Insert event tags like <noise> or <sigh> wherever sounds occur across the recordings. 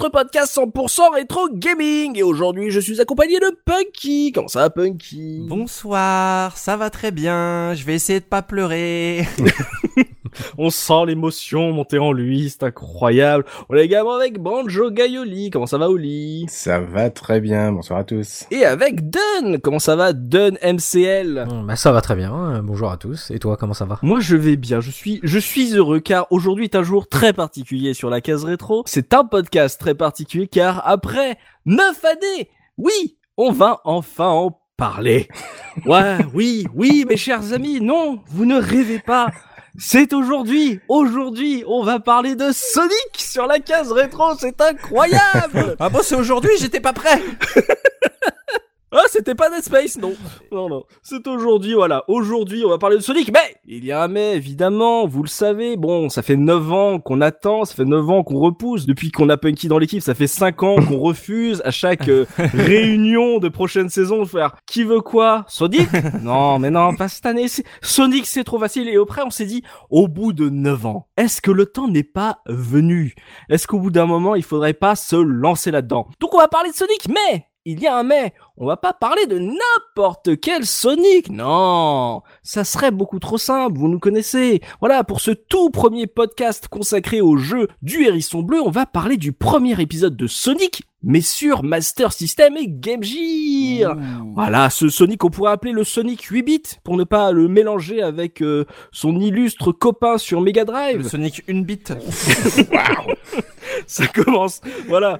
Votre podcast 100% rétro gaming. Et aujourd'hui, je suis accompagné de Punky. Comment ça Punky? Bonsoir, ça va très bien, je vais essayer de pas pleurer. <laughs> On sent l'émotion monter en lui, c'est incroyable. On est également avec Banjo Gaioli. Comment ça va, Oli? Ça va très bien, bonsoir à tous. Et avec Dun. Comment ça va, Dun MCL bah ça va très bien, euh, bonjour à tous. Et toi, comment ça va? Moi je vais bien, je suis je suis heureux car aujourd'hui est un jour très particulier sur la case rétro. C'est un podcast très particulier car après 9 années, oui, on va enfin en parler. <laughs> Ouais, oui, oui mes chers amis, non, vous ne rêvez pas. C'est aujourd'hui, aujourd'hui, on va parler de Sonic sur la case rétro, c'est incroyable <laughs> Ah bon, c'est aujourd'hui, j'étais pas prêt. <laughs> Ah, c'était pas Dead Space, non. Non, non. C'est aujourd'hui, voilà. Aujourd'hui, on va parler de Sonic, mais il y a un mais, évidemment, vous le savez. Bon, ça fait 9 ans qu'on attend, ça fait 9 ans qu'on repousse. Depuis qu'on a Punky dans l'équipe, ça fait 5 ans qu'on refuse à chaque euh, <laughs> réunion de prochaine saison de faire qui veut quoi Sonic? <laughs> Non, mais non, pas cette année. Sonic, c'est trop facile. Et après, on s'est dit, au bout de 9 ans, est-ce que le temps n'est pas venu? Est-ce qu'au bout d'un moment, il faudrait pas se lancer là-dedans? Donc, on va parler de Sonic, mais il y a un mais. On va pas parler de n'importe quel Sonic. Non, ça serait beaucoup trop simple. Vous nous connaissez. Voilà, pour ce tout premier podcast consacré au jeu du hérisson bleu, on va parler du premier épisode de Sonic, mais sur Master System et Game Gear. Voilà, ce Sonic, on pourrait appeler le Sonic 8 bits pour ne pas le mélanger avec euh, son illustre copain sur Mega Le Drive. Sonic une bite. <laughs> Ça commence. Voilà.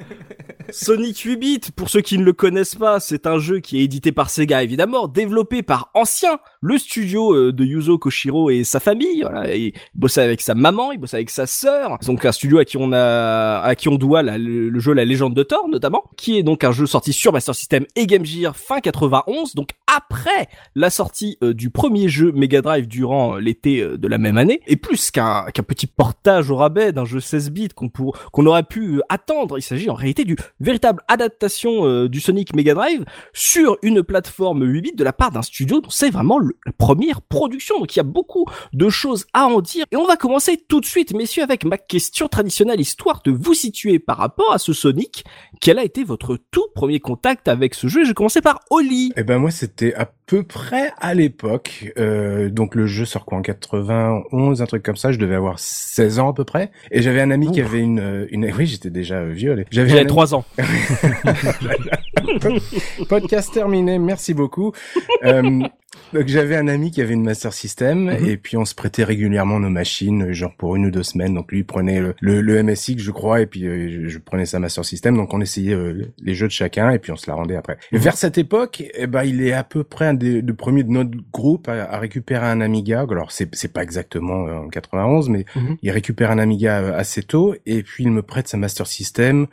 Sonic 8 bits, pour ceux qui ne le connaissent pas, c'est un jeu qui est édité par Sega évidemment, développé par Ancien, le studio euh, de Yuzo Koshiro et sa famille. Voilà, il bossait avec sa maman, il bossait avec sa sœur. Donc un studio à qui on a, à qui on doit le, jeu La Légende de Thor notamment, qui est donc un jeu sorti sur Master System et Game Gear fin 91, donc après la sortie euh, du premier jeu Mega Drive durant euh, l'été de la même année, et plus qu'un qu'un petit portage au rabais d'un jeu 16 bits qu'on pour- qu'on aurait pu attendre, il s'agit en réalité du véritable adaptation du Sonic Mega Drive sur une plateforme 8 bits de la part d'un studio dont c'est vraiment le- la première production. Donc il y a beaucoup de choses à en dire. Et on va commencer tout de suite, messieurs, avec ma question traditionnelle, histoire de vous situer par rapport à ce Sonic. Quel a été votre tout premier contact avec ce jeu? Je vais commencer par Oli. Eh ben moi c'était à peu près à l'époque, euh, donc le jeu sort quoi en 91, un truc comme ça, je devais avoir 16 ans à peu près, et j'avais un ami qui avait une, une, oui j'étais déjà vieux, j'avais un J'avais ami- 3 ans. <laughs> <laughs> podcast terminé, merci beaucoup. Euh, donc j'avais un ami qui avait une Master System Mhm. et puis on se prêtait régulièrement nos machines, genre pour une ou deux semaines. Donc lui il prenait le, le, le MSX je crois et puis euh, je, je prenais sa Master System. Donc on essayait euh, les jeux de chacun et puis on se la rendait après. Et vers cette époque, eh ben il est à peu près un des de premiers de notre groupe à, à récupérer un Amiga. Alors c'est c'est pas exactement euh, en 91 mais Mhm. il récupère un Amiga assez tôt et puis il me prête sa Master System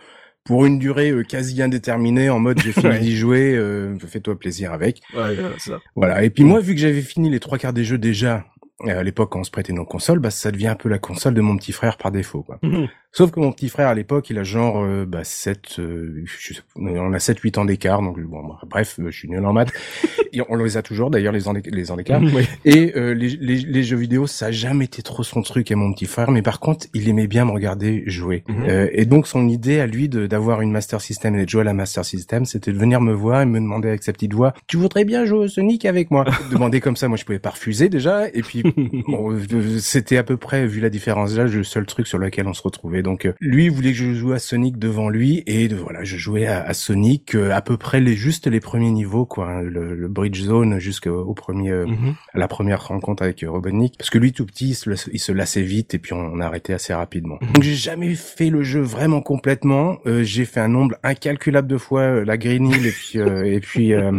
pour une durée euh, quasi indéterminée en mode j'ai fini <laughs> d'y jouer, euh, fais-toi plaisir avec. Ouais, c'est ça. Voilà. Et puis moi, vu que j'avais fini les trois quarts des jeux déjà à l'époque quand on se prêtait nos consoles, bah ça devient un peu la console de mon petit frère par défaut. Quoi. Mhm. Sauf que mon petit frère à l'époque, il a genre euh, bah 7 euh, je sais- on a 7 8 ans d'écart donc bon bah, bref, euh, je suis nul en maths. <laughs> Et on les a toujours d'ailleurs les ans les ans d'écart. Oui. Et euh, les, les, les jeux vidéo, ça a jamais été trop son truc à mon petit frère, mais par contre, il aimait bien me regarder jouer. Mhm. Euh, et donc, son idée à lui de- d'avoir une Master System et de jouer à la Master System, c'était de venir me voir et me demander avec sa petite voix, tu voudrais bien jouer au Sonic avec moi? <laughs> Demander comme ça, moi je pouvais pas refuser déjà. Et puis <laughs> bon, euh, c'était à peu près, vu la différence d'âge, le seul truc sur lequel on se retrouvait. Donc euh, lui, voulait que je joue à Sonic devant lui, et de, voilà, je jouais à, à Sonic euh, à peu près les juste les premiers niveaux, quoi, hein, le, le bridge zone jusqu'au premier, euh, Mhm. à la première rencontre avec euh, Robotnik, parce que lui tout petit, il se, il se lassait vite, et puis on, on a arrêté assez rapidement. Donc j'ai jamais fait le jeu vraiment complètement. Euh, j'ai fait un nombre incalculable de fois euh, la Green Hill et puis euh, et puis euh,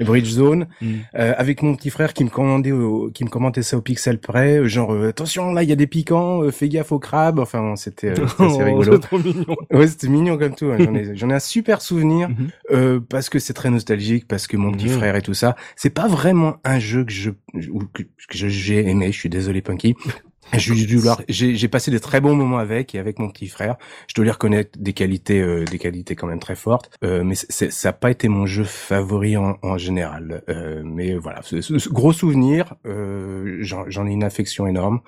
Bridge Zone <laughs> Mhm. euh, avec mon petit frère qui me commandait au- qui me commentait ça au pixel près euh, genre euh, attention là il y a des piquants euh, fais gaffe au crabe enfin c'était assez <laughs> Oh, rigolo trop mignon. ouais c'était mignon comme tout hein. j'en ai j'en ai un super souvenir Mhm. euh, parce que c'est très nostalgique parce que mon petit frère et tout ça c'est pas vraiment un jeu que je que, que je- j'ai aimé je suis désolé Punky j'ai passé des très bons moments avec et avec mon petit frère. Je dois lui reconnaître des qualités, euh, des qualités quand même très fortes. Euh, mais ça n'a pas été mon jeu favori en, en général. Euh, mais voilà, ce, ce- ce gros souvenir. Euh, J'en ai une affection énorme.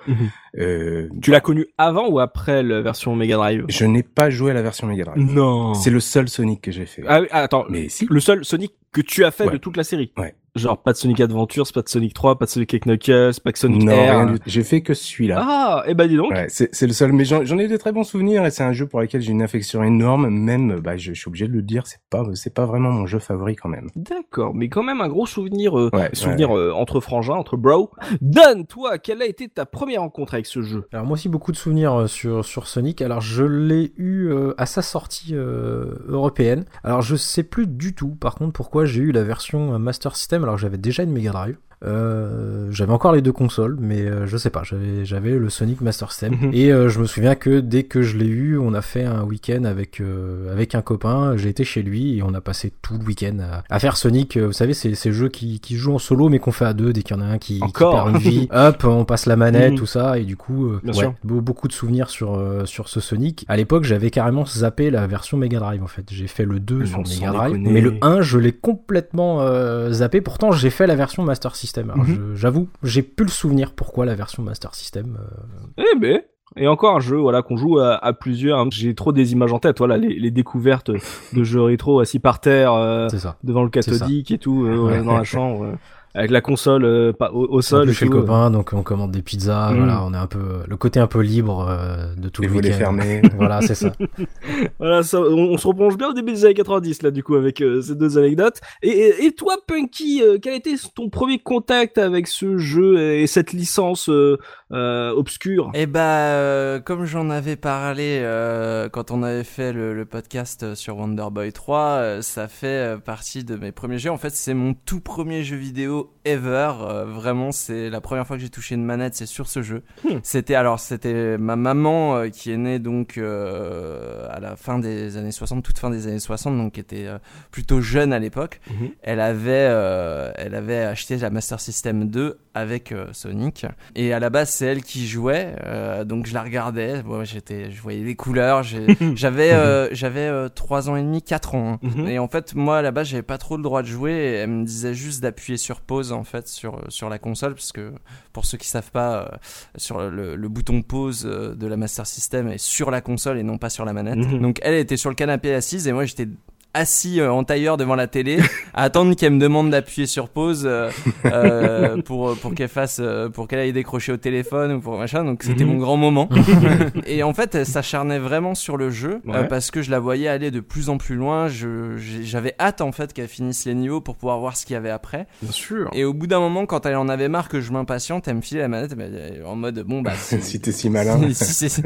Euh, Tu l'as connu avant ou après la version Mega Drive? je n'ai pas joué à la version Mega Drive. Non. C'est le seul Sonic que j'ai fait. Ah oui, ah, attends. Mais si. Le seul Sonic que tu as fait Ouais. de toute la série. Ouais. Genre pas de Sonic Adventures, pas de Sonic 3, pas de Sonic Knuckles, pas de Sonic Non, Air. rien du tout. J'ai fait que celui-là. Ah, eh ben dis donc. Ouais, c'est le seul, mais j'en ai des très bons souvenirs et c'est un jeu pour lequel j'ai une affection énorme. Même, bah, je, je suis obligé de le dire, c'est pas, c'est pas vraiment mon jeu favori quand même. D'accord, mais quand même un gros souvenir, euh, Ouais, souvenir euh, entre frangins, entre bro. Don, toi, quelle a été ta première rencontre avec ce jeu? Alors moi aussi beaucoup de souvenirs euh, sur, sur Sonic. Alors je l'ai eu euh, à sa sortie euh, européenne. Alors je sais plus du tout par contre pourquoi j'ai eu la version Master System alors j'avais déjà une Mega Drive. Euh, j'avais encore les deux consoles, mais euh, je sais pas, j'avais j'avais le Sonic Master System Mhm. et euh, je me souviens que dès que je l'ai eu, on a fait un week-end avec euh, avec un copain. J'ai été chez lui et on a passé tout le week-end à, à faire Sonic. Euh, Vous savez, c'est ces jeux qui qui jouent en solo mais qu'on fait à deux dès qu'il y en a un qui, qui Encore. perd une vie. <laughs> Hop, on passe la manette, Mhm. tout ça et du coup, ouais, beaucoup de souvenirs sur euh, sur ce Sonic. À l'époque, j'avais carrément zappé la version Mega Drive en fait. J'ai fait le 2 Mais sur Mega Drive, mais le 1, je l'ai complètement euh, zappé. Pourtant, j'ai fait la version Master System. Alors, Mhm. je- j'avoue, j'ai plus le souvenir pourquoi la version Master System. euh, Eh ben. Et encore un jeu, voilà, qu'on joue à, à plusieurs. hein. J'ai trop des images en tête, voilà, les, les découvertes de jeux rétro assis par terre, euh, c'est ça. devant le cathodique et tout, euh, Ouais. dans la chambre, euh, avec la console euh, pas, au, au sol. chez le tout. copain, donc on commande des pizzas. Mhm. Voilà, on est un peu le côté un peu libre euh, de tout Les le volets week-end. fermés. <laughs> voilà, c'est ça. <laughs> Voilà, ça, on, on se replonge bien au début des années 90 là, du coup, avec euh, ces deux anecdotes. Et, et, et toi, Punky, euh, quel a été ton premier contact avec ce jeu et cette licence euh, euh, obscure? Eh bah, euh, comme j'en avais parlé euh, quand on avait fait le, le podcast euh, sur Wonder Boy 3, euh, ça fait euh, partie de mes premiers jeux. En fait, c'est mon tout premier jeu vidéo ever. Euh, vraiment, c'est la première fois que j'ai touché une manette, c'est sur ce jeu. Hmm. C'était alors, c'était ma maman euh, qui est née donc euh, à la fin des années 60, toute fin des années 60, donc qui était plutôt jeune à l'époque. Mhm. Elle avait, elle avait acheté la Master System 2 avec euh, Sonic. Et à la base, c'est elle qui jouait, euh, donc je la regardais. Bon, j'étais, je voyais les couleurs. <laughs> J'avais, euh, j'avais euh, 3 ans et demi, 4 ans. hein. Mhm. Et en fait, moi, à la base, j'avais pas trop le droit de jouer. Et elle me disait juste d'appuyer sur pause, en fait, sur, sur la console. Parce que, pour ceux qui savent pas, sur le, le bouton pause de la Master System est sur la console et non pas sur la manette. Mhm. Donc, elle était sur le canapé assise et moi, j'étais assis euh, en tailleur devant la télé à attendre qu'elle me demande d'appuyer sur pause euh, euh, pour pour qu'elle fasse pour qu'elle aille décrocher au téléphone ou pour machin donc c'était Mhm. mon grand moment <laughs> et en fait elle s'acharnait vraiment sur le jeu euh, parce que je la voyais aller de plus en plus loin j'avais hâte en fait qu'elle finisse les niveaux pour pouvoir voir ce qu'il y avait après Bien sûr. et au bout d'un moment quand elle en avait marre que je m'impatiente elle me filait la manette en mode bon bah <laughs> si- si t'es si malin. <laughs> si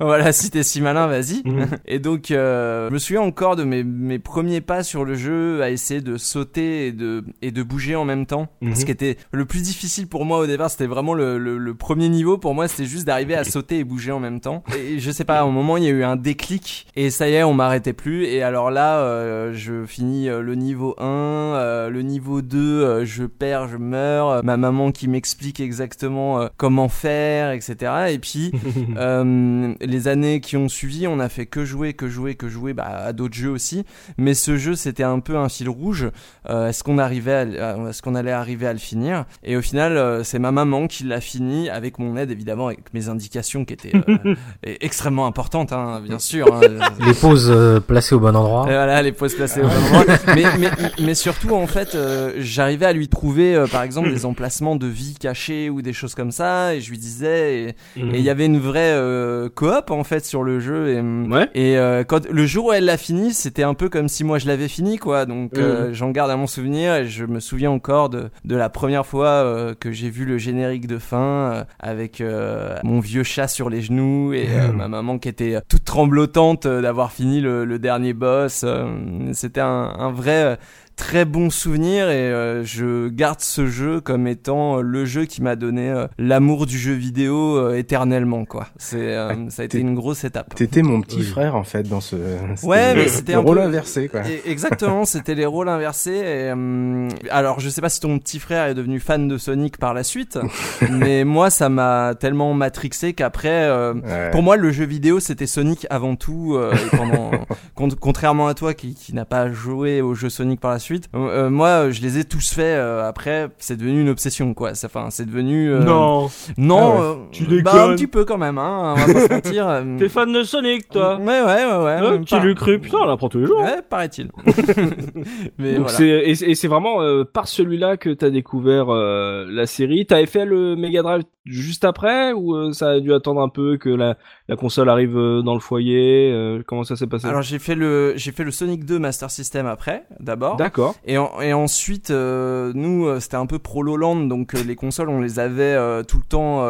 voilà, si t'es si malin, vas-y. Mhm. Et donc, euh, je me souviens encore de mes, mes premiers pas sur le jeu, à essayer de sauter et de, et de bouger en même temps. Mhm. Ce qui était le plus difficile pour moi au départ, c'était vraiment le, le, le premier niveau. Pour moi, c'était juste d'arriver à sauter et bouger en même temps. Et je sais pas, à un moment, il y a eu un déclic. Et ça y est, on m'arrêtait plus. Et alors là, euh, je finis euh, le niveau 1, euh, le niveau 2, euh, je perds, je meurs. Euh, Ma maman qui m'explique exactement euh, comment faire, etc. Et puis, <laughs> euh, les années qui ont suivi, on a fait que jouer, que jouer, que jouer bah, à d'autres jeux aussi. Mais ce jeu c'était un peu un fil rouge. Euh, est-ce qu'on arrivait, à, est-ce qu'on allait arriver à le finir? Et au final, euh, c'est ma maman qui l'a fini avec mon aide évidemment, avec mes indications qui étaient euh, <laughs> extrêmement importantes, hein, bien sûr. Hein. <laughs> les pauses placées au bon endroit. Et voilà, les pauses placées au bon endroit. <laughs> mais, mais, mais surtout en fait, j'arrivais à lui trouver par exemple des emplacements de vie cachés ou des choses comme ça, et je lui disais, et il y avait une vraie coop en fait sur le jeu. Et, ouais. et quand le jour où elle l'a fini, c'était un peu comme si moi je l'avais fini, quoi. Donc j'en garde un mon souvenir et je me souviens encore de, de la première fois euh, que j'ai vu le générique de fin euh, avec euh, mon vieux chat sur les genoux et ma maman qui était toute tremblotante d'avoir fini le, le, dernier boss. C'était un, un vrai très bon souvenir et euh, je garde ce jeu comme étant euh, le jeu qui m'a donné euh, l'amour du jeu vidéo éternellement quoi. C'est ah, ça a été une grosse étape. T'étais mon petit frère en fait dans ce Ouais, mais c'était un rôle inversé quoi. Exactement, <laughs> c'était les rôles inversés et alors je sais pas si ton petit frère est devenu fan de Sonic par la suite, <laughs> mais moi ça m'a tellement matrixé qu'après pour moi le jeu vidéo c'était Sonic avant tout pendant <laughs> contrairement à toi qui, qui n'a pas joué au jeu Sonic par la suite euh, euh, moi, je les ai tous faits. Euh, après, c'est devenu une obsession, quoi. Enfin, c'est devenu. non. Non. Ah tu déconnes. Bah, un petit peu quand même, hein. On va pas se mentir. <laughs> T'es fan de Sonic, toi Ouais, ouais, ouais, ouais. qui l'eût cru Putain, on apprend tous les jours. Ouais, paraît-il. <laughs> <laughs> Mais Donc voilà. et, et c'est vraiment par celui-là que t'as découvert la série. T'avais fait le Mega Drive juste après ou ça a dû attendre un peu que la, la console arrive dans le foyer Comment ça s'est passé? Alors j'ai fait le j'ai fait le Sonic 2 Master System après, d'abord. D'accord. Et, et ensuite, euh, nous, euh, c'était un peu pro-Loland, donc euh, les consoles, on les avait tout le temps,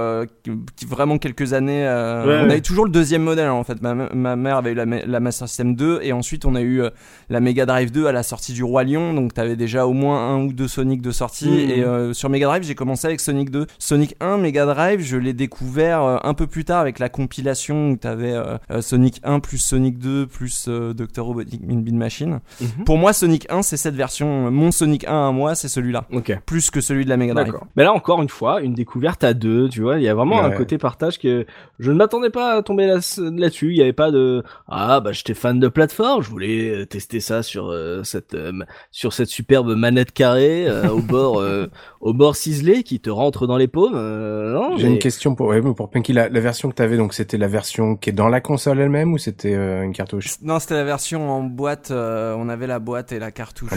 vraiment quelques années. On avait toujours le deuxième modèle, en fait. Ma, ma mère avait eu la, la, Master System 2, et ensuite, on a eu la Mega Drive 2 à la sortie du Roi Lion, donc t'avais déjà au moins un ou deux Sonic de sortie. Mmh. Et sur Mega Drive, j'ai commencé avec Sonic 2. Sonic 1, Mega Drive, je l'ai découvert un peu plus tard avec la compilation où t'avais Sonic 1 plus Sonic 2 plus Dr. Robotnik Min Bean Machine. Mmh. Pour moi, Sonic 1, c'est cette version, mon Sonic 1 à moi, c'est celui-là. Ok. Plus que celui de la Mega Drive. Mais là, encore une fois, une découverte à deux, tu vois. Il y a vraiment un côté partage que je ne m'attendais pas à tomber là-dessus. il n'y avait pas de, ah, bah, j'étais fan de plateforme, je voulais euh, tester ça sur euh, cette, euh, sur cette superbe manette carrée, au bord, <laughs> au bord ciselé qui te rentre dans les paumes. J'ai une question pour, ouais, pour Punky. La, la version que tu avais, donc, c'était la version qui est dans la console elle-même ou c'était une cartouche? Non, c'était la version en boîte, on avait la boîte et la cartouche. Ah,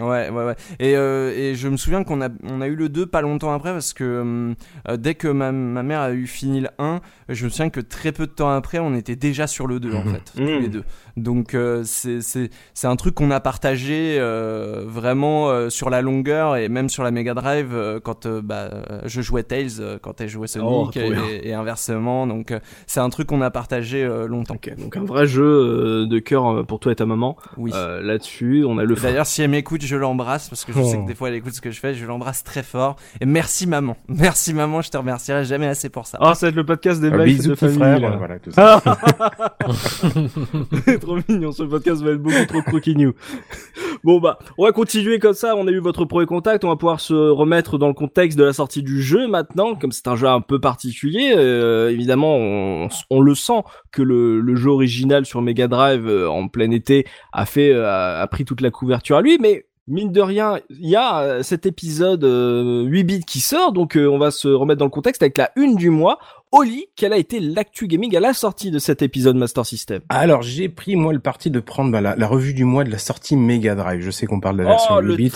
euh, ouais, ouais, ouais. Et, euh, et je me souviens qu'on a, on a eu le 2 pas longtemps après parce que euh, dès que ma, ma, mère a eu fini le 1, je me souviens que très peu de temps après, on était déjà sur le 2 en fait, tous les deux. Donc c'est c'est c'est un truc qu'on a partagé vraiment sur la longueur et même sur la Mega Drive quand bah, je jouais Tails quand elle jouait Sonic oh, et, inversement. Donc c'est un truc qu'on a partagé longtemps. donc un vrai jeu de cœur pour toi et ta maman. Oui. Là-dessus, on a le D'ailleurs, si elle m'écoute, je l'embrasse parce que je sais que oh. des fois elle écoute ce que je fais. Je l'embrasse très fort. Et merci maman. <laughs> Merci maman, je te remercierai jamais assez pour ça. Ah, ça va être le podcast des mecs de famille. Frère, voilà, tout ça. <laughs> trop mignon, ce podcast va être beaucoup trop croquignou. <laughs> bon bah, on va continuer comme ça. On a eu votre premier contact. On va se remettre dans le contexte de la sortie du jeu maintenant, comme c'est un jeu un peu particulier. Euh, évidemment, on, le sent que le, jeu original sur Mega Drive euh, en plein été a fait euh, a pris toute la couverture à lui, mais mine de rien, il y cet épisode 8 bits qui sort, donc on va se remettre dans le contexte avec la une du mois. Oli, quelle a été l'actu gaming à la sortie de cet épisode Master System Alors j'ai pris moi le parti de prendre bah, la, revue du mois de la sortie Mega Drive. Je sais qu'on parle de la version 8 bits,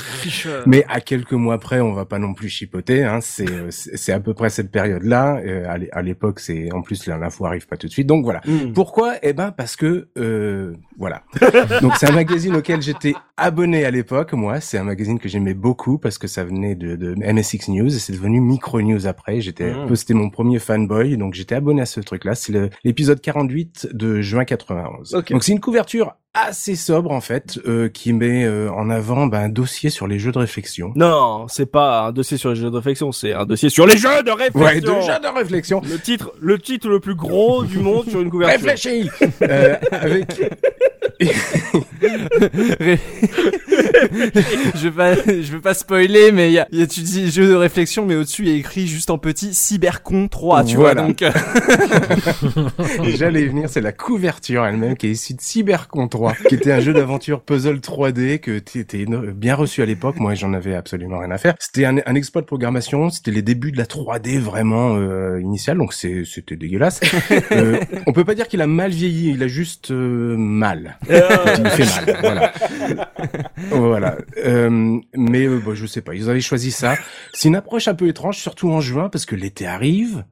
mais à quelques mois près, on va pas non plus chipoter. Hein. C'est euh, c'est à peu près cette période-là. Euh, à l'époque, c'est en plus l'info arrive pas tout de suite. Donc voilà. Hmm. Pourquoi? Eh ben parce que euh, voilà. <laughs> Donc c'est un magazine auquel j'étais abonné à l'époque. Moi, c'est un magazine que j'aimais beaucoup parce que ça venait de, de MSX News et c'est devenu Micro News après. J'étais, hmm. c'était mon premier fanboy donc j'étais abonné à ce truc-là. C'est l'épisode 48 de juin 91. Donc c'est une couverture assez sobre en fait, euh, qui met euh, en avant ben, un dossier sur les jeux de réflexion. Non, c'est pas un dossier sur les jeux de réflexion, c'est un dossier sur les jeux de réflexion. Ouais, de jeux de réflexion. Le titre, le titre le plus gros du monde sur une couverture. Réfléchis. <laughs> euh, avec <laughs> je vais pas, je veux pas spoiler, mais il y a, y a, tu dis jeu de réflexion, mais au-dessus il y a écrit juste en petit Cybercon 3, tu Voilà. vois, donc. <laughs> J'allais y venir, c'est la couverture elle-même qui est issue de Cybercon 3, qui était un jeu d'aventure puzzle 3D que t'étais bien reçu à l'époque. Moi, j'en avais absolument rien à faire. C'était un, un exploit de programmation, c'était les débuts de la 3D vraiment euh, initiale, donc c'est- c'était dégueulasse. <laughs> euh, on peut pas dire qu'il a mal vieilli, il a juste euh, mal. il fait mal, voilà. voilà. Euh, mais euh, bon, je sais pas, ils avaient choisi ça. C'est une approche un peu étrange, surtout en juin, parce que l'été arrive.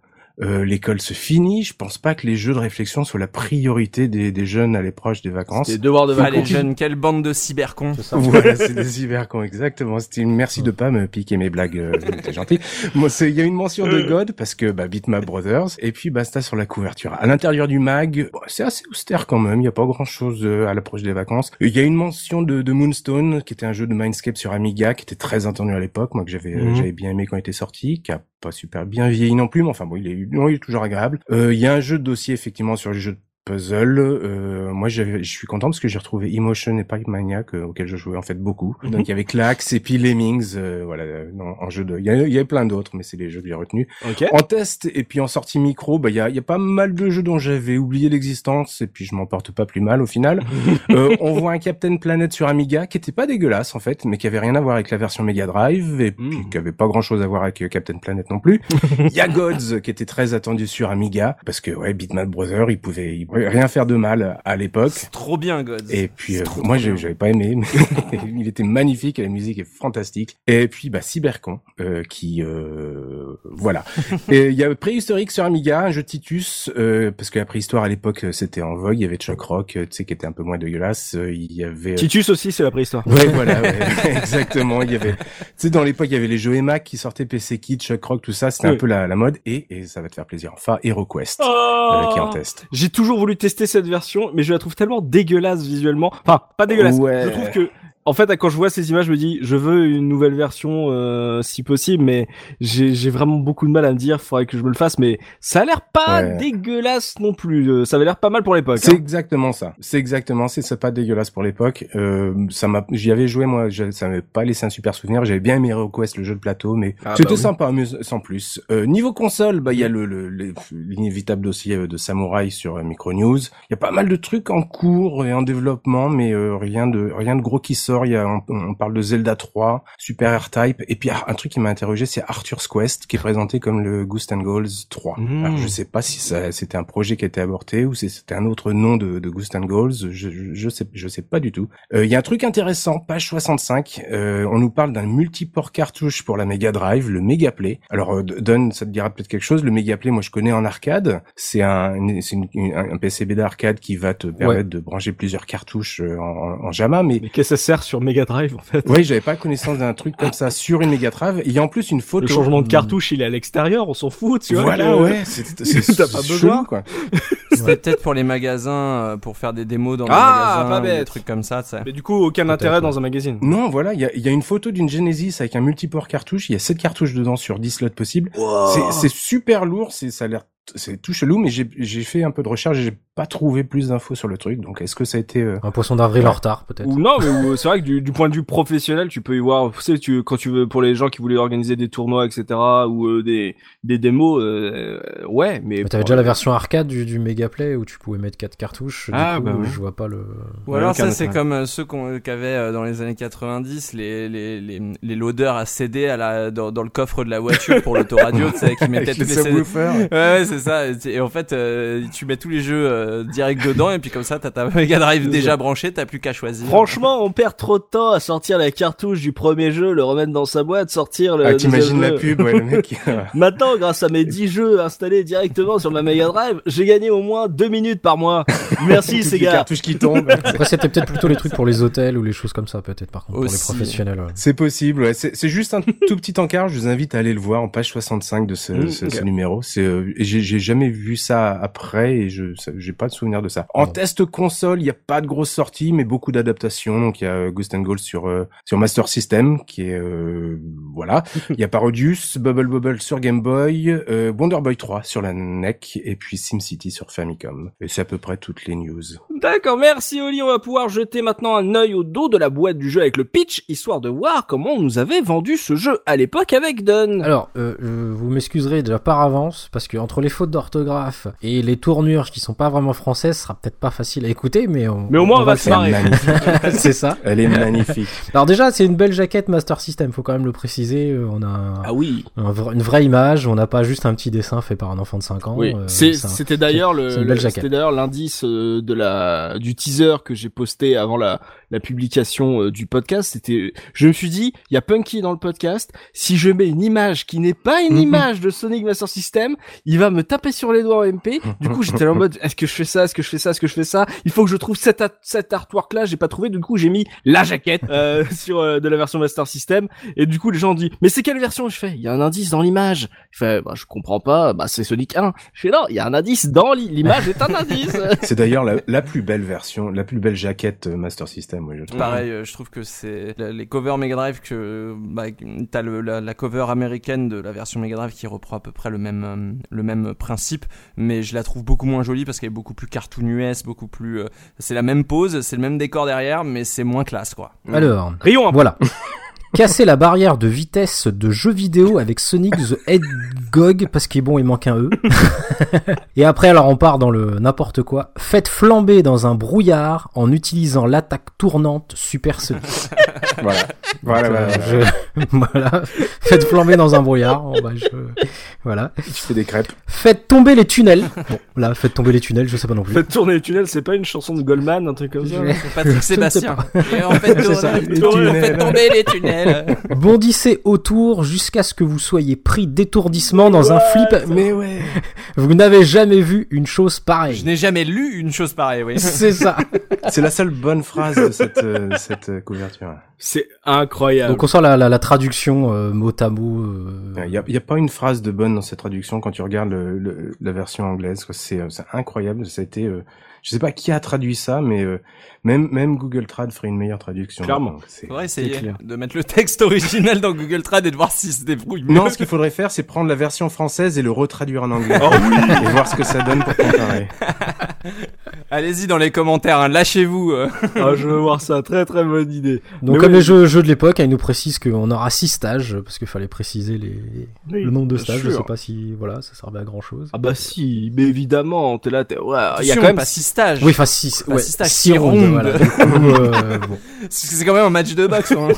Euh, l'école se finit. Je pense pas que les jeux de réflexion soient la priorité des, des jeunes à l'approche des vacances. C'est devoirs de Ah, les vacances. jeunes, quelle bande de cybercons. <laughs> Voilà, c'est des cybercons, exactement. C'était une merci de pas me piquer mes blagues, euh, t'es gentil. Moi, c'est, il y a une mention de God parce que, bah, Bitmap Brothers, et puis basta sur la couverture. À l'intérieur du mag, bon, c'est assez austère quand même, il y a pas grand chose à l'approche des vacances. Il y a une mention de, de Moonstone, qui était un jeu de Mindscape sur Amiga, qui était très attendu à l'époque, moi que j'avais, euh, Mhm. j'avais bien aimé quand il était sorti, qui a super bien vieilli non plus, mais enfin bon, il est, non, il est toujours agréable. Euh, il y a un jeu de dossier effectivement sur les jeux de puzzle. Euh, moi, je suis content parce que j'ai retrouvé Emotion et Pipe Maniac euh, auquel je jouais en fait beaucoup. Mhm. Donc il y avait Clax et puis Lemmings, euh, voilà, en, en jeu de. Il y, a- il y avait plein d'autres, mais c'est les jeux que j'ai retenus. Ok. En test et puis en sortie micro, bah il y a, y a pas mal de jeux dont j'avais oublié l'existence et puis je m'en porte pas plus mal au final. <laughs> Euh, on voit un Captain Planet sur Amiga qui était pas dégueulasse en fait, mais qui avait rien à voir avec la version Mega Drive et puis Mm. qui avait pas grand chose à voir avec euh, Captain Planet non plus. <laughs> Il y a Gods qui était très attendu sur Amiga parce que ouais, Bitmap Brother, il pouvait, il pouvait rien faire de mal à l'époque. C'est trop bien, God. Et puis euh, trop, moi trop j'avais pas aimé, mais <laughs> il était magnifique et la musique est fantastique. Et puis bah Cybercon euh, qui euh, voilà. <laughs> et il y a préhistorique sur Amiga, un jeu de Titus euh, parce que la préhistoire à l'époque c'était en vogue. Il y avait Chuck Rock, tu sais qui était un peu moins dégueulasse. Il y avait Titus aussi, c'est la préhistoire. Ouais, voilà, ouais, <laughs> exactement. Il y avait, tu sais, dans l'époque, il y avait les jeux EMAC qui sortaient, PC Kit, Chuck Rock, tout ça. C'était Oui. un peu la, la mode. Et, et ça va te faire plaisir. Enfin, HeroQuest, euh, qui est en test. J'ai toujours voulu tester cette version, mais je la trouve tellement dégueulasse visuellement. Enfin, pas dégueulasse. Ouais. Je trouve que, en fait, quand je vois ces images, je me dis, je veux une nouvelle version, euh, si possible, mais j'ai vraiment beaucoup de mal à me dire, faudrait que je me le fasse, mais ça a l'air pas Ouais. dégueulasse non plus. Euh, Ça avait l'air pas mal pour l'époque. C'est hein. exactement ça. C'est exactement, c'est pas dégueulasse pour l'époque. Euh, ça m'a, j'y avais joué moi, ça m'avait pas laissé un super souvenir. J'avais bien aimé HeroQuest, le jeu de plateau, mais Ah, c'était bah oui. sympa, mais sans plus. Euh, niveau console, bah il y a le le- le- l'inévitable dossier euh, de Samurai sur euh, Micronews. Il y a pas mal de trucs en cours et en développement, mais rien de rien de gros qui sort. Il y a on, on parle de Zelda 3, Super R-Type, et puis ah, un truc qui m'a interrogé, c'est Arthur's Quest, qui est présenté comme le Ghost and Goals 3. Mmh. Alors, je sais pas si c'était un projet qui a été avorté ou si c'était un autre nom de, de Ghost and Goals. Je, je, je sais je sais pas du tout. Euh, Il y a un truc intéressant, page 65. euh, on nous parle d'un multiport cartouche pour la Mega Drive, le Mega Play. Alors euh, Don, ça te dira peut-être quelque chose. Le Mega Play, moi je connais en arcade. C'est un c'est une- une- un PCB d'arcade qui va te permettre de brancher plusieurs cartouches euh, en, en, en JAMA, mais Mais qu'est-ce que ça sert sur Mega Drive, en fait? oui, j'avais pas connaissance d'un truc comme ça sur une Mega Drive. Il y a en plus une photo. Le changement de cartouche, il est à l'extérieur, on s'en fout, tu vois. Voilà, que- ouais, <laughs> c'est c'est T'as pas c'est besoin. quoi. <laughs> C'était peut-être pour les magasins, euh, pour faire des démos dans Ah, les pas magasins, ou des bête. trucs comme ça, sais. Mais du coup, aucun intérêt dans un magazine. Non, voilà, il y a, y a une photo d'une Genesis avec un multiport cartouche. Il y a 7 cartouches dedans sur 10 slots possibles. C'est- C'est super lourd, c'est ça a l'air c'est tout chelou, mais j'ai j'ai fait un peu de recherche, et j'ai pas trouvé plus d'infos sur le truc. Donc est-ce que ça a été euh, Un poisson d'avril Ouais. en retard, peut-être. Ou non, mais euh, c'est vrai que du, du point de vue professionnel, tu peux y voir, tu sais, tu, quand tu veux, pour les gens qui voulaient organiser des tournois, etc., ou euh, des, des démos, euh, euh, ouais, mais. Mais t'avais déjà la version arcade du, du Mega Play où tu pouvais mettre quatre cartouches. Du Ah, coup, bah ouais. je vois pas le. Ou alors ça c'est comme euh, ceux qu'on qu'avaient euh, dans les années 90 les les les, les loaders à CD à la dans, dans le coffre de la voiture pour l'autoradio, <laughs> tu sais qui mettaient tous les CD. ouais c'est ça. Et, en fait, euh, tu mets tous les jeux euh, direct dedans et puis comme ça, t'as ta Mega Drive déjà branchée, t'as plus qu'à choisir. Franchement, on perd trop de temps à sortir la cartouche du premier jeu, le remettre dans sa boîte, sortir le. Ah, t'imagines la pub, ouais, le mec. <laughs> Maintenant, grâce à mes 10 jeux installés directement sur ma Mega Drive, j'ai gagné au moins 2 minutes par mois. Merci, ces gars. cartouches qui tombent. Après, c'était peut-être plutôt les trucs pour les hôtels ou les choses comme ça, peut-être, par contre, pour les professionnels. ouais. C'est possible, ouais. C'est juste un tout petit encart. Je vous invite à aller le voir en page 65 de ce, Mm, ce, ok. ce numéro. C'est, euh, et j'ai j'ai jamais vu ça après et je j'ai pas de souvenir de ça. En test console, il y a pas de grosses sorties, mais beaucoup d'adaptations. Donc il y a Ghost and Gold sur sur Master System qui est voilà. <laughs> Il y a Parodius, Bubble Bubble sur Game Boy, Wonder Boy 3 sur la NEC et puis SimCity sur Famicom. Et c'est à peu près toutes les news. D'accord, merci Oli. On va pouvoir jeter maintenant un œil au dos de la boîte du jeu avec le pitch, histoire de voir comment on nous avait vendu ce jeu à l'époque avec Dunn. Alors, euh, vous m'excuserez déjà par avance, parce que entre les fautes d'orthographe et les tournures qui sont pas vraiment françaises, ce sera peut-être pas facile à écouter, mais on, mais au moins on, va, se marrer. <laughs> c'est ça. Elle est magnifique. Alors déjà, c'est une belle jaquette Master System, faut quand même le préciser. Euh, on a ah oui. une vraie image, on n'a pas juste un petit dessin fait par un enfant de 5 ans. Oui. Euh, c'était d'ailleurs le, c'était d'ailleurs l'indice de la du teaser que j'ai posté avant la la publication euh, du podcast, c'était, je me suis dit, il y a Punky dans le podcast. Si je mets une image qui n'est pas une mhm. image de Sonic Master System, il va me taper sur les doigts en MP. Du coup, j'étais en mode, <laughs> est-ce que je fais ça, est-ce que je fais ça, est-ce que je fais ça? Il faut que je trouve cet, cet artwork là. J'ai pas trouvé. Du coup, j'ai mis la jaquette euh, <laughs> sur euh, de la version Master System. Et du coup, les gens ont dit, mais c'est quelle version Je fais, il y a un indice dans l'image. Je fais, bah, je comprends pas. Bah, c'est Sonic 1. Je fais non, il y a un indice dans l'image est un indice. <laughs> c'est d'ailleurs la, la, plus belle version, la plus belle jaquette Master System je Pareil, euh, je trouve que c'est les covers Mega Drive que bah, t'as le, la, cover américaine de la version Mega Drive qui reprend à peu près le même euh, le même principe, mais je la trouve beaucoup moins jolie parce qu'elle est beaucoup plus cartoon beaucoup plus. Euh, c'est la même pose, c'est le même décor derrière, mais c'est moins classe quoi. Alors, Rions. Voilà. <laughs> casser la barrière de vitesse de jeux vidéo avec Sonic the Hedgehog parce qu'il est bon, il manque un E. <laughs> et après, alors on part dans le n'importe quoi. Faites flamber dans un brouillard en utilisant l'attaque tournante Super Sonic. <laughs> voilà. Voilà, euh, <laughs> voilà. Faites flamber dans un brouillard. bah, je... Voilà. Tu fais des crêpes. Faites tomber les tunnels. Bon, là, faites tomber les tunnels, je sais pas non plus. Faites tourner les tunnels, c'est pas une chanson de Goldman, un truc comme ça. C'est Patrick Sébastien. Et en fait, faites tomber les tunnels. <laughs> Bondissez autour jusqu'à ce que vous soyez pris d'étourdissement dans un flip. Mais ouais. Vous n'avez jamais vu une chose pareille. Je n'ai jamais lu une chose pareille, oui. <laughs> C'est ça. C'est la seule bonne phrase de cette, euh, cette euh, couverture. C'est incroyable. Donc on sent la, la, traduction euh, mot à mot. Il n'y a, y a, pas une phrase de bonne dans cette traduction quand tu regardes le, la version anglaise. C'est incroyable. Ça a été je sais pas qui a traduit ça, mais euh, même même Google Trad ferait une meilleure traduction. Clairement. C'est faudrait essayer de mettre le texte original dans Google Trad et de voir si se débrouille. Non, ce qu'il faudrait faire, c'est prendre la version française et le retraduire en anglais oh et voir ce que ça donne pour comparer. <laughs> Allez-y dans les commentaires, hein, lâchez-vous. Euh. <laughs> ah, je veux voir ça, très très bonne idée. Donc comme les jeux, jeux de l'époque, il nous précise qu'on aura six stages parce qu'il fallait préciser les le nombre de stages. Je sais pas si voilà, ça servait à grand chose. Ah bah si, mais évidemment, t'es là, t'es ouais, il y a quand même pas six stages. Oui, enfin six, ouais, six stages, six rondes. Voilà. <laughs> euh, bon. <laughs> C'est quand même un match de boxe. Hein.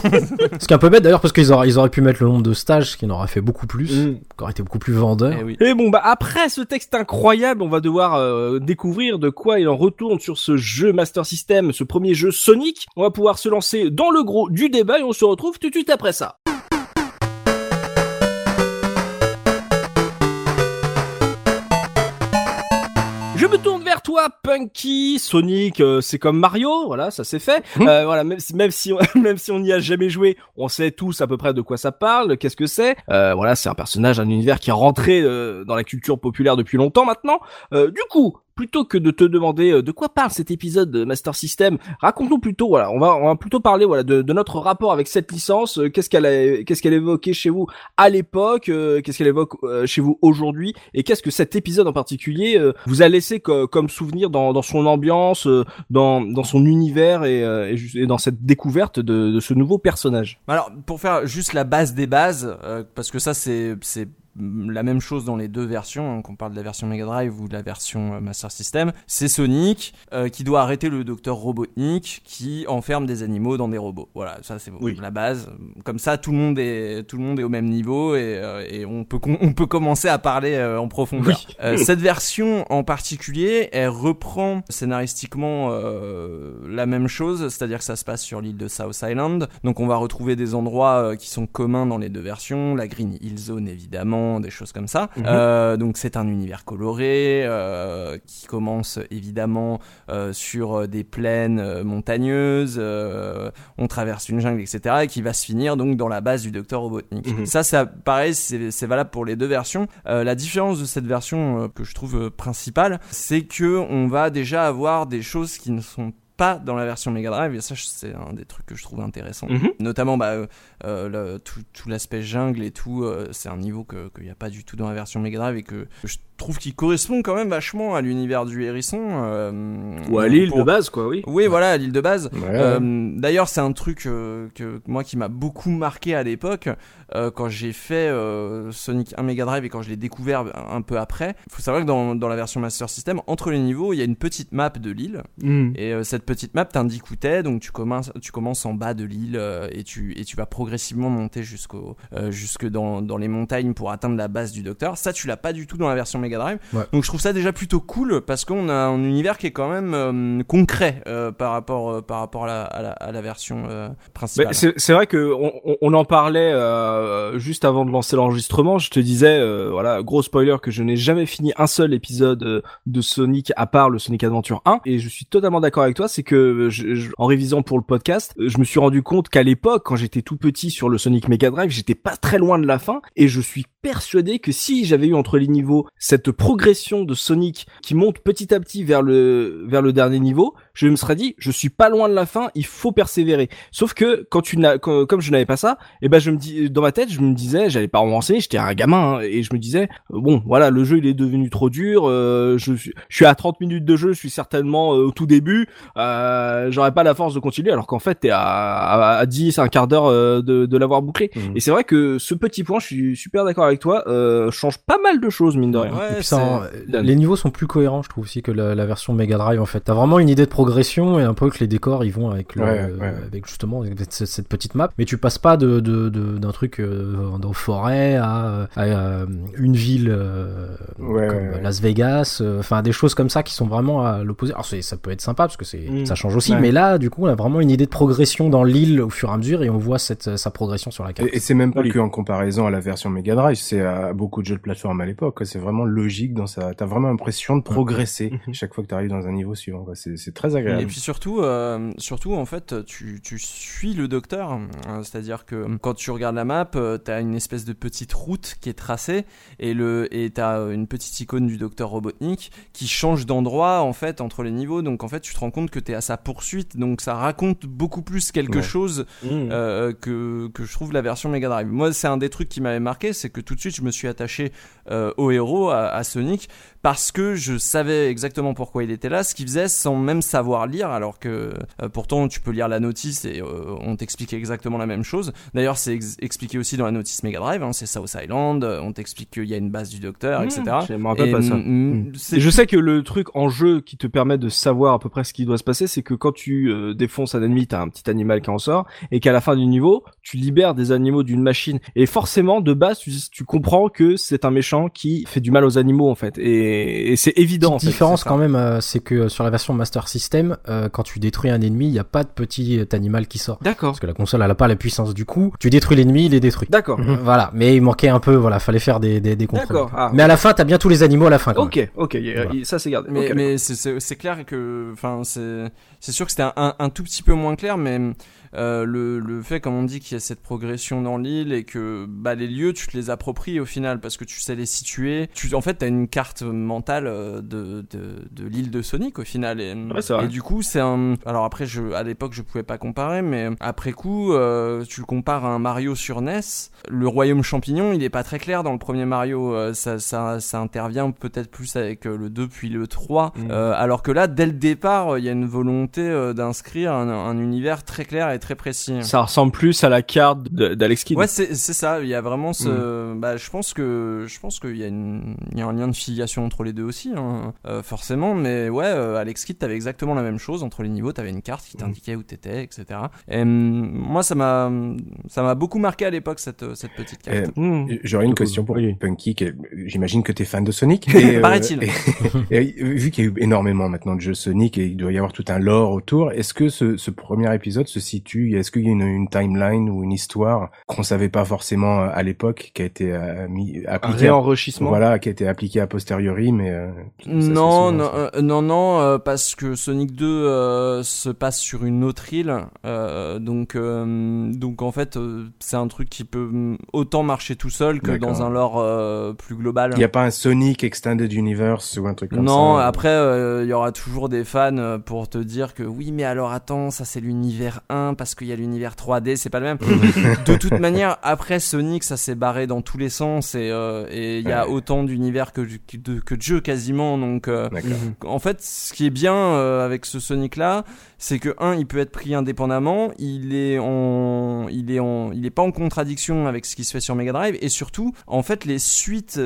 Ce qui est un peu bête d'ailleurs parce qu'ils auraient, ils auraient pu mettre le nombre de stages, qui en aurait fait beaucoup plus, mm. qui aurait été beaucoup plus vendeur. Et, eh oui. Et bon bah après ce texte incroyable, on va devoir euh, découvrir de quoi il en retourne sur ce jeu Master System, ce premier jeu Sonic. On va pouvoir se lancer dans le gros du débat et on se retrouve tout de suite après ça. Je me tourne vers toi, Punky, Sonic, euh, c'est comme Mario, voilà, ça c'est fait. Mmh. Euh, voilà, même si même si on, <laughs> même si on n'y a jamais joué, on sait tous à peu près de quoi ça parle, qu'est-ce que c'est? Euh, voilà, c'est un personnage, un univers qui est rentré dans la culture populaire depuis longtemps maintenant. du coup, plutôt que de te demander euh, de quoi parle cet épisode de Master System, raconte-nous plutôt, voilà, on va, on va plutôt parler, voilà, de, de notre rapport avec cette licence, euh, qu'est-ce qu'elle qu'est-ce qu'elle évoquait chez vous à l'époque, euh, qu'est-ce qu'elle évoque chez vous aujourd'hui, et qu'est-ce que cet épisode en particulier vous a laissé comme souvenir dans, dans son ambiance, dans, dans son univers et, et, dans cette découverte de, de, ce nouveau personnage? Alors, pour faire juste la base des bases, parce que ça c'est la même chose dans les deux versions, hein, qu'on parle de la version Mega Drive ou de la version euh, Master System. C'est Sonic euh, qui doit arrêter le docteur Robotnik qui enferme des animaux dans des robots. Voilà, ça c'est la base. Comme ça, tout le monde est tout le monde est au même niveau et, euh, et on peut on peut commencer à parler en profondeur. cette version en particulier, elle reprend scénaristiquement la même chose, c'est-à-dire que ça se passe sur l'île de South Island. Donc on va retrouver des endroits qui sont communs dans les deux versions, la Green Hill Zone évidemment des choses comme ça. Mhm. Euh, donc c'est un univers coloré euh, qui commence évidemment euh, sur des plaines montagneuses, on traverse une jungle, etc. et qui va se finir donc dans la base du docteur Robotnik. Mhm. Ça, ça, pareil, c'est valable pour les deux versions. La différence de cette version que je trouve principale, c'est que on va déjà avoir des choses qui ne sont pas dans la version Mega Drive et ça c'est un des trucs que je trouve intéressant Mhm. notamment bah, le- tout, tout l'aspect jungle et tout euh, c'est un niveau qu'il n'y a pas du tout dans la version Mega Drive et que, que je trouve qui correspond quand même vachement à l'univers du hérisson euh, Ou à l'île pour- de base, quoi, oui. oui voilà à l'île de base Ouais, euh, D'ailleurs, c'est un truc euh, que moi qui m'a beaucoup marqué à l'époque euh, quand j'ai fait euh, Sonic 1 Mega Drive et quand je l'ai découvert un peu après. Il faut savoir que dans, dans la version Master System, entre les niveaux, il y a une petite map de l'île Mhm. et euh, cette petite map t'indique où t'es. Donc tu commences, tu commences en bas de l'île euh, et tu et tu vas progressivement monter jusqu'au euh, jusque dans, dans les montagnes pour atteindre la base du Docteur. Ça, tu l'as pas du tout dans la version Mega Drive. Ouais. Donc je trouve ça déjà plutôt cool parce qu'on a un univers qui est quand même euh, concret euh, par rapport par rapport à la, à la, à la version principale. C'est vrai que on, on- en parlait juste avant de lancer l'enregistrement. Je te disais, voilà, gros spoiler, que je n'ai jamais fini un seul épisode de Sonic à part le Sonic Adventure 1. Et je suis totalement d'accord avec toi. C'est que je- je- en révisant pour le podcast, je me suis rendu compte qu'à l'époque, quand j'étais tout petit sur le Sonic Mega Drive, j'étais pas très loin de la fin. Et je suis persuadé que si j'avais eu entre les niveaux cette progression de Sonic qui monte petit à petit vers le vers le dernier niveau, je me serais dit, je suis pas loin de la fin, il faut persévérer. Sauf que quand tu n'as, comme je n'avais pas ça, et ben je me dis, dans ma tête, je me disais, j'allais pas me renseigner, j'étais un gamin, hein, et je me disais, euh, bon, voilà, le jeu il est devenu trop dur, euh, je suis, je suis à 30 minutes de jeu, je suis certainement euh, au tout début, euh, j'aurais pas la force de continuer, alors qu'en fait t'es à, à, à 10, un quart d'heure euh, de, de l'avoir bouclé. Mhm. Et c'est vrai que ce petit point, je suis super d'accord avec toi, euh, change pas mal de choses mine de rien. Ouais, Et puis c'est- ça, Dan. les niveaux sont plus cohérents, je trouve aussi que la, la version Mega Drive en fait. T'as vraiment une idée de progression et un peu que les décors ils vont avec le, Ouais, ouais. avec justement avec cette, cette petite map. Mais tu passes pas de de- de- d'un truc euh, dans forêt à, à, euh, une ville euh, Ouais, comme ouais, ouais. Las Vegas. euh, Enfin des choses comme ça qui sont vraiment à l'opposé. Alors c'est- ça peut être sympa parce que c'est Mm. ça change aussi. Ouais. Mais là du coup on a vraiment une idée de progression dans l'île au fur et à mesure et on voit cette sa progression sur la carte. Et, et c'est même pas Oui. que en comparaison à la version Mega Drive, c'est à beaucoup de jeux de plateforme à l'époque. C'est vraiment logique dans ça. T'as vraiment l'impression de progresser <laughs> chaque fois que t'arrives dans un niveau suivant. C'est c'est très Et puis surtout, euh, surtout en fait, tu, tu suis le docteur, euh, c'est-à-dire que quand tu regardes la map, euh, t'as une espèce de petite route qui est tracée et le et t'as une petite icône du docteur Robotnik qui change d'endroit en fait entre les niveaux. Donc en fait, tu te rends compte que t'es à sa poursuite. Donc ça raconte beaucoup plus quelque Ouais. chose euh, que, que je trouve la version Mega Drive. Moi, c'est un des trucs qui m'avait marqué, c'est que tout de suite, je me suis attaché euh, au héros, à, à Sonic, parce que je savais exactement pourquoi il était là, ce qu'il faisait sans même savoir lire, alors que euh, pourtant, tu peux lire la notice et euh, on t'explique exactement la même chose. D'ailleurs, c'est ex- expliqué aussi dans la notice Mega Drive, hein, c'est South Island, euh, on t'explique qu'il y a une base du docteur, etc. Je me rappelle Et, pas ça. mm, mm, Et c'est- je sais que le truc en jeu qui te permet de savoir à peu près ce qui doit se passer, c'est que quand tu euh, défonces un ennemi, t'as un petit animal qui en sort, et qu'à la fin du niveau, tu libères des animaux d'une machine. Et forcément, de base, tu, tu comprends que c'est un méchant qui fait du mal aux animaux, en fait. Et, et c'est évident. fait, différence quand même, euh, c'est que sur la version Master System, euh, quand tu détruis un ennemi, il n'y a pas de petit euh, animal qui sort. D'accord. Parce que la console, elle a pas la puissance du coup. Tu détruis l'ennemi, il est détruit. D'accord. Euh, <laughs> Voilà, mais il manquait un peu, voilà, fallait faire des, des, des contrôles. D'accord. Ah. Mais à la fin, t'as bien tous les animaux à la fin. Quand même. Ok, ok, y a- Voilà. ça c'est gardé. Mais, Ok, mais c'est- clair que, enfin, c'est c'est sûr que c'était un, un, un tout petit peu moins clair, mais euh, le, le fait, comme on dit, qu'il y a cette progression dans l'île et que bah, les lieux, tu te les appropries au final parce que tu sais les situer. Tu, en fait, t'as une carte mentale euh, de, de, de l'île de Sonic au final. Et, Ouais, du coup, c'est un. Alors après, je, à l'époque, je pouvais pas comparer, mais après coup, euh, tu le compares à un Mario sur NES. Le royaume champignon, il est pas très clair dans le premier Mario. euh, ça, ça, ça intervient peut-être plus avec le 2 puis le 3. Mhm. Euh, alors que là, dès le départ, il y a une volonté d'inscrire un, un univers très clair et très précis. Ça ressemble plus à la carte d'Alex Kidd. Ouais, c'est ça. Il y a vraiment ce. Bah, je pense que je pense qu'il y a une il y a un lien de filiation entre les deux aussi, hein, euh, forcément. Mais ouais, euh, Alex Kidd, t'avais exactement la même chose entre les niveaux. T'avais une carte qui t'indiquait où t'étais, etc. Et hum, moi, ça m'a ça m'a beaucoup marqué à l'époque cette cette petite carte. Euh, Mmh. J'aurais une question pour Oui. Punky. J'imagine que t'es fan de Sonic. <laughs> Euh, Paraît-il. <laughs> Vu qu'il y a eu énormément maintenant de jeux Sonic et il doit y avoir tout un lore autour, est-ce que ce, ce premier épisode se situe Est-ce qu'il y a une, une, timeline ou une histoire qu'on savait pas forcément à l'époque, qui a été mis appliqué un réenrichissement Voilà, qui a été appliqué a posteriori, mais non, non, non, non, parce que Sonic 2 se passe sur une autre île, donc donc en fait c'est un truc qui peut autant marcher tout seul que dans un lore plus global. Il n'y a pas un Sonic Extended Universe ou un truc comme ça. Non, après il y aura toujours des fans pour te dire que oui, mais alors attends, ça c'est l'univers 1 parce qu'il y a l'univers 3D, c'est pas le même. <laughs> de toute manière, après Sonic, ça s'est barré dans tous les sens et euh, il y a autant d'univers que, de, que de jeux quasiment. Donc, euh, en fait, ce qui est bien euh, avec ce Sonic là, c'est que un, il peut être pris indépendamment, il est en, il est en, il est pas en contradiction avec ce qui se fait sur Mega Drive et surtout, en fait, les suites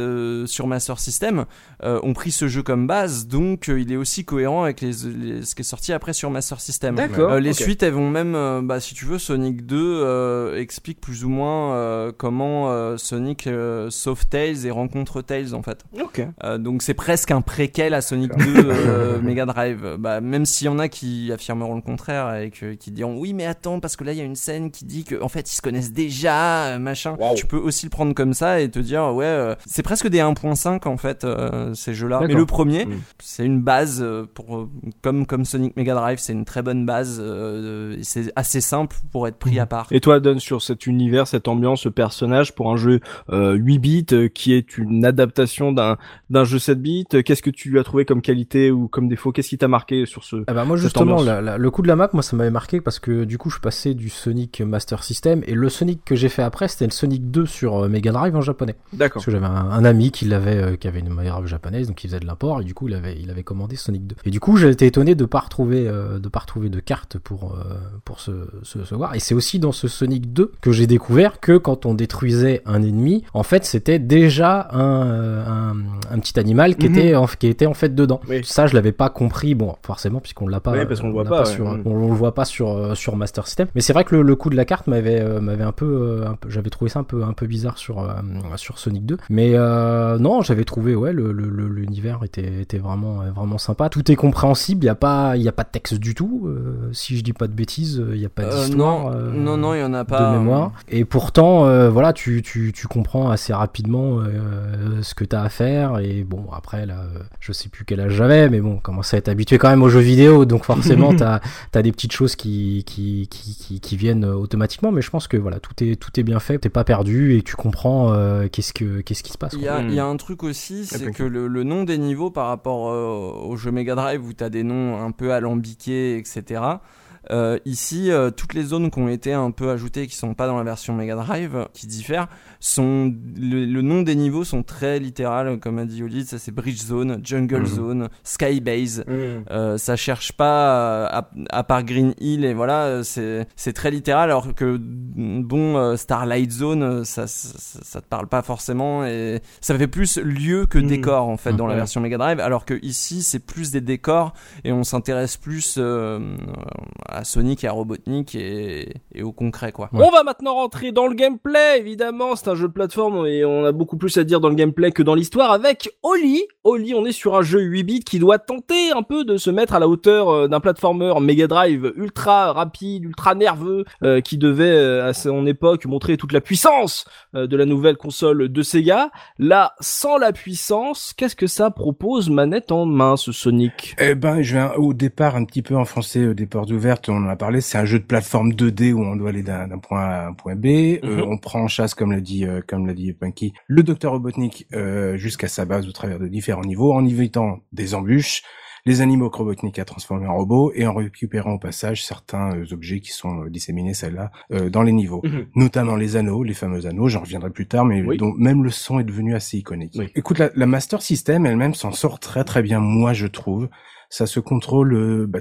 sur Master System ont pris ce jeu comme base, donc il est aussi cohérent avec les, ce qui est sorti après sur Master System. D'accord. les suites, elles vont même, bah, si tu veux, Sonic 2 explique plus ou moins comment Sonic sauve Tails et rencontre Tails en fait. Ok. donc c'est presque un préquel à Sonic 2 Mega Drive. Bah, même s'il y en a qui affirmeront le contraire et qui diront oui mais attends parce que là il y a une scène qui dit que en fait ils se connaissent déjà machin. Tu peux aussi le prendre comme ça et te dire ouais c'est presque des 1.5 en fait ces jeux-là. Mais le premier mm. c'est une base pour comme comme Sonic Mega Drive c'est une très bonne base. Euh, c'est assez simple pour être pris à part. Et toi, Don, sur cet univers, cette ambiance, ce personnage, pour un jeu euh, 8 bits euh, qui est une adaptation d'un d'un jeu 7 bits, qu'est-ce que tu as trouvé comme qualité ou comme défaut? Qu'est-ce qui t'a marqué sur ce ah bah moi justement, le coup de la map, moi ça m'avait marqué parce que du coup je passé du Sonic Master System et le Sonic que j'ai fait après, c'était le Sonic 2 sur euh, Mega Drive en japonais. D'accord. Parce que j'avais un, ami qui l'avait, qui avait une Mega Drive japonaise, donc il faisait de l'import et du coup il avait il avait commandé Sonic 2. Et du coup j'ai été étonné de pas retrouver de pas retrouver de carte pour, euh, pour se, se, voir. Et c'est aussi dans ce Sonic 2 que j'ai découvert que quand on détruisait un ennemi, en fait, c'était déjà un, euh, un, un, petit animal qui, mhm. était, en, qui était en fait dedans. Ça, je l'avais pas compris, bon, forcément, puisqu'on l'a pas, parce qu'on le voit pas, sur, on, le voit pas sur, euh, sur Master System. Mais c'est vrai que le, coup de la carte m'avait, m'avait un peu, un peu j'avais trouvé ça un peu, un peu bizarre sur, sur Sonic 2. Mais non, j'avais trouvé, ouais, l'univers le, était, était vraiment, vraiment sympa. Tout est compréhensible, il n'y a pas, il y a pas de texte du tout. Euh, si je dis pas de bêtises, il n'y a pas euh, d'histoire. non, non, non, il y en a pas. De mémoire. Et pourtant, euh, voilà, tu, tu, tu comprends assez rapidement ce que tu as à faire. Et bon, après, là, je sais plus quel âge j'avais, mais bon, commence à être habitué quand même aux jeux vidéo, donc forcément, <laughs> tu as, as, des petites choses qui, qui, qui, qui, viennent automatiquement. Mais je pense que voilà, tout est, tout est bien fait, t'es pas perdu et tu comprends qu'est-ce que qu'est-ce qui se passe. Il y, a, y a un truc aussi, c'est que le, le, nom des niveaux par rapport au jeu Mega Drive où tu as des noms un peu alambiqués, etc. Euh, ici, euh, toutes les zones qui ont été un peu ajoutées, qui sont pas dans la version Mega Drive, qui diffèrent, sont le, nom des niveaux sont très littéral, comme a dit Oli, ça c'est Bridge Zone, Jungle mhm. Zone, Sky Base. Mhm. Euh, ça cherche pas à, à, part Green Hill et voilà, c'est c'est très littéral. Alors que bon, Starlight Zone, ça, ça, ça te parle pas forcément et ça fait plus lieu que mhm. décor en fait dans la version Mega Drive. Alors que ici, c'est plus des décors et on s'intéresse plus à Sonic et à Robotnik et, au concret quoi. On va maintenant rentrer dans le gameplay évidemment, c'est un jeu de plateforme et on a beaucoup plus à dire dans le gameplay que dans l'histoire avec Oli. Oli, on est sur un jeu 8 bits qui doit tenter un peu de se mettre à la hauteur euh, d'un platformer Mega Drive ultra rapide, ultra nerveux euh, qui devait euh, à son époque montrer toute la puissance de la nouvelle console de Sega. Là, sans la puissance, qu'est-ce que ça propose manette en main ce Sonic? Eh ben, je vais au départ un petit peu enfoncer des portes ouvertes on en a parlé, c'est un jeu de plateforme 2D où on doit aller d'un point A à un point B. Euh, mhm. on prend en chasse, comme l'a dit, euh, comme l'a dit Punky, le docteur Robotnik euh, jusqu'à sa base au travers de différents niveaux, en évitant des embûches, les animaux que Robotnik a transformés en robots et en récupérant au passage certains objets qui sont disséminés celle-là dans les niveaux, mhm. notamment les anneaux, les fameux anneaux. J'en reviendrai plus tard, mais dont même le son est devenu assez iconique. Écoute, la, Master System elle-même s'en sort très très bien, moi je trouve ça se contrôle bah,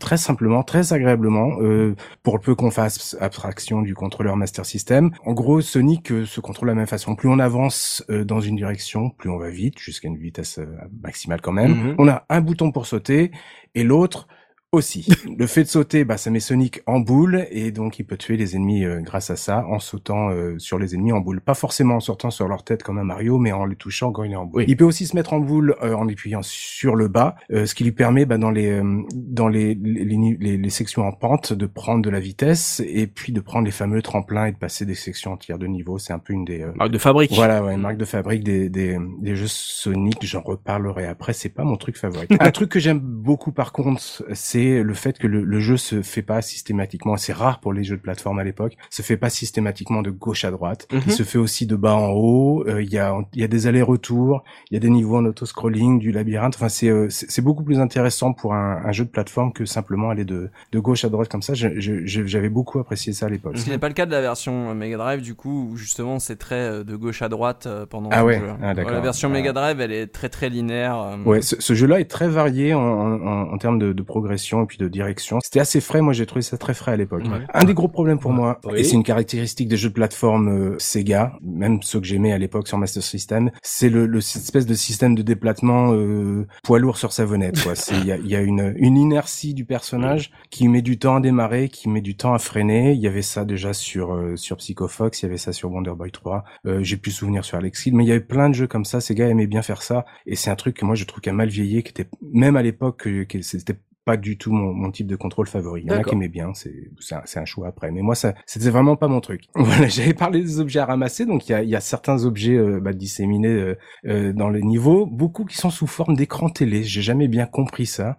très simplement, très agréablement, euh, pour le peu qu'on fasse abstraction du contrôleur Master System. En gros, Sonic euh, se contrôle de la même façon. Plus on avance euh, dans une direction, plus on va vite, jusqu'à une vitesse maximale quand même. Mm-hmm. On a un bouton pour sauter et l'autre Aussi. le fait de sauter, bah, ça met Sonic en boule et donc il peut tuer les ennemis euh, grâce à ça en sautant euh, sur les ennemis en boule. Pas forcément en sortant sur leur tête comme un Mario, mais en les touchant quand il est en boule. Il peut aussi se mettre en boule euh, en appuyant sur le bas, ce qui lui permet bah, dans les dans les les, les sections en pente de prendre de la vitesse et puis de prendre les fameux tremplins et de passer des sections entières de niveau. C'est un peu une des marques de fabrique. Voilà, ouais, une marque de fabrique des des, des jeux Sonic. J'en reparlerai après. C'est pas mon truc favori. <laughs> un truc que j'aime beaucoup par contre, c'est le fait que le, jeu se fait pas systématiquement, c'est rare pour les jeux de plateforme à l'époque, se fait pas systématiquement de gauche à droite, il mhm. se fait aussi de bas en haut, euh, il y a y a des allers-retours, il y a des niveaux en auto-scrolling, du labyrinthe, enfin c'est euh, c'est beaucoup plus intéressant pour un, jeu de plateforme que simplement aller de de gauche à droite comme ça, j'avais beaucoup apprécié ça à l'époque. Ce qui n'est pas le cas de la version Mega Drive du coup où justement c'est très euh, de gauche à droite pendant ah ouais. Ah, la version Mega Drive elle est très très linéaire. Ouais, ce, jeu-là est très varié en, en, en termes de, de progression et puis de direction. C'était assez frais, moi j'ai trouvé ça très frais à l'époque. Un des gros problèmes pour moi, et c'est une caractéristique des jeux de plateforme euh, Sega, même ceux que j'aimais à l'époque sur Master System, c'est le, le espèce de système de déplacement euh, poids lourd sur savonnette. Il y a, y a une, une inertie du personnage qui met du temps à démarrer, qui met du temps à freiner. Il y avait ça déjà sur euh, sur Psycho Fox, il y avait ça sur Wonder Boy 3. Euh, j'ai plus souvenir sur Alex Kidd, mais il y avait plein de jeux comme ça. Sega aimait bien faire ça, et c'est un truc que moi je trouve qui a mal vieilli, qui était même à l'époque que c'était pas du tout mon, mon, type de contrôle favori. Il y en a qui aimaient bien, c'est c'est un, choix après. Mais moi, ça c'était vraiment pas mon truc. <laughs> Voilà, j'avais parlé des objets à ramasser, donc il y a, y a certains objets euh, bah, disséminés euh, euh, dans les niveaux, beaucoup qui sont sous forme d'écran télé. J'ai jamais bien compris ça.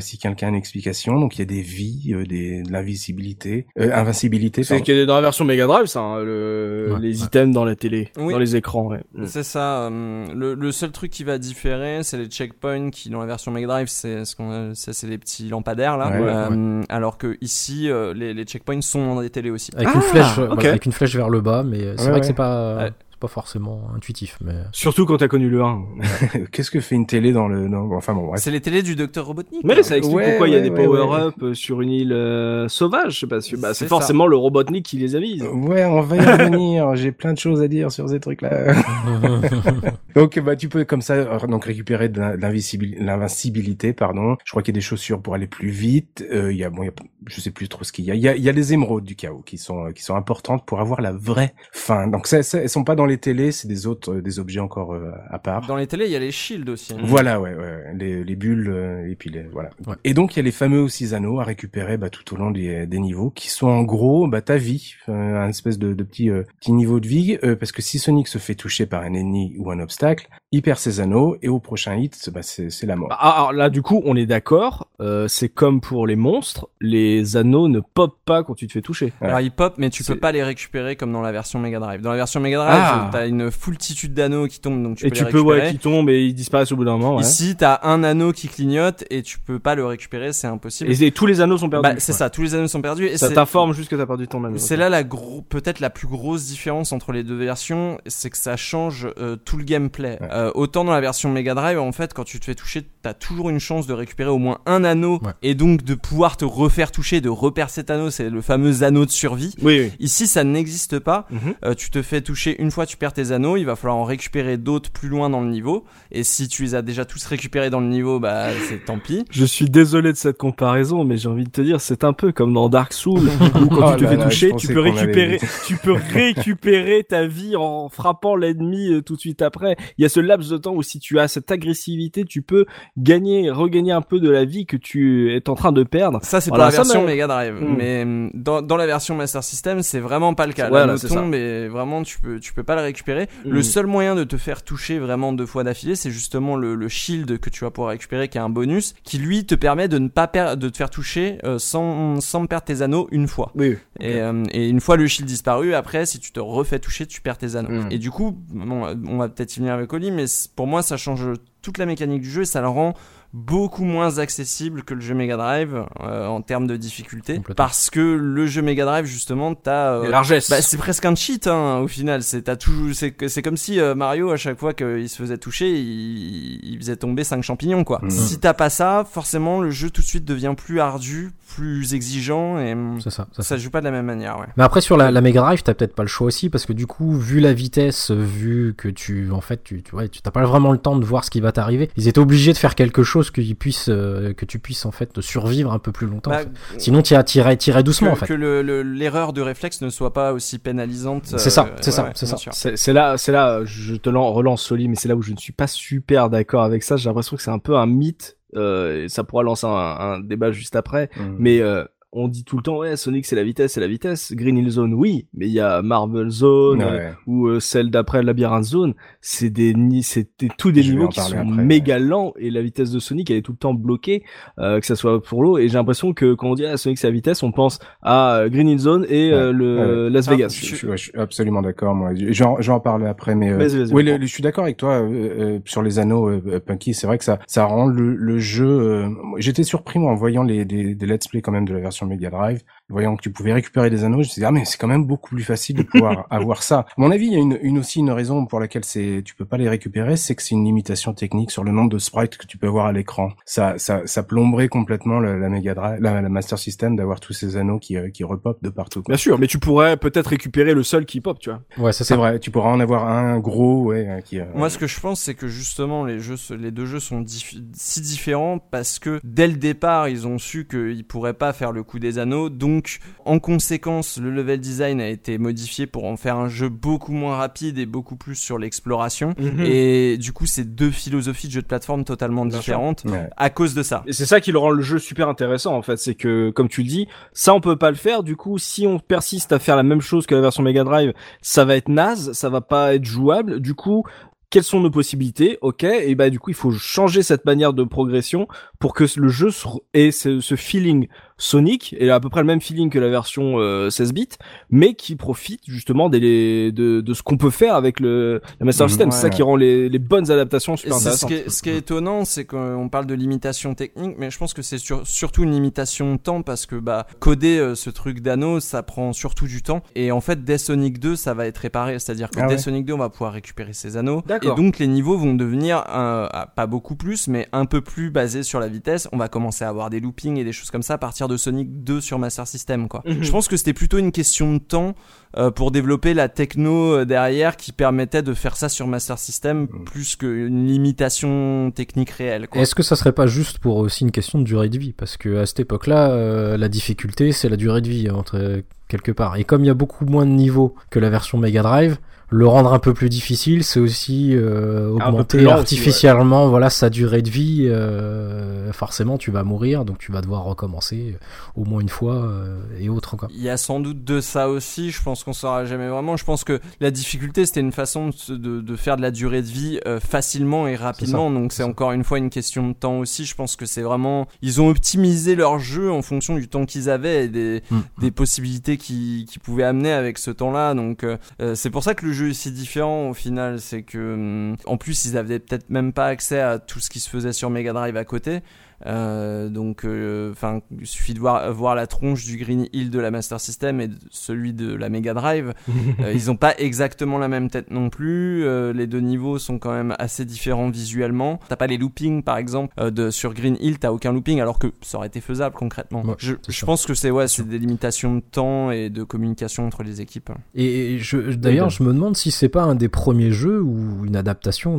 si quelqu'un a une explication, donc il y a des vies, des, de l'invisibilité, invincibilité. C'est qu'il y a dans la version Mega Drive, ça, hein, le, les items dans la télé, dans les écrans. Ouais. C'est ça. le, le, seul truc qui va différer, c'est les checkpoints qui dans la version Mega Drive, c'est ce qu'on, ça c'est les petits lampadaires là. Euh, alors que ici, euh, les, les, checkpoints sont dans des télés aussi. Avec, une ah, flèche, avec une flèche vers le bas, mais c'est vrai que c'est pas pas forcément intuitif, mais surtout quand t'as connu le 1. <laughs> Qu'est-ce que fait une télé dans le Enfin bon, c'est les télés du docteur Robotnik. Mais ça explique pourquoi il y a des power-up euh, sur une île euh, sauvage. Parce que bah, c'est forcément le Robotnik qui les avise. Ouais, on va y revenir. <laughs> J'ai plein de choses à dire sur ces trucs-là. <laughs> donc bah tu peux comme ça euh, donc récupérer de l'invincibilité, pardon. Je crois qu'il y a des chaussures pour aller plus vite. Il y a bon, y a, je sais plus trop ce qu'il y a. Il y a, y a les émeraudes du chaos qui sont qui sont importantes pour avoir la vraie fin. Donc ça, ça, elles sont pas dans les télés, c'est des autres, euh, des objets encore euh, à part. Dans les télés, il y a les shields aussi. Hein. Voilà, ouais, ouais, les, les bulles euh, et puis les voilà. Et donc il y a les fameux aussi anneaux à récupérer bah, tout au long des, des niveaux, qui sont en gros bah, ta vie, un espèce de, de petit petit niveau de vie, parce que si Sonic se fait toucher par un ennemi ou un obstacle, il perd ses anneaux et au prochain hit, bah, c'est la mort. Bah, alors là, du coup, on est d'accord. c'est comme pour les monstres, les anneaux ne popent pas quand tu te fais toucher. Alors ils pop, mais tu peux pas les récupérer comme dans la version Mega Drive. Dans la version Mega Drive, ah, t'as une foultitude d'anneaux qui tombent, donc tu et peux tu les peux ouais, qui tombent et ils disparaissent au bout d'un moment. Ouais. Ici, t'as un anneau qui clignote et tu peux pas le récupérer, c'est impossible. Et, tous les anneaux sont perdus. Bah, c'est ça, tous les anneaux sont perdus. Et ça t'informe juste que t'as perdu ton anneau. C'est là la gros, peut-être la plus grosse différence entre les deux versions, c'est que ça change euh, tout le gameplay. Euh, autant dans la version Mega Drive, en fait, quand tu te fais toucher, t'as toujours une chance de récupérer au moins un anneau et donc de pouvoir te refaire toucher, de repérer cet anneau, c'est le fameux anneau de survie. Oui, Ici, ça n'existe pas. Mhm. euh, tu te fais toucher une fois, tu perds tes anneaux, il va falloir en récupérer d'autres plus loin dans le niveau. Et si tu les as déjà tous récupérés dans le niveau, bah c'est tant pis. Je suis désolé de cette comparaison, mais j'ai envie de te dire, c'est un peu comme dans Dark Souls où quand <laughs> tu te oh fais toucher, tu peux récupérer, tu peux récupérer ta vie en frappant l'ennemi euh, tout de suite après. Il y a ce laps de temps où si tu as cette agressivité, tu peux gagner, regagner un peu de la vie que tu es en train de perdre. Ça c'est pour la version Mega Drive, hmm. mais hum, dans, dans la version Master System, c'est vraiment pas le cas. Voilà, Là, tombe et vraiment tu peux tu peux pas le récupérer. Le hmm. seul moyen de te faire toucher vraiment deux fois d'affilée, c'est justement le, le, shield que tu vas pouvoir récupérer, qui est un bonus, qui lui te permet de ne pas perdre, de te faire toucher euh, sans, sans perdre tes anneaux une fois. Oui. Et, euh, et, une fois le shield disparu, après, si tu te refais toucher, tu perds tes anneaux. Hmm. Et du coup, bon, on va peut-être y venir avec Oli, mais pour moi, ça change toute la mécanique du jeu et ça le rend beaucoup moins accessible que le jeu Mega Drive euh, en termes de difficulté parce que le jeu Mega Drive justement t'as euh, largesse bah, c'est presque un cheat hein, au final. C'est t'as toujours c'est c'est comme si euh, Mario à chaque fois qu'il se faisait toucher il, il faisait tomber 5 champignons quoi. Mm. si t'as pas ça forcément le jeu tout de suite devient plus ardu plus exigeant et ça, ça, ça, joue pas de la même manière ouais. mais après sur la, la Mega Drive t'as peut-être pas le choix aussi parce que du coup vu la vitesse vu que tu en fait tu tu ouais, t'as pas vraiment le temps de voir ce qui va t'arriver ils étaient obligés de faire quelque chose chose que, puisse, que tu puisses en fait survivre un peu plus longtemps. Bah, Sinon, tu irais, tirer doucement que, en fait. Que l'erreur de réflexe ne soit pas aussi pénalisante. C'est ça, c'est ça, c'est ça. C'est là, c'est là, je te relance Soli, mais c'est là où je ne suis pas super d'accord avec ça. J'ai l'impression que c'est un peu un mythe. Euh, ça pourra lancer un, débat juste après, mmh. mais euh, on dit tout le temps ouais Sonic c'est la vitesse c'est la vitesse. Green Hill Zone oui mais il y a Marvel Zone ou euh, celle d'après Labyrinth Zone. C'est des c'était tous des niveaux qui sont méga lents et la vitesse de Sonic elle est tout le temps bloquée euh, que ça soit pour l'eau. Et j'ai l'impression que quand on dit ah, Sonic c'est la vitesse on pense à euh, Green Hill Zone et le Las Vegas. je, suis absolument d'accord moi. J'en j'en parler après mais oui je suis d'accord avec toi sur les anneaux Punky. C'est vrai que ça ça rend le, jeu j'étais surpris moi en voyant les des, des let's play quand même de la version Mega Drive, voyant que tu pouvais récupérer des anneaux, je me suis dit, ah mais c'est quand même beaucoup plus facile de pouvoir <laughs> avoir ça. À mon avis, il y a une, une, aussi une raison pour laquelle c'est tu peux pas les récupérer, c'est que c'est une limitation technique sur le nombre de sprites que tu peux voir à l'écran. Ça, ça, ça plomberait complètement la, la Mega Drive, la, Master System d'avoir tous ces anneaux qui, euh, qui repopent de partout. Bien sûr, mais tu pourrais peut-être récupérer le seul qui pop, tu vois. Ouais, ça c'est vrai. Tu pourras en avoir un gros, ouais, qui. Euh, Moi, ce que je pense, c'est que justement les jeux, les deux jeux sont si différents parce que dès le départ, ils ont su qu'ils pourraient pas faire le coup des anneaux. Donc, en conséquence, le level design a été modifié pour en faire un jeu beaucoup moins rapide et beaucoup plus sur l'exploration. Mhm. Et du coup, c'est deux philosophies de jeu de plateforme totalement différentes à cause de ça. Et c'est ça qui le rend le jeu super intéressant, en fait. C'est que, comme tu le dis, ça, on peut pas le faire. Du coup, si on persiste à faire la même chose que la version Mega Drive, ça va être naze, ça va pas être jouable. Du coup, quelles sont nos possibilités? Ok, et bah du coup il faut changer cette manière de progression pour que le jeu ait ce feeling Sonic et à peu près le même feeling que la version 16 euh, bits, mais qui profite justement des, de, de ce qu'on peut faire avec le, Master mhm. System. c'est ça qui rend les, les bonnes adaptations super intéressantes. Ce qui est, ce qui est étonnant, c'est qu'on parle de limitation technique, mais je pense que c'est surtout une limitation de temps parce que bah coder euh, ce truc d'anneau, ça prend surtout du temps. Et en fait, dès Sonic 2, ça va être réparé, c'est-à-dire que ah dès Sonic 2, on va pouvoir récupérer ces anneaux. Et donc les niveaux vont devenir ah, pas beaucoup plus, mais un peu plus basés sur la vitesse. On va commencer à avoir des loopings et des choses comme ça à partir de Sonic 2 sur Master System quoi. Mhm. Je pense que c'était plutôt une question de temps euh, pour développer la techno euh, derrière qui permettait de faire ça sur Master System mhm. plus qu'une limitation technique réelle. Est-ce que ça serait pas juste pour aussi une question de durée de vie? Parce que à cette époque-là, euh, la difficulté c'est la durée de vie entre quelque part. Et comme il y a beaucoup moins de niveaux que la version Mega Drive, le rendre un peu plus difficile, c'est aussi euh, augmenter artificiellement voilà sa durée de vie. Euh, forcément, tu vas mourir, donc tu vas devoir recommencer au moins une fois euh, et autre encore. Il y a sans doute de ça aussi. Je pense qu'on saura jamais vraiment. Je pense que la difficulté, c'était une façon de, de, faire de la durée de vie facilement et rapidement. Donc c'est encore une fois une question de temps aussi. Je pense que c'est vraiment ils ont optimisé leur jeu en fonction du temps qu'ils avaient et des, mm. des possibilités qu'ils qui pouvaient amener avec ce temps-là. Donc c'est pour ça que le jeu est si différent au final, c'est que hum, en plus ils avaient peut-être même pas accès à tout ce qui se faisait sur Mega Drive à côté. Euh, donc, euh, enfin, il suffit de voir, voir la tronche du Green Hill de la Master System et celui de la Mega Drive. <laughs> Euh, ils ont pas exactement la même tête non plus. les deux niveaux sont quand même assez différents visuellement. T'as pas les loopings, par exemple, de sur Green Hill, t'as aucun looping, alors que ça aurait été faisable concrètement. je, je pense que c'est ouais, c'est des limitations de temps et de communication entre les équipes. Et je, d'ailleurs, je me demande si c'est pas un des premiers jeux où une adaptation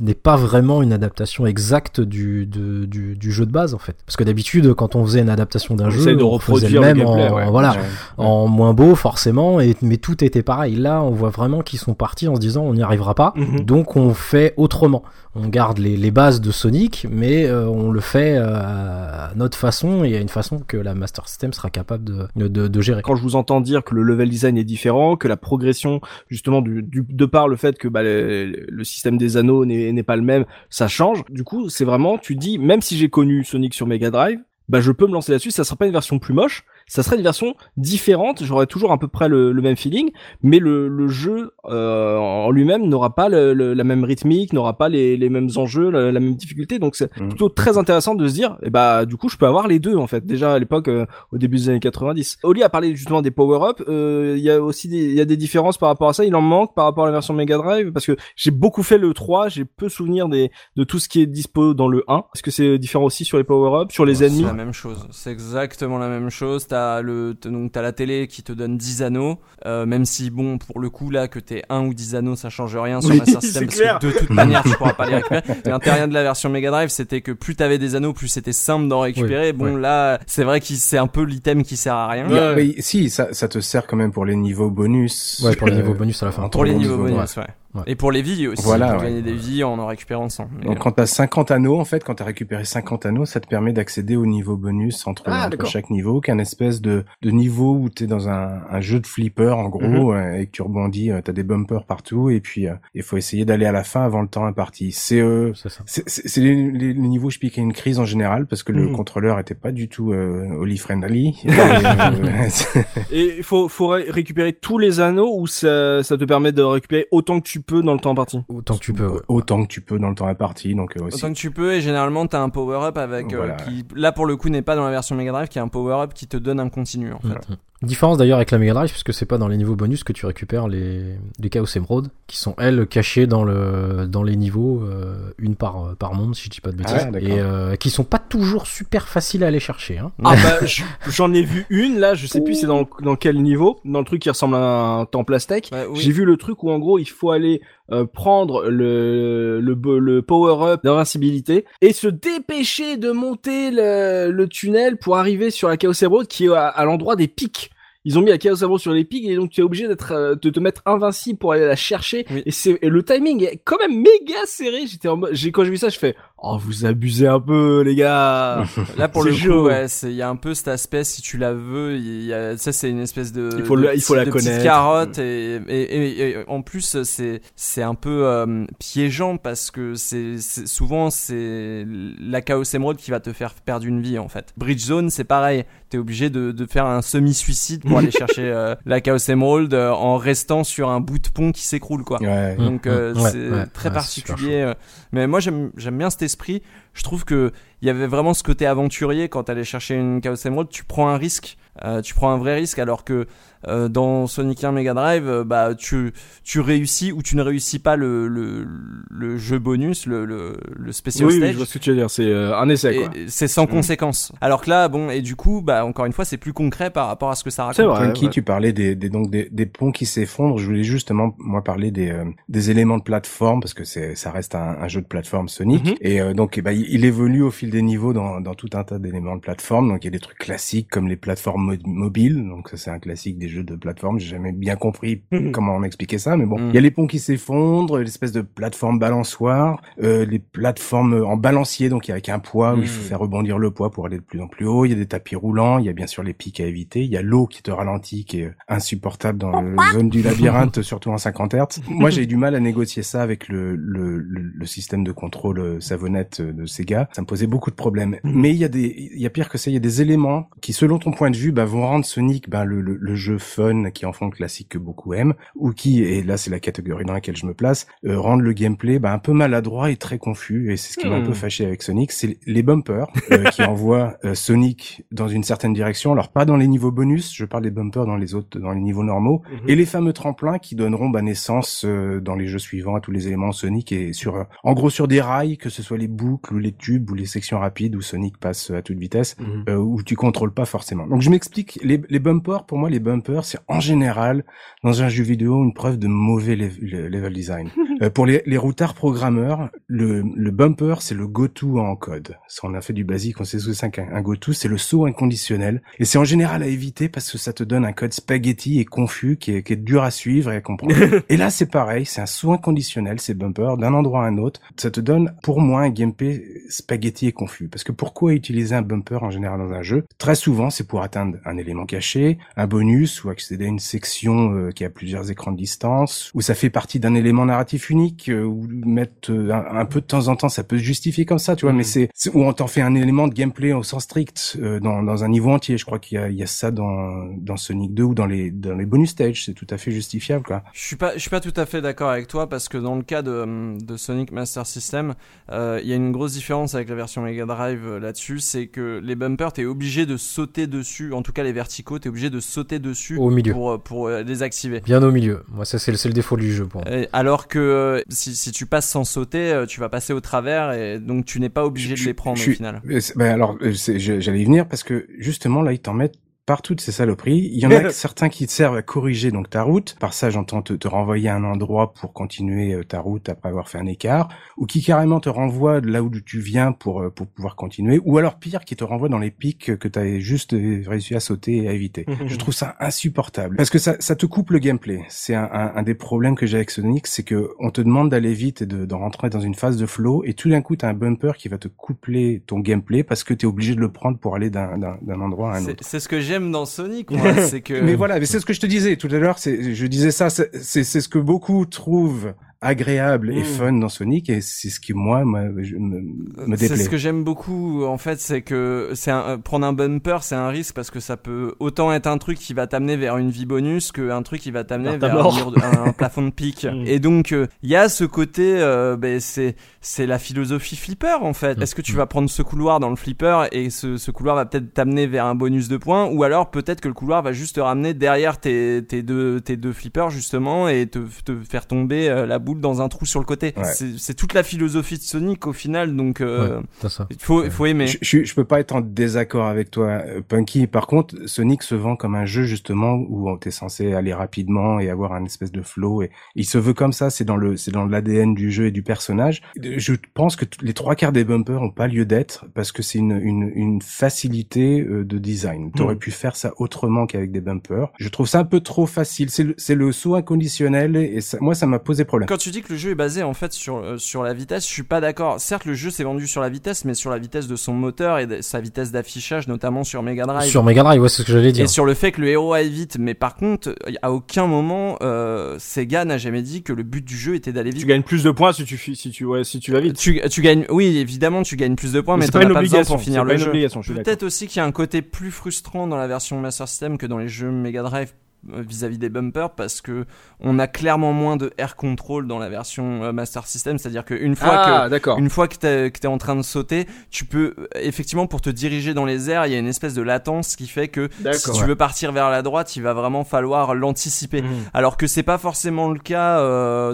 n'est pas vraiment une adaptation exacte du, du du, jeu de base en fait. Parce que d'habitude, quand on faisait une adaptation d'un jeu, on faisait le même en, voilà, en moins beau forcément, et, mais tout était pareil. Là, on voit vraiment qu'ils sont partis en se disant on n'y arrivera pas, mhm. donc on fait autrement. On garde les, les bases de Sonic, mais euh, on le fait euh, à notre façon et à une façon que la Master System sera capable de, de, gérer. Quand je vous entends dire que le level design est différent, que la progression, justement, de par le fait que bah, le, le système des anneaux n'est pas le même, ça change. Du coup, c'est vraiment, tu dis, même si j'ai connu Sonic sur Mega Drive, bah je peux me lancer là-dessus. Ça sera pas une version plus moche, ça serait une version différente. J'aurais toujours à peu près le, même feeling, mais le, le jeu euh, en lui-même n'aura pas le, la même rythmique, n'aura pas les, les, mêmes enjeux, la, même difficulté. Donc c'est mm. plutôt très intéressant de se dire, eh bah du coup je peux avoir les deux en fait. Déjà à l'époque, euh, au début des années 90. Oli a parlé justement des power-up. Euh, il y a aussi des, il y a des différences par rapport à ça. Il en manque par rapport à la version Mega Drive parce que j'ai beaucoup fait le 3, j'ai peu souvenir des de tout ce qui est dispo dans le 1. Est-ce que c'est différent aussi sur les power-up, sur les ennemis C'est la même chose. C'est exactement la même chose. T'as t'as le donc t'as la télé qui te donne 10 anneaux, euh, même si bon pour le coup là que t'aies 1 ou 10 anneaux ça change rien sur Oui, Master System parce clair. que de toute <laughs> manière tu pourras pas les récupérer. L'intérêt de la version Mega Drive c'était que plus t'avais des anneaux plus c'était simple d'en récupérer. bon là c'est vrai que c'est un peu l'item qui sert à rien. Ouais. mais si, ça, ça te sert quand même pour les niveaux bonus. Ouais, pour les niveaux bonus à la fin. Pour les niveaux niveaux, bonus, ouais. Ouais. Et pour les vies aussi, Voilà, pour ouais. gagner des vies en en récupérant 100. Mais, Donc quand t'as 50 anneaux, en fait, quand t'as récupéré 50 anneaux, ça te permet d'accéder au niveau bonus entre, Ah, entre chaque niveau, qu'un espèce de, de niveau où t'es dans un, un jeu de flipper en gros, Mhm. euh, et que tu rebondis, euh, t'as des bumpers partout, et puis euh, il faut essayer d'aller à la fin avant le temps imparti. C'est euh, C'est les, les- les niveaux je piquais une crise en général parce que le Mhm. contrôleur était pas du tout euh, Oli friendly. <laughs> Et, euh, il faut, faut ré- récupérer tous les anneaux ou ça, ça te permet de récupérer autant que tu peux dans le temps imparti Autant que tu peux. ouais. autant que tu peux dans le temps imparti. Donc euh, aussi. Autant que tu peux, et généralement t'as un power-up avec, euh, Voilà. qui, là pour le coup n'est pas dans la version Mega Drive, qui est un power-up qui te donne un continu en fait. Différence d'ailleurs avec la Mega Drive, puisque c'est pas dans les niveaux bonus que tu récupères les, les Chaos Emerald, qui sont elles cachées dans le dans les niveaux, euh, une par par monde, si je dis pas de bêtises, Ah, et euh, qui sont pas toujours super faciles à aller chercher. Hein. Ah <laughs> bah j'en ai vu une là, je sais plus c'est dans, dans quel niveau, dans le truc qui ressemble à un temple aztèque. Ouais, oui. J'ai vu le truc où en gros il faut aller euh, prendre le le, le power up d'invincibilité et se dépêcher de monter le, le tunnel pour arriver sur la Chaos Emerald qui est à, à l'endroit des pics. Ils ont mis la Chaos Emerald sur les pics et donc tu es obligé d'être euh, de te mettre invincible pour aller la chercher Oui. et c'est et le timing est quand même méga serré. J'étais en j'ai quand j'ai vu ça je fais oh vous abusez un peu les gars. <laughs> Là pour le chaud. coup, ouais, c'est il y a un peu cet aspect si tu la veux, il y a ça c'est une espèce de Il faut de le- il faut la de petite connaître. carotte et, et, et- et en plus c'est c'est un peu euh, piégeant parce que c'est c'est- souvent c'est la Chaos Emerald qui va te faire perdre une vie en fait. Bridge Zone c'est pareil, t'es obligé de de faire un semi-suicide pour aller <laughs> chercher euh, la Chaos Emerald euh, en restant sur un bout de pont qui s'écroule quoi. Ouais. Donc euh, mm, ouais, c'est ouais, très particulier. euh, Mais moi j'aime j'aime bien cet esprit. Je trouve que il y avait vraiment ce côté aventurier quand t'allais chercher une Chaos Emerald. Tu prends un risque, euh, tu prends un vrai risque, alors que euh, dans Sonic 1 Mega Drive, euh, bah tu tu réussis ou tu ne réussis pas le le, le jeu bonus, le le, le special Oui, oui, stage. je vois ce que tu veux dire, c'est euh, un essai quoi. c'est sans Mm. conséquence. Alors que là, bon, et du coup, bah encore une fois, c'est plus concret par rapport à ce que ça raconte. C'est vrai. Ouais. tu parlais des, des donc des, des ponts qui s'effondrent. Je voulais justement moi parler des euh, des éléments de plateforme parce que c'est ça reste un, un jeu de plateforme Sonic Mhm. et euh, donc eh ben, il, il évolue au fil des niveaux dans, dans tout un tas d'éléments de plateforme. Donc il y a des trucs classiques comme les plateformes mo- mobiles. Donc ça c'est un classique des jeux de plateforme. J'ai jamais bien compris Mhm. comment on expliquait ça, mais bon. Mhm. Il y a les ponts qui s'effondrent, l'espèce de plateforme balançoire, euh, les plateformes en balancier donc avec un poids où il faut Mhm. faire rebondir le poids pour aller de plus en plus haut. Il y a des tapis roulants, il y a bien sûr les pics à éviter, il y a l'eau qui te ralentit, qui est insupportable dans la zone du labyrinthe, <laughs> surtout en 50 Hz. Moi, j'ai eu du mal à négocier ça avec le, le, le, le système de contrôle euh, savonnette euh, de Sega. Ça me posait beaucoup de problèmes. Mais il y a des, il y a pire que ça, il y a des éléments qui, selon ton point de vue, bah, vont rendre Sonic bah, le, le, le jeu fun qui est enfant classique que beaucoup aiment, ou qui, et là c'est la catégorie dans laquelle je me place, euh, rendent le gameplay bah, un peu maladroit et très confus. Et c'est ce qui m'a un peu fâché avec Sonic, c'est les bumpers euh, <laughs> qui envoient euh, Sonic dans une certaine direction. Alors pas dans les niveaux bonus, je parle des bumpers dans les autres, dans les niveaux normaux, Mhm. et les fameux tremplins qui donneront bah, naissance euh, dans les jeux suivants à tous les éléments Sonic et sur, euh, en gros sur des rails, que ce soit les boucles ou les tubes ou les sections rapides où Sonic passe à toute vitesse Mhm. euh, où tu contrôles pas forcément. Donc je m'explique, les, les bumpers, pour moi les bumpers, c'est en général dans un jeu vidéo une preuve de mauvais lev- le- level design. <laughs> Euh, pour les, les routards programmeurs, le, le bumper c'est le go-to en code. Si on a fait du basique, on sait ce que c'est qu'un un go-to, c'est le saut inconditionnel. Et c'est en général à éviter parce que ça te donne un code spaghetti et confus qui est, qui est dur à suivre et à comprendre. <laughs> et là c'est pareil, c'est un saut inconditionnel, ces bumpers, d'un endroit à un autre. Ça te donne pour moi un gameplay spaghetti et confus. Parce que pourquoi utiliser un bumper en général dans un jeu? Très souvent c'est pour atteindre un élément caché, un bonus ou accéder à une section euh, qui a plusieurs écrans de distance, ou ça fait partie d'un élément narratif unique, euh, ou mettre euh, un, un peu de temps en temps ça peut se justifier comme ça, tu vois, Mhm. mais c'est ou on t'en fait un élément de gameplay au sens strict dans, dans un niveau entier. Je crois qu'il y y a ça dans, dans Sonic 2 ou dans les dans les bonus stages, c'est tout à fait justifiable quoi. Je suis pas, je suis pas tout à fait d'accord avec toi parce que dans le cas de, de Sonic Master System, il y a une grosse différence avec la version Mega Drive euh, là-dessus, c'est que les bumpers, t'es obligé de sauter dessus, en tout cas les verticaux, t'es obligé de sauter dessus Au milieu. pour, euh, pour euh, les activer. Bien au milieu. Moi, ça, c'est le, le défaut du jeu pour moi. Et alors que si, si tu passes sans sauter, tu vas passer au travers et donc tu n'es pas obligé de Je- les prendre je au final. Ben alors, j'allais y venir parce que justement là, ils t'en mettent par toutes ces saloperies. Il y en a <laughs> certains qui te servent à corriger donc ta route. Par ça, j'entends te, te, renvoyer à un endroit pour continuer euh, ta route après avoir fait un écart, ou qui carrément te renvoie de là où tu viens pour euh, pour pouvoir continuer, ou alors pire, qui te renvoie dans les pics que tu as juste euh, réussi à sauter et à éviter. <laughs> Je trouve ça insupportable parce que ça, ça te coupe le gameplay. C'est un, un, un, des problèmes que j'ai avec Sonic, c'est que on te demande d'aller vite et de, de, rentrer dans une phase de flow, et tout d'un coup, tu as un bumper qui va te coupler ton gameplay parce que tu es obligé de le prendre pour aller d'un endroit à un autre. C'est ce que j'aime dans Sonic, moi, <laughs> c'est que. Mais voilà, mais c'est ce que je te disais tout à l'heure. C'est, je disais ça, c'est ce que beaucoup trouvent agréable et mmh. fun dans Sonic et c'est ce qui moi me, me, me déplaît. C'est ce que j'aime beaucoup en fait, c'est que c'est un, prendre un bumper, c'est un risque parce que ça peut autant être un truc qui va t'amener vers une vie bonus qu'un truc qui va t'amener vers un, un, plafond de pic. <laughs> Mmh. Et donc euh, il y a ce côté, euh, ben, c'est c'est la philosophie flipper en fait. Mmh. Est-ce que tu vas prendre ce couloir dans le flipper et ce, ce couloir va peut-être t'amener vers un bonus de points ou alors peut-être que le couloir va juste te ramener derrière tes, tes deux tes deux flippers justement et te, te faire tomber euh, la boule dans un trou sur le côté. C'est toute la philosophie de Sonic au final, donc euh, il faut, il faut aimer. Je, je, je, peux pas être en désaccord avec toi, euh, Punky. Par contre, Sonic se vend comme un jeu justement où t'es censé aller rapidement et avoir un espèce de flow. Et il se veut comme ça. C'est dans le, c'est dans l'ADN du jeu et du personnage. Je pense que les trois quarts des bumpers ont pas lieu d'être parce que c'est une, une, une, facilité euh, de design. T'aurais hmm. pu faire ça autrement qu'avec des bumpers. Je trouve ça un peu trop facile. C'est le, le saut inconditionnel et ça, moi ça m'a posé problème. Quand tu dis que le jeu est basé en fait sur euh, sur la vitesse, je suis pas d'accord. Certes, le jeu s'est vendu sur la vitesse, mais sur la vitesse de son moteur et de sa vitesse d'affichage, notamment sur Mega Drive. Sur Mega Drive, ouais, c'est ce que j'allais dire. Et sur le fait que le héros aille vite, mais par contre, à aucun moment euh, Sega n'a jamais dit que le but du jeu était d'aller vite. Tu gagnes plus de points si tu si tu ouais, si tu vas vite. Tu, tu gagnes, oui, évidemment, tu gagnes plus de points, mais, mais t'en as pas besoin pour finir le jeu. Peut-être aussi qu'il y a un côté plus frustrant dans la version Master System que dans les jeux Mega Drive euh, vis-à-vis des bumpers parce que on a clairement moins de air control dans la version euh, Master System. C'est à dire qu'une fois ah, que une fois que t'es es en train de sauter tu peux euh, effectivement pour te diriger dans les airs il y a une espèce de latence qui fait que si tu veux partir vers la droite il va vraiment falloir l'anticiper. Mmh. alors que c'est pas forcément le cas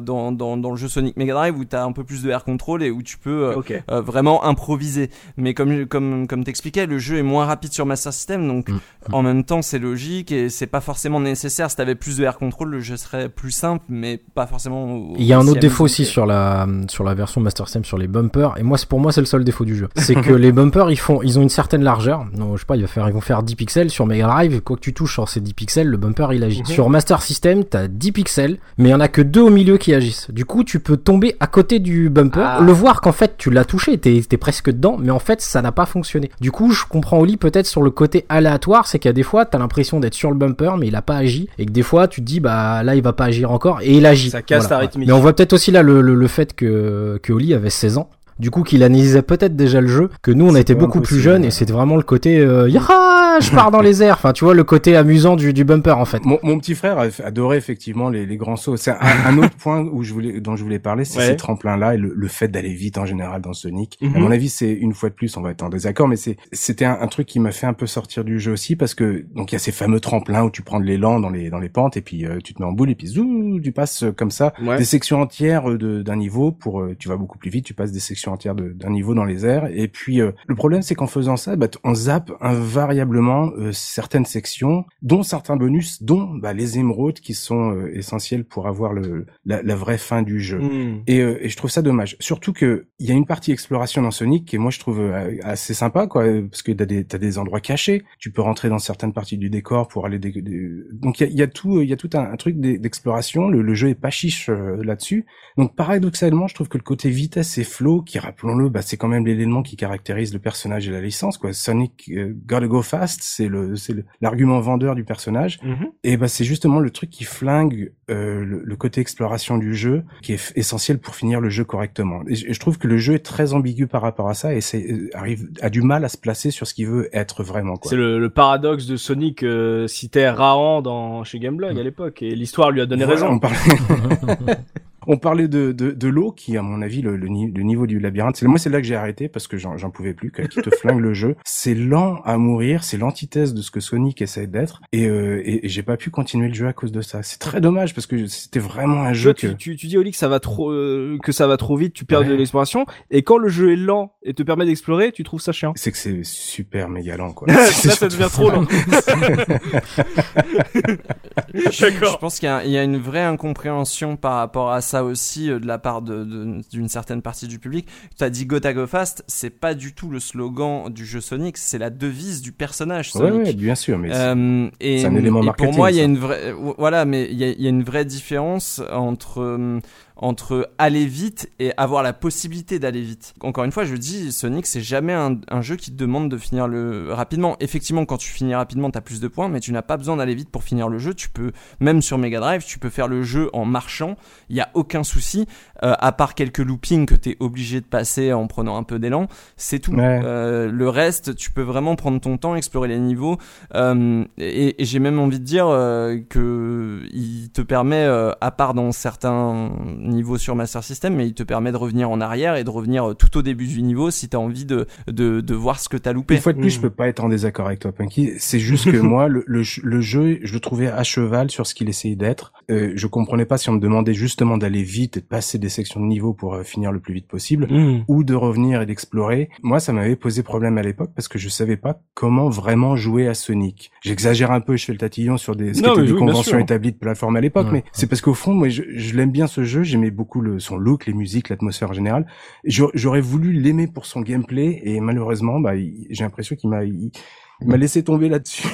dans, dans, dans, le jeu Sonic Mega Drive où t'as un peu plus de air control et où tu peux vraiment improviser. Mais comme comme comme t'expliquais le jeu est moins rapide sur Master System donc mmh. en même temps c'est logique et c'est pas forcément nécessaire nécessaire. Si t'avais plus de air control, le jeu serait plus simple, mais pas forcément. Il y a un autre défaut aussi sur la sur la version Master System sur les bumpers. Et moi, pour moi, c'est le seul défaut du jeu. C'est que les bumpers, ils font, ils ont une certaine largeur. Non, je sais pas, ils vont faire, ils vont faire 10 pixels sur Mega Drive. Quoi que tu touches sur ces 10 pixels, le bumper il agit. Mhm. Sur Master System, t'as 10 pixels, mais il y en a que deux au milieu qui agissent. Du coup, tu peux tomber à côté du bumper, ah. le voir qu'en fait tu l'as touché, t'es es presque dedans, mais en fait ça n'a pas fonctionné. Du coup, je comprends Oli peut-être sur le côté aléatoire, c'est qu'il y a des fois t'as l'impression d'être sur le bumper, mais il a pas et que des fois tu te dis bah là il va pas agir encore et il agit. Ça casse ta rythmique. Mais on voit peut-être aussi là le, le, le fait que que Oli avait 16 ans du coup qu'il analysait peut-être déjà le jeu, que nous on a été beaucoup plus jeunes et c'était vraiment le côté euh, je pars dans les airs, enfin tu vois le côté amusant du, du bumper en fait. Mon, mon petit frère adorait effectivement les, les grands sauts. C'est un, autre point où je voulais, dont je voulais parler, c'est ces tremplins là et le, le fait d'aller vite en général dans Sonic. À mhm. mon avis c'est une fois de plus, on va être en désaccord, mais c'est c'était un, un, truc qui m'a fait un peu sortir du jeu aussi parce que donc il y a ces fameux tremplins où tu prends de l'élan dans les dans les pentes et puis euh, tu te mets en boule et puis zou tu passes comme ça des sections entières d'un niveau pour euh, tu vas beaucoup plus vite, tu passes des sections entières d'un niveau dans les airs. Et puis euh, le problème, c'est qu'en faisant ça, bah, on zappe invariablement euh, certaines sections, dont certains bonus, dont bah, les émeraudes qui sont euh, essentiels pour avoir le, la, la, vraie fin du jeu. Hmm. Et, et, je trouve ça dommage. Surtout que il y a une partie exploration dans Sonic qui, moi, je trouve assez sympa, quoi, parce que t'as des t'as des endroits cachés. Tu peux rentrer dans certaines parties du décor pour aller. Des, Donc il y a, y a, tout il y a tout un, truc d'exploration. Le, le, jeu est pas chiche là-dessus. Donc paradoxalement, je trouve que le côté vitesse et flow, qui rappelons-le, bah, c'est quand même l'élément qui caractérise le personnage et la licence. Quoi. Sonic euh, Gotta Go Fast, c'est le c'est l'argument vendeur du personnage. Mm-hmm. Et bah c'est justement le truc qui flingue euh, le, côté exploration du jeu, qui est essentiel pour finir le jeu correctement. Et je, trouve que le jeu est très ambigu par rapport à ça et c'est euh, arrive a du mal à se placer sur ce qu'il veut être vraiment. C'est le, le, paradoxe de Sonic euh, citait Rahan dans chez Gameblog mm. à l'époque et l'histoire lui a donné raison. On parlait... <laughs> On parlait de, de, de l'eau qui, à mon avis, le, le, niveau du labyrinthe, c'est moi c'est là que j'ai arrêté parce que j'en pouvais plus, qui te <laughs> flingue le jeu. C'est lent à mourir, c'est l'antithèse de ce que Sonic essaie d'être, et, euh, et, j'ai pas pu continuer le jeu à cause de ça. C'est très dommage parce que c'était vraiment un jeu que... tu, tu, dis Oli que ça va trop euh, que ça va trop vite, tu perds de l'exploration, et quand le jeu est lent et te permet d'explorer, tu trouves ça chiant. C'est que c'est super méga lent quoi. <laughs> là ça devient trop lent. <laughs> Je pense qu'il y, y, a une vraie incompréhension par rapport à ça aussi euh, de la part d'une de, certaine partie du public. Tu as dit Go Go Fast, c'est pas du tout le slogan du jeu Sonic, c'est la devise du personnage Sonic. Ouais, bien sûr, mais euh, c'est un élément marketing. Pour moi, il y a une vraie, voilà, mais il y a, une vraie différence entre euh, entre aller vite et avoir la possibilité d'aller vite. Encore une fois, je dis, Sonic, c'est jamais un, jeu qui te demande de finir rapidement. Effectivement, quand tu finis rapidement, t'as plus de points, mais tu n'as pas besoin d'aller vite pour finir le jeu. Tu peux, même sur Mega Drive, tu peux faire le jeu en marchant. Il y a aucun souci, euh, à part quelques loopings que t'es obligé de passer en prenant un peu d'élan. C'est tout. Euh, le reste, tu peux vraiment prendre ton temps, explorer les niveaux. Euh, et, et j'ai même envie de dire que il te permet, à part dans certains niveau sur Master System, mais il te permet de revenir en arrière et de revenir euh, tout au début du niveau si tu as envie de, de, de, voir ce que tu as loupé. Une fois de plus, je peux pas être en désaccord avec toi, Punky. C'est juste que <laughs> moi, le, le, jeu, je le trouvais à cheval sur ce qu'il essayait d'être. Euh, je comprenais pas si on me demandait justement d'aller vite et de passer des sections de niveau pour euh, finir le plus vite possible, mm. ou de revenir et d'explorer. Moi, ça m'avait posé problème à l'époque parce que je savais pas comment vraiment jouer à Sonic. J'exagère un peu, je fais le tatillon sur des, des conventions établies de plateforme à l'époque, mais c'est parce qu'au fond, moi, je, je l'aime bien ce jeu, j'aimais beaucoup le, son look, les musiques, l'atmosphère en général. J'aurais voulu l'aimer pour son gameplay et malheureusement, bah, j'ai l'impression qu'il m'a, il m'a laissé tomber là-dessus.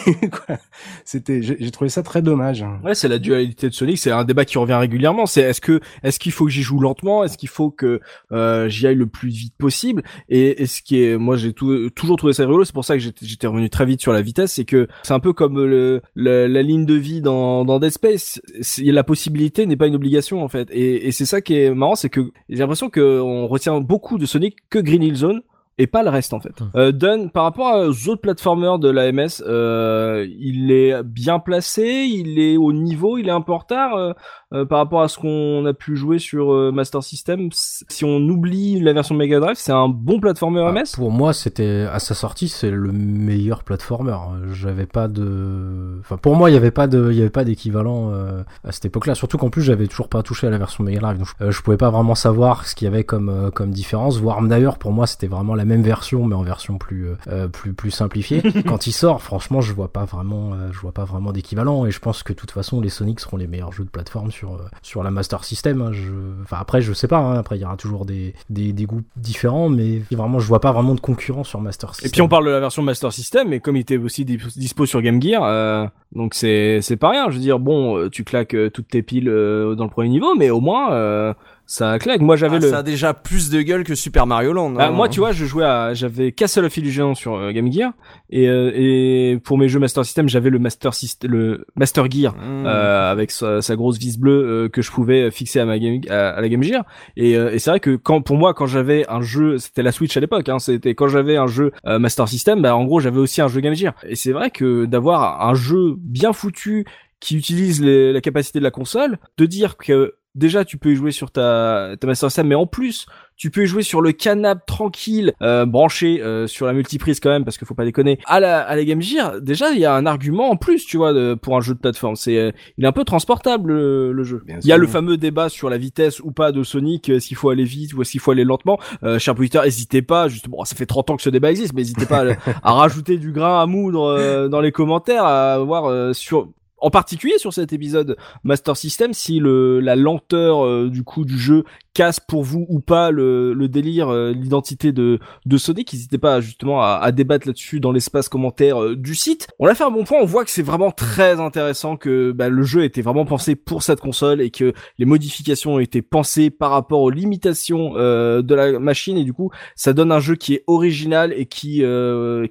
<laughs> C'était, j'ai trouvé ça très dommage. Ouais, c'est la dualité de Sonic. C'est un débat qui revient régulièrement. C'est est-ce que est-ce qu'il faut que j'y joue lentement, est-ce qu'il faut que euh, j'y aille le plus vite possible? Et, ce qui est, moi, j'ai toujours trouvé ça rigolo. C'est pour ça que j'étais revenu très vite sur la vitesse. C'est que c'est un peu comme le, la ligne de vie dans dans Dead Space. La possibilité n'est pas une obligation en fait. Et, et c'est ça qui est marrant, c'est que j'ai l'impression qu'on retient beaucoup de Sonic que Green Hill Zone et pas le reste en fait. Euh, Dunn, par rapport aux autres plateformers de l'AMS, euh, il est bien placé, il est au niveau, il est un peu en retard. Euh, euh, par rapport à ce qu'on a pu jouer sur euh, Master System, si on oublie la version Mega Drive, c'est un bon platformer ah, MS Pour moi, c'était à sa sortie, c'est le meilleur platformer. J'avais pas de, enfin pour moi, il y avait pas de, il y avait pas d'équivalent euh, à cette époque-là. Surtout qu'en plus, j'avais toujours pas touché à la version Mega Drive, donc je pouvais pas vraiment savoir ce qu'il y avait comme comme différence. Voire d'ailleurs, pour moi, c'était vraiment la même version, mais en version plus plus plus simplifiée. <laughs> Quand il sort, franchement, je vois pas vraiment, je vois pas vraiment d'équivalent. Et je pense que de toute façon, les Sonic seront les meilleurs jeux de plateforme sur, euh, sur la Master System. Hein, je... Enfin, après, je sais pas. Hein, après, il y aura toujours des, des, des, goûts différents, mais vraiment, je vois pas vraiment de concurrent sur Master System. Et puis, on parle de la version Master System, mais comme il était aussi dispo sur Game Gear, euh, donc c'est c'est pas rien. Je veux dire, bon, euh, tu claques toutes tes piles dans le premier niveau, mais au moins ça claque. Moi, j'avais ah, le. Ça a déjà plus de gueule que Super Mario Land. Ah, moi, tu vois, je jouais à, j'avais Castle of Illusion sur euh, Game Gear et euh, et pour mes jeux Master System, j'avais le Master System, le Master Gear mmh. euh, avec sa, sa, grosse vis bleue que je pouvais fixer à ma game, à, la Game Gear. Et, et c'est vrai que quand pour moi, quand j'avais un jeu, c'était la Switch à l'époque. Hein, c'était quand j'avais un jeu Master System, bah en gros, j'avais aussi un jeu Game Gear. Et c'est vrai que d'avoir un jeu bien foutu qui utilise les, la capacité de la console, de dire que déjà tu peux y jouer sur ta, ta Master System, mais en plus tu peux y jouer sur le canap tranquille, euh, branché euh, sur la multiprise quand même, parce qu'il faut pas déconner. À la, à la Game Gear, déjà il y a un argument en plus, tu vois, de, pour un jeu de plateforme. C'est, euh, il est un peu transportable le, jeu. il y a le fameux débat sur la vitesse ou pas de Sonic, euh, s'il faut aller vite ou s'il faut aller lentement. Euh, cher Twitter, n'hésitez pas, justement, ça fait 30 ans que ce débat existe, mais n'hésitez pas à, <laughs> à, rajouter du grain à moudre dans les commentaires, à voir sur en particulier sur cet épisode Master System si le la lenteur euh, du coup du jeu casse pour vous ou pas le, le délire euh, l'identité de de Sonic n'hésitez pas justement à, à débattre là-dessus dans l'espace commentaire euh, du site. On a fait un bon point on voit que c'est vraiment très intéressant que bah, le jeu était vraiment pensé pour cette console et que les modifications ont été pensées par rapport aux limitations de la machine et du coup ça donne un jeu qui est original et qui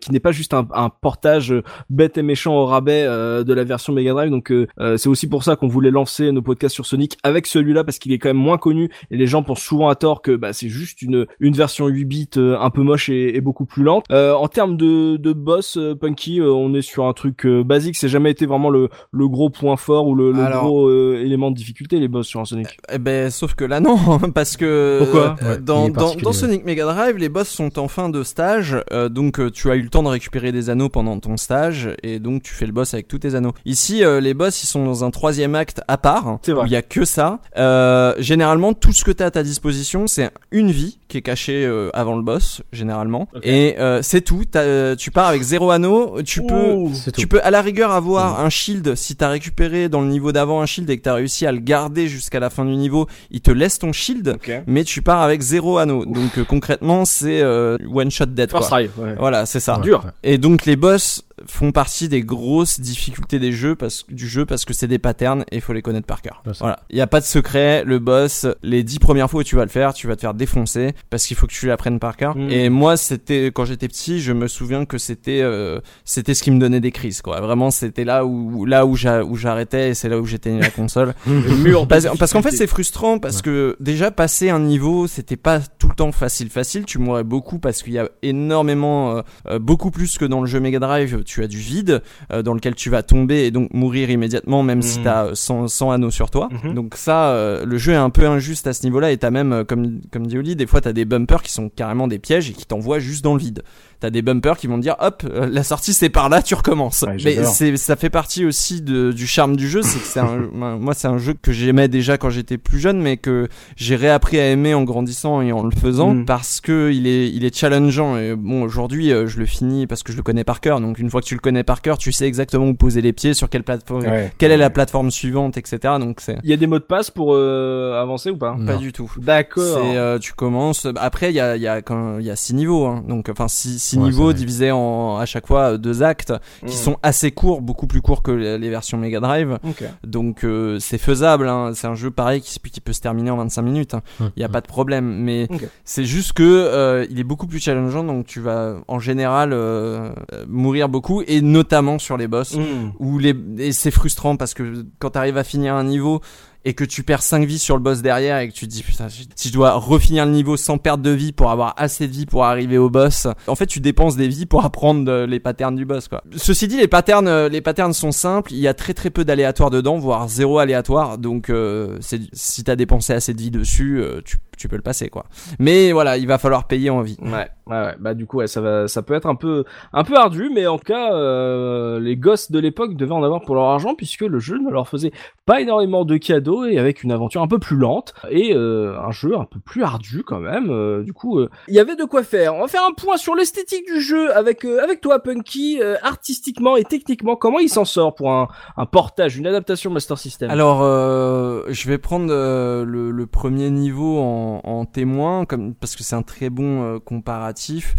qui n'est pas juste un, un portage bête et méchant au rabais de la version Mega Drive. Donc euh, euh, c'est aussi pour ça qu'on voulait lancer nos podcasts sur Sonic avec celui-là parce qu'il est quand même moins connu gens pensent souvent à tort que bah, c'est juste une, une version 8 bits euh, un peu moche et, et beaucoup plus lente. Euh, en termes de, de boss, euh, Punky, euh, on est sur un truc euh, basique. C'est jamais été vraiment le, le gros point fort ou le, le Alors- gros euh, élément de difficulté les boss sur un Sonic. Eh ben, sauf que là non, <laughs> parce que Pourquoi euh, Ouais, dans. Sonic Mega Drive, les boss sont en fin de stage, euh, donc euh, tu as eu le temps de récupérer des anneaux pendant ton stage, et donc tu fais le boss avec tous tes anneaux. Ici, euh, les boss, ils sont dans un troisième acte à part, C'est vrai. où il y a que ça. Euh, généralement, tout ce que tu as à ta disposition, c'est une vie qui est cachée euh, avant le boss, généralement, et euh, c'est tout. T'as, euh, tu pars avec zéro anneau, tu peux Ouh. C'est tout. tu peux à la rigueur avoir un shield si t'as récupéré dans le niveau d'avant un shield et que t'as réussi à le garder jusqu'à la fin du niveau, il te laisse ton shield, Ok. mais tu pars avec zéro anneau. Donc euh, concrètement c'est euh, one shot dead First quoi. try, ouais. Voilà c'est ça. Ouais, dur. Et donc les boss font partie des grosses difficultés des jeux parce du jeu parce que c'est des patterns et il faut les connaître par cœur. Voilà, il y a pas de secret, le boss les dix premières fois où tu vas le faire, tu vas te faire défoncer parce qu'il faut que tu l'apprennes par cœur. Mm. Et moi c'était quand j'étais petit, je me souviens que c'était euh, c'était ce qui me donnait des crises quoi. Vraiment c'était là où là où j'a- où j'arrêtais et c'est là où j'étais la console. <laughs> Le mur Parce, parce qu'en fait c'est frustrant parce Ouais. que déjà passer un niveau c'était pas tout le temps facile facile tu mourrais beaucoup parce qu'il y a énormément euh, euh, beaucoup plus que dans le jeu Mega Drive tu as du vide euh, dans lequel tu vas tomber et donc mourir immédiatement même si t'as euh, 100, 100 anneaux sur toi. Mhm. donc ça euh, le jeu est un peu injuste à ce niveau là et t'as même euh, comme, comme dit Oli des fois t'as des bumpers qui sont carrément des pièges et qui t'envoient juste dans le vide T'as des bumpers qui vont te dire hop euh, la sortie c'est par là tu recommences. Ouais, Mais c'est ça fait partie aussi de, du charme du jeu, c'est que c'est <laughs> un moi c'est un jeu que j'aimais déjà quand j'étais plus jeune mais que j'ai réappris à aimer en grandissant et en le faisant Mm. parce que il est il est challengeant et bon aujourd'hui euh, je le finis parce que je le connais par cœur donc une fois que tu le connais par cœur tu sais exactement où poser les pieds sur quelle plateforme Ouais. quelle est la plateforme suivante etc donc c'est Il y a des mots de passe pour euh, avancer ou pas? Non. pas du tout D'accord. c'est euh, tu commences après il y a il y a quand il y a six niveaux hein. donc enfin six, six Ouais, niveaux divisés en à chaque fois euh, deux actes qui Mm. sont assez courts beaucoup plus courts que les, les versions Mega Drive donc euh, c'est faisable hein. c'est un jeu pareil qui, qui peut se terminer en 25 minutes hein. Il y a hum. pas de problème mais c'est juste que euh, il est beaucoup plus challengeant donc tu vas en général euh, mourir beaucoup et notamment sur les boss Mm. où les et c'est frustrant parce que quand t'arrives à finir un niveau et que tu perds 5 vies sur le boss derrière et que tu te dis putain si- je dois refinir le niveau sans perte de vie pour avoir assez de vie pour arriver au boss en fait tu dépenses des vies pour apprendre euh, les patterns du boss ceci dit les patterns euh, les patterns sont simples. Il y a très très peu d'aléatoires dedans voire zéro aléatoire. Donc euh, si t'as dépensé assez de vie dessus euh, tu, tu peux le passer quoi mais voilà il va falloir payer en vie Ouais, ouais, ouais. Bah du coup, ouais, ça va, ça peut être un peu, un peu ardu, mais en tout cas, euh, les gosses de l'époque devaient en avoir pour leur argent puisque le jeu ne leur faisait pas énormément de cadeaux et avec une aventure un peu plus lente et euh, un jeu un peu plus ardu quand même. euh, du coup, euh, il y avait de quoi faire. On va faire un point sur l'esthétique du jeu avec euh, avec toi, Punky, euh, artistiquement et techniquement. Comment il s'en sort pour un, un portage, une adaptation Master System? Alors, euh, je vais prendre euh, le, le premier niveau en, en témoin, comme parce que c'est un très bon euh, comparatif.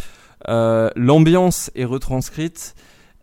Euh, L'ambiance est retranscrite,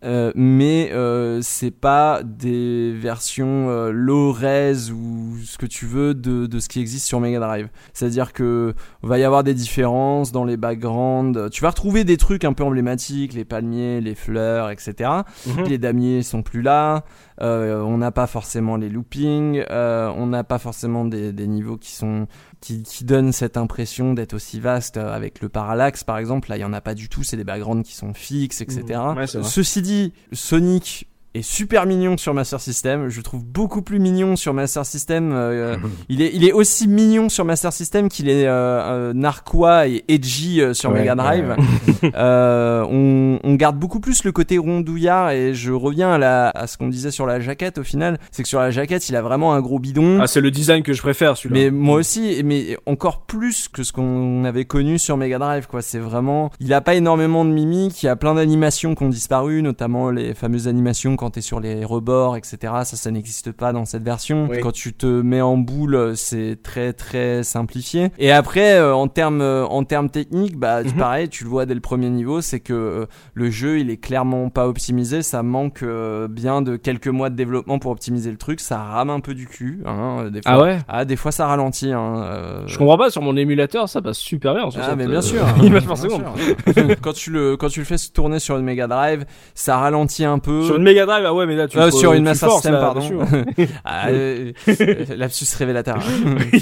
euh, mais euh, c'est pas des versions euh, low res ou ce que tu veux de, de ce qui existe sur Mega Drive. C'est-à-dire que va y avoir des différences dans les backgrounds. Tu vas retrouver des trucs un peu emblématiques, les palmiers, les fleurs, etc. Mhm. Les damiers sont plus là. On n'a pas forcément les loopings. on n'a pas forcément des, des niveaux qui sont qui, qui donnent cette impression d'être aussi vaste euh, avec le parallaxe par exemple. Là, il y en a pas du tout. C'est des backgrounds qui sont fixes, etc. Ouais, vrai. Ceci dit, Sonic est super mignon sur Master System. Je le trouve beaucoup plus mignon sur Master System. euh, il est il est aussi mignon sur Master System qu'il est euh, euh, narquois et edgy euh, sur Ouais, Mega Drive. ouais, <laughs> Euh, on, on garde beaucoup plus le côté rondouillard et je reviens à, la, à ce qu'on disait sur la jaquette au final, c'est que sur la jaquette il a vraiment un gros bidon. Ah, c'est le design que je préfère, celui-là. mais moi aussi, mais encore plus que ce qu'on avait connu sur Mega Drive, quoi. C'est vraiment, il a pas énormément de mimiques, il y a plein d'animations qui ont disparu, notamment les fameuses animations quand t'es sur les rebords, etc. Ça, ça n'existe pas dans cette version. Oui. Quand tu te mets en boule, c'est très très simplifié. Et après, euh, en termes euh, en termes techniques, bah Mhm. pareil, tu le vois dès le premier niveau, c'est que euh, le jeu, il est clairement pas optimisé. Ça manque bien de quelques mois de développement pour optimiser le truc. Ça rame un peu du cul, hein, des fois. Ah ouais Ah, des fois ça ralentit. Hein, euh, Je comprends pas, sur mon émulateur, ça passe super bien. en Ah, 60, mais bien sûr. <laughs> par seconde. sûr. <laughs> quand tu le quand tu le fais tourner sur une Mega Drive, ça ralentit un peu. Sur une Mega Drive, ah ouais, mais là tu Euh, tu- sur une Master System, pardon. sûr. <laughs> Ah, euh, euh, <laughs> lapsus révélateur.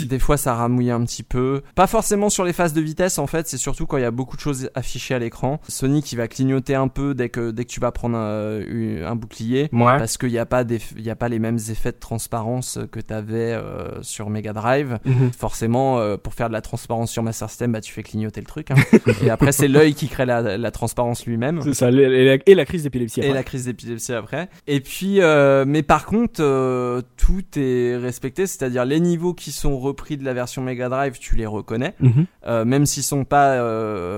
Des fois, ça ramouille un petit peu. Pas forcément sur les phases de vitesse, en fait. C'est surtout quand il y a beaucoup de choses affichées à l'écran. Sonic, il va clignoter un peu dès que dès que tu vas prendre un, un bouclier. Ouais. Parce qu'il n'y a pas des, il y a pas les mêmes effets de transparence que tu avais sur Mega Drive. Mhm. Forcément, euh, pour faire de la transparence sur Master System, bah, tu fais clignoter le truc. hein. <laughs> et après, c'est l'œil qui crée la, la transparence lui-même. C'est ça, et la, et la crise d'épilepsie. Et la crise d'épilepsie après. Et puis, euh, mais par contre, euh, tout est respecté, c'est-à-dire les niveaux qui sont repris de la version Mega Drive, tu les reconnais, Mhm. Euh, même s'ils sont pas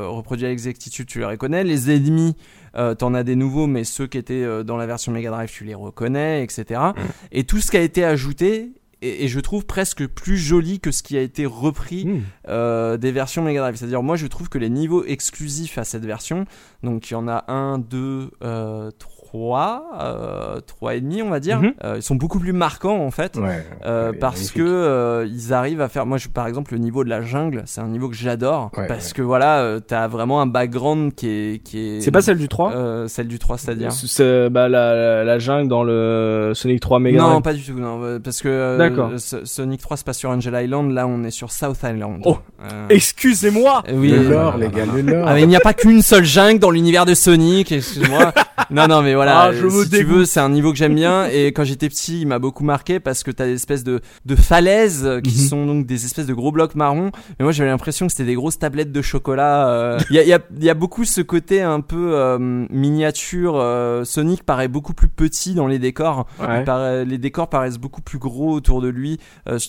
reproduits à l'exactitude, tu les reconnais. Les ennemis, t'en as des nouveaux, mais ceux qui étaient dans la version Mega Drive, tu les reconnais, etc. Et tout ce qui a été ajouté. Et, et je trouve presque plus joli que ce qui a été repris Mhm. euh, des versions Mega Drive. C'est-à-dire, moi, je trouve que les niveaux exclusifs à cette version, donc il y en a un, deux, euh, trois, euh, trois et demi, on va dire, Mhm. euh, ils sont beaucoup plus marquants en fait. Ouais. euh, parce magnifique. que euh, ils arrivent à faire moi je, par exemple le niveau de la jungle c'est un niveau que j'adore Ouais, parce ouais. que voilà euh, t'as vraiment un background qui est qui est C'est pas celle du 3 euh, celle du 3 c'est-à-dire C'est bah, la, la, la jungle dans le Sonic 3 Mega non, pas du tout, non, euh, parce que euh, Sonic 3 c'est pas sur Angel Island, là on est sur South Island. Oh, Euh, Excusez-moi euh, oui, le euh, lore, les gars, le lore. Ah mais il n'y a pas qu'une seule jungle dans l'univers de Sonic, excuse-moi. <laughs> non non mais voilà, Ah, je me si tu dégoûte. veux, c'est un niveau que j'aime bien <laughs> et quand j'étais petit, il m'a beaucoup marqué parce que t'as des espèces de de falaises qui Mhm. sont donc des espèces de gros blocs marrons. Mais moi j'avais l'impression que c'était des grosses tablettes de chocolat. euh. <laughs> Il y a y a y a beaucoup ce côté un peu euh, miniature. euh, Sonic paraît beaucoup plus petit dans les décors. Ouais. Paraît- les décors paraissent beaucoup plus gros autour de lui,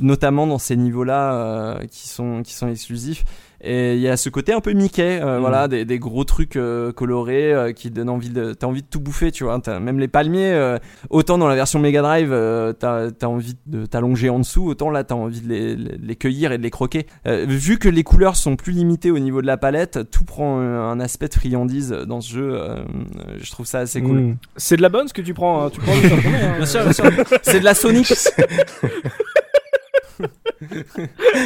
notamment dans ces niveaux-là qui sont qui sont exclusifs. Et il y a ce côté un peu Mickey, euh, Mm. voilà, des, des gros trucs euh, colorés euh, qui donnent envie de, t'as envie de tout bouffer, tu vois. T'as- même les palmiers, euh, autant dans la version Mega Drive, euh, t'as as envie de t'allonger en dessous, autant là t'as envie de les, les- les cueillir et de les croquer. Euh, vu que les couleurs sont plus limitées au niveau de la palette, tout prend un aspect de friandise dans ce jeu. euh, je trouve ça assez cool. Mm. C'est de la bonne ce que tu prends. hein. Tu prends <laughs> hein. Bien sûr, bien sûr. C'est de la Sonic. <laughs> <laughs>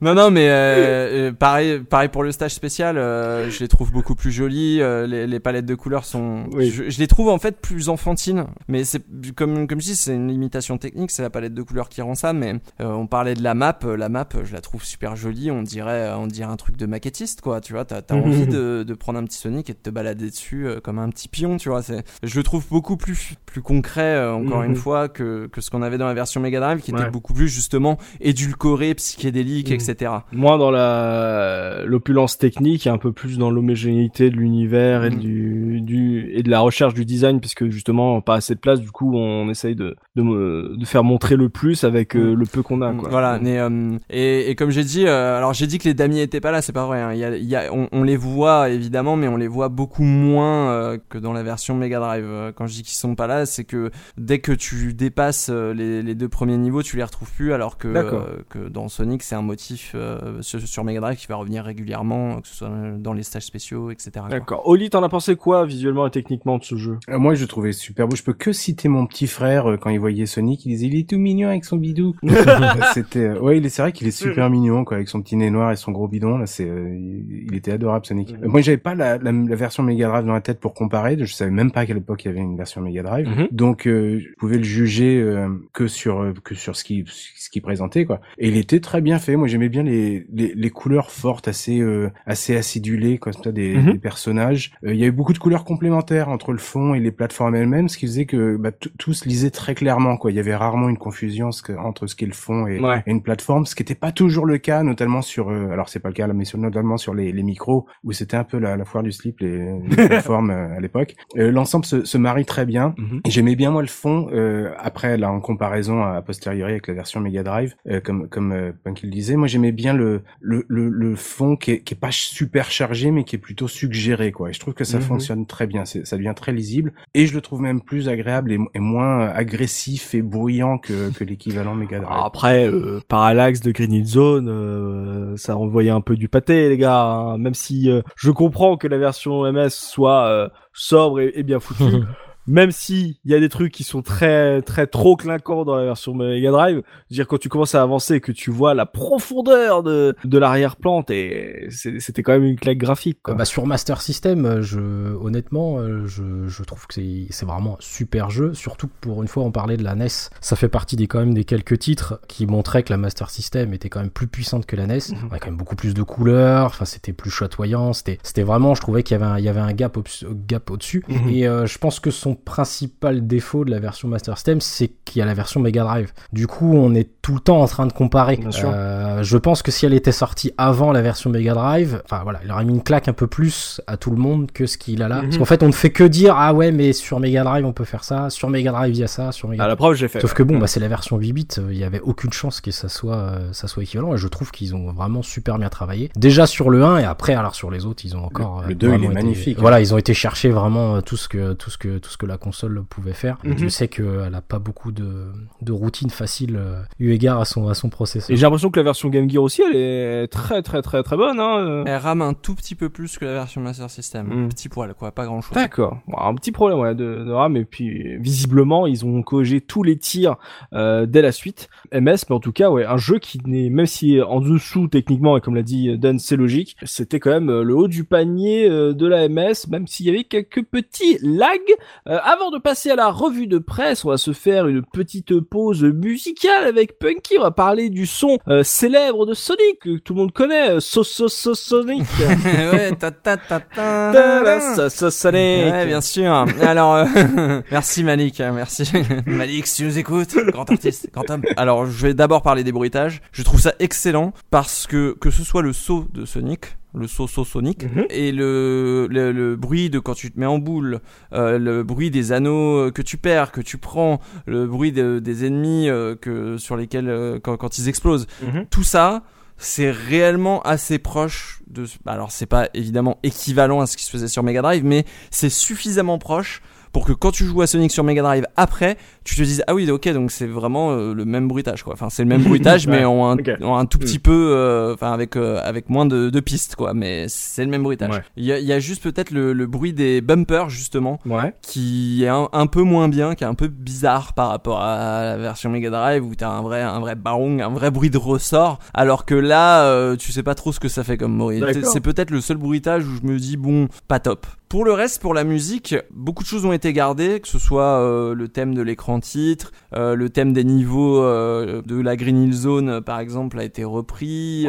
non, non, mais euh, euh, pareil, pareil pour le stage spécial. euh, je les trouve beaucoup plus jolis. euh, les, les palettes de couleurs sont. Oui. Je, je les trouve en fait plus enfantines. Mais c'est comme comme je dis, c'est une limitation technique. C'est la palette de couleurs qui rend ça. Mais on parlait de la map. La map, je la trouve super jolie. On dirait, on dirait un truc de maquettiste, quoi. Tu vois, t'as as Mhm. envie de, de prendre un petit Sonic et de te balader dessus comme un petit pion. Tu vois, c'est. Je le trouve beaucoup plus plus concret encore Mhm. une fois que que ce qu'on avait dans la version Mega Drive, qui était beaucoup plus justement édulcoré, psychédélique, Mhm. etc. Moins dans la l'opulence technique et un peu plus dans l'homogénéité de l'univers et Mhm. du, du et de la recherche du design puisque justement pas assez de place du coup on essaye de de, faire montrer le plus avec euh, le peu qu'on a quoi. Voilà, mais euh, et, et comme j'ai dit, euh, alors j'ai dit que les damiers étaient pas là, c'est pas vrai. hein. Il y a, il y a, on, on les voit évidemment, mais on les voit beaucoup moins que dans la version Mega Drive. Quand je dis qu'ils sont pas là, c'est que dès que tu dépasses les, les deux premiers niveaux, tu les retrouves plus, alors que D'accord. euh, que dans Sonic, c'est un motif euh, sur, sur Mega Drive qui va revenir régulièrement, que ce soit dans les stages spéciaux, etc. D'accord. Oli, t'en as pensé quoi visuellement et techniquement de ce jeu? Euh, Moi, je le trouvais super beau. Je peux que citer mon petit frère euh, quand il voyait Sonic, il disait il est tout mignon avec son bidou. <laughs> C'était, euh, ouais, c'est vrai qu'il est super mignon quoi, avec son petit nez noir et son gros bidon. Là, c'est, euh, il était adorable Sonic. Mhm. Euh, Moi, j'avais pas la, la, la version Mega Drive dans la tête pour comparer. Je savais même pas à quelle époque il y avait une version Mega Drive. Mhm. Donc, euh, je pouvais le juger euh, que sur euh, que sur ce qui ce qui présentait quoi. Et il était très bien fait. Moi, j'aimais bien les, les les couleurs fortes, assez euh, assez acidulées comme ça des, Mhm. des personnages. Euh, il y avait beaucoup de couleurs complémentaires entre le fond et les plateformes elles-mêmes, ce qui faisait que bah, se lisait très clairement quoi. Il y avait rarement une confusion ce que- entre ce qu'est le fond et, Ouais. et une plateforme, ce qui n'était pas toujours le cas, notamment sur euh, alors c'est pas le cas là, mais sur, notamment sur les, les micros où c'était un peu la, la foire du slip les, les <laughs> plateformes euh, à l'époque. Euh, L'ensemble se, se marie très bien. Et J'aimais bien moi le fond. euh, après là en comparaison à, a posteriori avec la version Mega Drive, euh, comme comme euh, Punky le disait, moi j'aimais bien le le, le le fond qui est, qui est pas super chargé mais qui est plutôt suggéré quoi. Et je trouve que ça Mhm. fonctionne très bien. Ça devient très lisible et je le trouve même plus agréable et, et moins agressif et bruyant que que l'équivalent Mega Drive. Alors après, euh, Parallax de Green Hill Zone, euh, ça renvoyait un peu du pâté, les gars. hein. Même si euh, je comprends que la version MS soit euh, sobre et, et bien foutue, <laughs> même si il y a des trucs qui sont très très trop clinquants dans la version Mega Drive, dire quand tu commences à avancer et que tu vois la profondeur de de l'arrière-plan, et c'était quand même une claque graphique. Quoi. Bah sur Master System, je honnêtement, je, je trouve que c'est c'est vraiment un super jeu, surtout pour une fois on parlait de la NES, ça fait partie des quand même des quelques titres qui montraient que la Master System était quand même plus puissante que la NES, mhm. on avait quand même beaucoup plus de couleurs, enfin c'était plus chatoyant, c'était c'était vraiment, je trouvais qu'il y avait un, il y avait un gap au, gap au-dessus mhm. et euh, je pense que son principal défaut de la version Master System, c'est qu'il y a la version Mega Drive. Du coup, on est tout le temps en train de comparer. Euh, je pense que si elle était sortie avant la version Mega Drive, enfin voilà, il aurait mis une claque un peu plus à tout le monde que ce qu'il a là. Parce mhm. qu'en fait, on ne fait que dire ah ouais, mais sur Mega Drive on peut faire ça, sur Mega Drive il y a ça, sur Mega. Ah la preuve j'ai fait. Sauf que bon, bah c'est la version 8 bits, euh, il y avait aucune chance que ça soit euh, ça soit équivalent et je trouve qu'ils ont vraiment super bien travaillé. Déjà sur le 1 et après alors sur les autres, ils ont encore le, 2 il est magnifique. Voilà, ils ont été chercher vraiment tout ce que tout ce que tout ce que la console pouvait faire. Je mhm. sais qu'elle a pas beaucoup de de routine facile eu égard à son à son processeur. Et j'ai l'impression que la version Game Gear aussi, elle est très très très très bonne. Hein. Elle rame un tout petit peu plus que la version Master System. Un mm. Petit poil, quoi, pas grand chose. D'accord. un petit problème ouais, de, de RAM. Et puis visiblement, ils ont corrigé tous les tirs euh, dès la suite. MS, mais en tout cas, ouais, un jeu qui n'est, même si en dessous techniquement, et comme l'a dit Dan, c'est logique, c'était quand même euh, le haut du panier euh, de la MS, même s'il y avait quelques petits lags. avant de passer à la revue de presse, on va se faire une petite pause musicale avec Punky. On va parler du son célèbre de Sonic que tout le monde connaît, so, so, so Sonic. <laughs> ouais, ta ta ta ta. So, Sonic. Ouais, bien sûr. Alors, <laughs> merci Malik, hein, merci <laughs> Malik si tu nous écoutes, grand artiste, grand homme. Alors, je vais d'abord parler des bruitages. Je trouve ça excellent parce que que ce soit le saut de Sonic, le saut saut Sonic mhm. et le, le, bruit de quand tu te mets en boule, euh, le bruit des anneaux que tu perds, que tu prends, le bruit des ennemis euh, que sur lesquels euh, quand, quand, ils explosent, mhm. tout ça c'est réellement assez proche de alors c'est pas évidemment équivalent à ce qui se faisait sur Mega Drive mais c'est suffisamment proche pour que quand tu joues à Sonic sur Mega Drive après, tu te dises ah oui ok donc c'est vraiment euh, le même bruitage quoi. Enfin c'est le même bruitage <laughs> mais en un, un, tout petit mm. peu, euh, enfin avec euh, avec moins de, de, pistes quoi. Mais c'est le même bruitage. Il y, a, y, a, juste peut-être le, le, bruit des bumpers justement, qui est un, un, peu moins bien, qui est un peu bizarre par rapport à la version Mega Drive où t'as un vrai un vrai barong, un vrai bruit de ressort, alors que là tu sais pas trop ce que ça fait comme bruit. C'est peut-être le seul bruitage où je me dis bon pas top. Pour le reste, pour la musique, beaucoup de choses ont été gardées, que ce soit euh, le thème de l'écran titre, euh, le thème des niveaux euh, de la Green Hill Zone, par exemple, a été repris.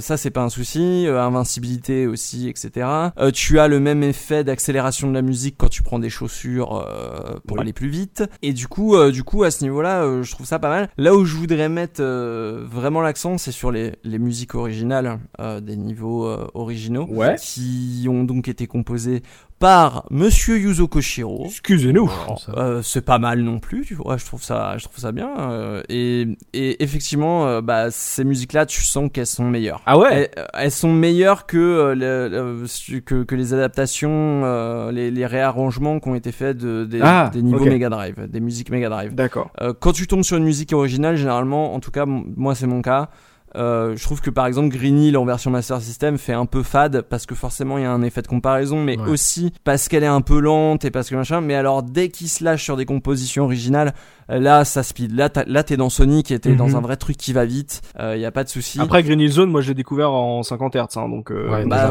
ça, c'est pas un souci. invincibilité aussi, etc. tu as le même effet d'accélération de la musique quand tu prends des chaussures pour aller plus vite. Et du coup, du coup, à ce niveau-là, je trouve ça pas mal. Là où je voudrais mettre vraiment l'accent, c'est sur les, les musiques originales des niveaux originaux, qui ont donc été composées par Monsieur Yuzo Koshiro. Excusez-nous. Euh, c'est pas mal non plus, tu vois. Je trouve ça, je trouve ça bien. Euh, et, et effectivement, euh, bah ces musiques-là, tu sens qu'elles sont meilleures. Ah ouais. Elles, sont meilleures que, que, que les adaptations, les, les, réarrangements qui ont été faits de, des, ah, des niveaux Mega Drive, des musiques Mega Drive. D'accord. quand tu tombes sur une musique originale, généralement, en tout cas, moi c'est mon cas. Euh, je trouve que par exemple Green Hill en version Master System fait un peu fade parce que forcément il y a un effet de comparaison, mais aussi parce qu'elle est un peu lente et parce que machin. Mais alors dès qu'il se lâche sur des compositions originales, Là, ça speed. Là, là, t'es dans Sonic et t'es dans mhm. un vrai truc qui va vite. Il euh, y a pas de souci. Après Green Hill Zone, moi, j'ai découvert en 50 Hz, hein, donc. Euh, ouais, bah,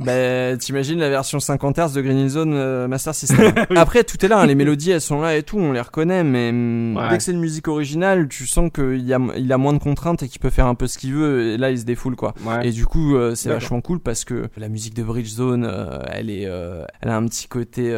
bah, t'imagines la version 50 Hz de Green Hill Zone euh, Master <laughs> System. Après, tout est là. Hein, les mélodies, elles sont là et tout, on les reconnaît, mais mm, dès que c'est une musique originale, tu sens qu'il a, il a moins de contraintes et qu'il peut faire un peu ce qu'il veut. Et là, il se défoule, quoi. Et du coup, c'est vachement cool parce que la musique de Bridge Zone, elle est, elle a un petit côté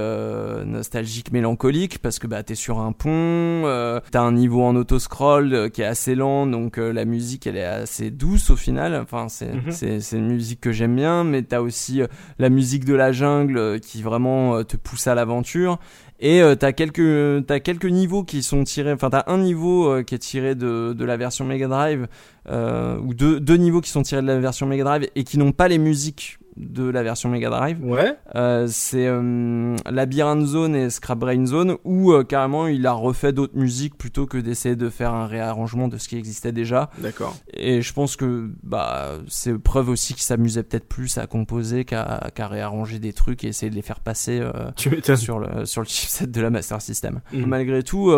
nostalgique, mélancolique parce que bah t'es sur un pont, euh, t'as un niveau en auto scroll euh, qui est assez lent, donc euh, la musique elle est assez douce au final. Enfin c'est mhm. c'est c'est une musique que j'aime bien, mais t'as aussi la musique de la jungle qui vraiment te pousse à l'aventure. Et t'as quelques t'as quelques niveaux qui sont tirés, enfin t'as un niveau qui est tiré de, de la version Mega Drive ou deux, deux niveaux qui sont tirés de la version Mega Drive et qui n'ont pas les musiques de la version Mega Drive. Ouais. Euh, c'est euh, Labyrinth Zone et Scrap Brain Zone où euh, carrément il a refait d'autres musiques plutôt que d'essayer de faire un réarrangement de ce qui existait déjà. D'accord. Et je pense que bah c'est preuve aussi qu'il s'amusait peut-être plus à composer qu'à réarranger des trucs et essayer de les faire passer euh, sur le sur le <laughs> chipset de la Master System. Mhm. Malgré tout,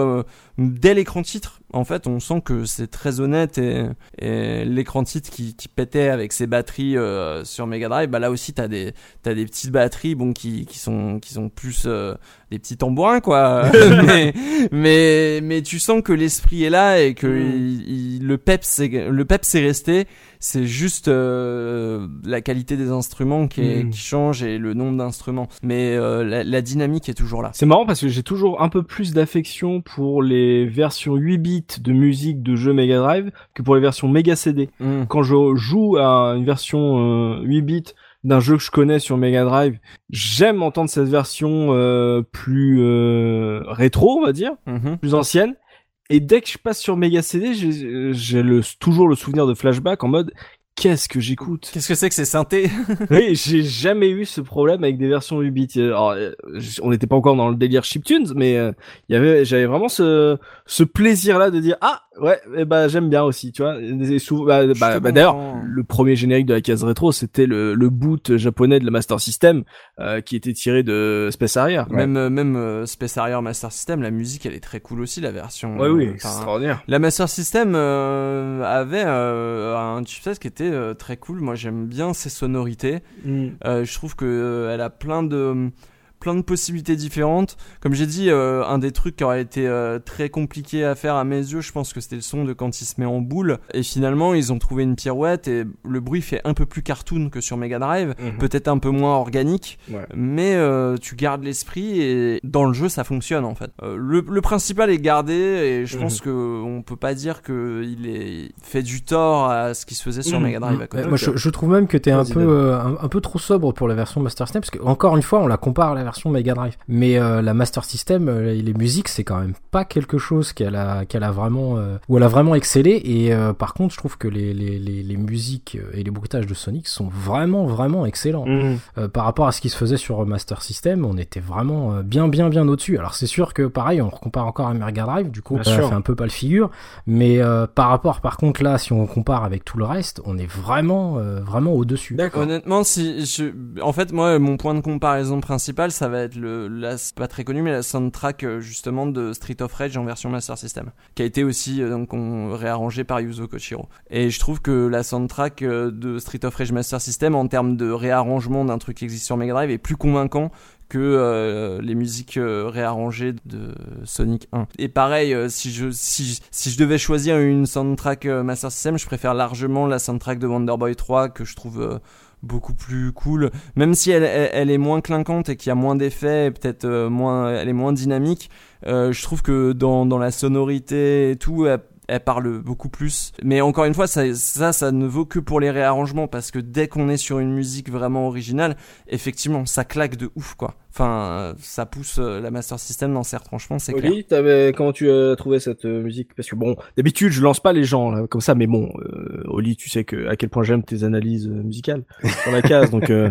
dès l'écran titre, en fait, on sent que c'est très honnête et, l'écran titre qui, qui pétait avec ses batteries euh, sur Mega Drive, bah là aussi t'as des t'as des petites batteries bon qui qui sont qui sont plus euh, des petits tambourins quoi. <laughs> mais mais mais tu sens que l'esprit est là et que Mhm. il- il- le peps est- le peps est resté. C'est juste euh, la qualité des instruments qui, est- Mhm. qui change et le nombre d'instruments. Mais euh, la, la dynamique est toujours là. C'est marrant parce que j'ai toujours un peu plus d'affection pour les versions 8 bits de musique de jeux Mega Drive que pour les versions Mega CD. Mm. Quand je joue à une version euh, 8 bits d'un jeu que je connais sur Mega Drive, j'aime entendre cette version euh, plus euh, rétro, on va dire, Mhm. plus ancienne. Et dès que je passe sur Mega CD, j'ai le, toujours le souvenir de flashback en mode qu'est-ce que j'écoute? Qu'est-ce que c'est que ces synthés? <laughs> Oui, j'ai jamais eu ce problème avec des versions 8 bits. Alors, euh, on n'était pas encore dans le délire chiptunes, mais euh, il y avait, j'avais vraiment ce, ce plaisir-là de dire ah ouais, eh ben j'aime bien aussi, tu vois. Bah, bah, bah, d'ailleurs, le premier générique de la case rétro, c'était le, le boot japonais de la Master System euh, qui était tiré de Space Harrier. Même euh, même euh, Space Harrier Master System, la musique elle est très cool aussi la version. Ouais, oui, extraordinaire. La Master System euh, avait euh, un chipset qui était très cool. Moi, j'aime bien ses sonorités. Euh, je trouve que elle a plein de plein de possibilités différentes. Comme j'ai dit, euh, un des trucs qui aurait été euh, très compliqué à faire à mes yeux, je pense que c'était le son de quand il se met en boule. Et finalement, ils ont trouvé une pirouette et le bruit fait un peu plus cartoon que sur Mega Drive, Mhm. peut-être un peu moins organique, Ouais. mais euh, tu gardes l'esprit et dans le jeu ça fonctionne en fait. Euh, le, le principal est gardé et je pense que on peut pas dire que il est fait du tort à ce qui se faisait sur Mhm. Mega Drive à côté. Moi, je, je trouve même que t'es un peu, euh, un, un peu trop sobre pour la version Master System, parce que encore une fois, on la compare à la version Mega Drive. Mais euh, la Master System, euh, les musiques, c'est quand même pas quelque chose qu'elle a, qu'elle a vraiment, euh, où elle a vraiment excellé. Et euh, par contre, je trouve que les, les, les, les musiques et les bruitages de Sonic sont vraiment, vraiment excellents. Euh, par rapport à ce qui se faisait sur Master System, on était vraiment euh, bien, bien, bien au-dessus. Alors c'est sûr que pareil, on compare encore à Mega Drive, du coup, ça fait un peu pas le figure. Mais euh, par rapport, par contre, là, si on compare avec tout le reste, on est vraiment, euh, vraiment au-dessus. D'accord. Honnêtement, si je, en fait, moi, mon point de comparaison principal, ça va être le, c'est pas très mais la soundtrack euh, justement de Street of Rage en version Master System, qui a été aussi euh, donc on, réarrangée par Yuzo Koshiro. Et je trouve que la soundtrack euh, de Street of Rage Master System, en termes de réarrangement d'un truc qui existe sur Mega Drive, est plus convaincant que les musiques réarrangées de Sonic 1. Et pareil, si je si si je devais choisir une soundtrack Master System, je préfère largement la soundtrack de Wonder Boy 3 que je trouve beaucoup plus cool, même si elle, elle, elle est moins clinquante et qu'il y a moins d'effets, et peut-être euh, moins, elle est moins dynamique. euh, je trouve que dans, dans la sonorité et tout, elle, elle parle beaucoup plus. Mais encore une fois, ça, ça, ça ne vaut que pour les réarrangements parce que dès qu'on est sur une musique vraiment originale, effectivement, ça claque de ouf, quoi. Enfin, euh, ça pousse euh, la Master System dans ses retranchements, c'est clair. Oli, t'avais comment tu as trouvé cette euh, musique? Parce que bon, d'habitude je lance pas les gens là, comme ça, mais bon, euh, Oli, tu sais que à quel point j'aime tes analyses musicales <laughs> sur la case, donc euh,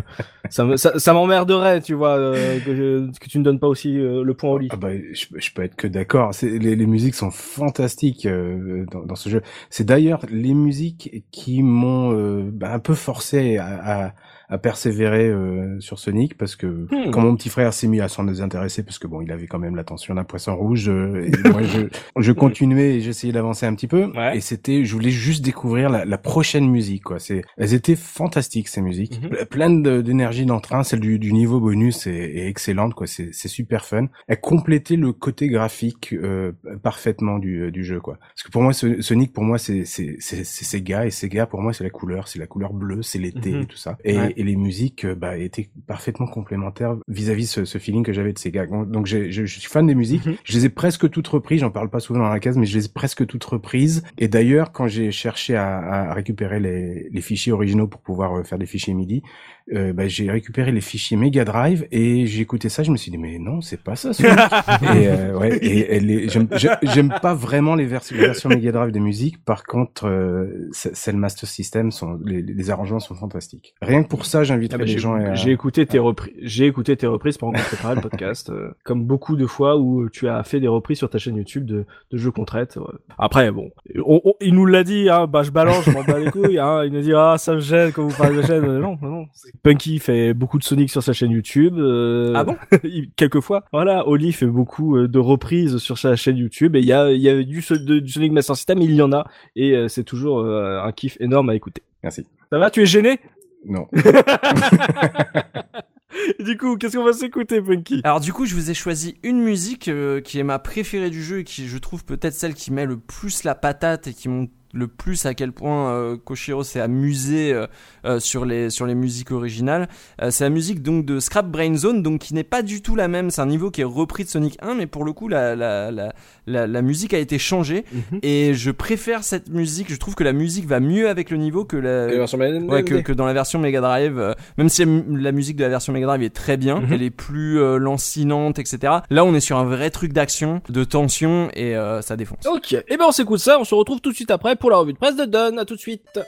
ça me- ça, ça m'emmerderait, tu vois, euh, que, je- que tu ne donnes pas aussi euh, le point Oli. Ah bah, je, je peux être que d'accord. C'est les, les musiques sont fantastiques euh, dans, dans ce jeu. C'est d'ailleurs les musiques qui m'ont euh, bah, un peu forcé à, à, à persévérer euh, sur Sonic parce que Hmm. quand mon petit frère s'est mis à s'en désintéresser parce que bon, il avait quand même l'attention d'un poisson rouge. euh, et moi, je, <laughs> je continuais et j'essayais d'avancer un petit peu. Ouais. Et c'était, je voulais juste découvrir la, la prochaine musique. Quoi. C'est, elles étaient fantastiques ces musiques. Ple- pleines de- d'énergie d'entrain. Celle du, du niveau bonus est, est excellente. Quoi. C'est, c'est super fun. Elle complétait le côté graphique euh, parfaitement du, du jeu. Quoi. Parce que pour moi, ce- Sonic, pour moi, c'est, c'est, Sega et Sega pour moi, c'est la couleur, c'est la couleur bleue, c'est l'été Mhm. et tout ça. Et, Ouais. Et les musiques, euh, bah, étaient parfaitement complémentaires vis-à-vis ce, ce feeling que j'avais de Sega. Donc, donc je, je suis fan des musiques. Mhm. Je les ai presque toutes reprises. J'en parle pas souvent dans la case, mais je les ai presque toutes reprises. Et d'ailleurs, quand j'ai cherché à, à récupérer les, les fichiers originaux pour pouvoir euh, faire des fichiers MIDI, euh, bah, j'ai récupéré les fichiers Mega Drive et j'ai écouté ça. Je me suis dit mais non, c'est pas ça. Sonic. <laughs> et euh, ouais, et, et les- j'aime j'ai- j'aime pas vraiment les, vers- les versions Mega Drive des musiques. Par contre, euh, c'est c'est le Master System, sont, les, les arrangements sont fantastiques. Rien que pour ça, Ah j'inviterais bah, les gens à... j'ai écouté tes reprises. J'ai écouté tes reprises pendant qu'on préparait le podcast, euh, comme beaucoup de fois où tu as fait des reprises sur ta chaîne YouTube de, de jeux qu'on traite. ouais. Après, bon, on- on- il nous l'a dit, hein, bah je balance, je m'en bats les couilles. Hein, il nous dit ah ça me gêne quand vous parlez de la chaîne. Non, non, non. Punky fait beaucoup de Sonic sur sa chaîne YouTube. euh, Ah bon? <laughs> Quelquefois. Voilà, Oli fait beaucoup euh, de reprises sur sa chaîne YouTube et il y a, il y a du, de- du Sonic Master System, il y en a et euh, c'est toujours euh, un kiff énorme à écouter. Merci. Ça va, tu es gêné? Non. <laughs> <laughs> Du coup, qu'est-ce qu'on va s'écouter, Punky? Alors du coup, je vous ai choisi une musique euh, qui est ma préférée du jeu et qui je trouve peut-être celle qui met le plus la patate et qui montre le plus à quel point euh, Koshiro s'est amusé euh, euh, sur les sur les musiques originales. Euh, c'est la musique donc de Scrap Brain Zone donc qui n'est pas du tout la même, c'est un niveau qui est repris de Sonic 1 mais pour le coup la la la la, la musique a été changée et je préfère cette musique, je trouve que la musique va mieux avec le niveau que la Ouais, que, que dans la version Mega Drive, euh, même si la mu- la musique de la version Mega Drive est très bien, Mhm. elle est plus euh, lancinante, etc. Là, on est sur un vrai truc d'action, de tension, et euh, ça défonce. Ok, et ben on s'écoute ça, on se retrouve tout de suite après pour la revue de presse de Don, à tout de suite.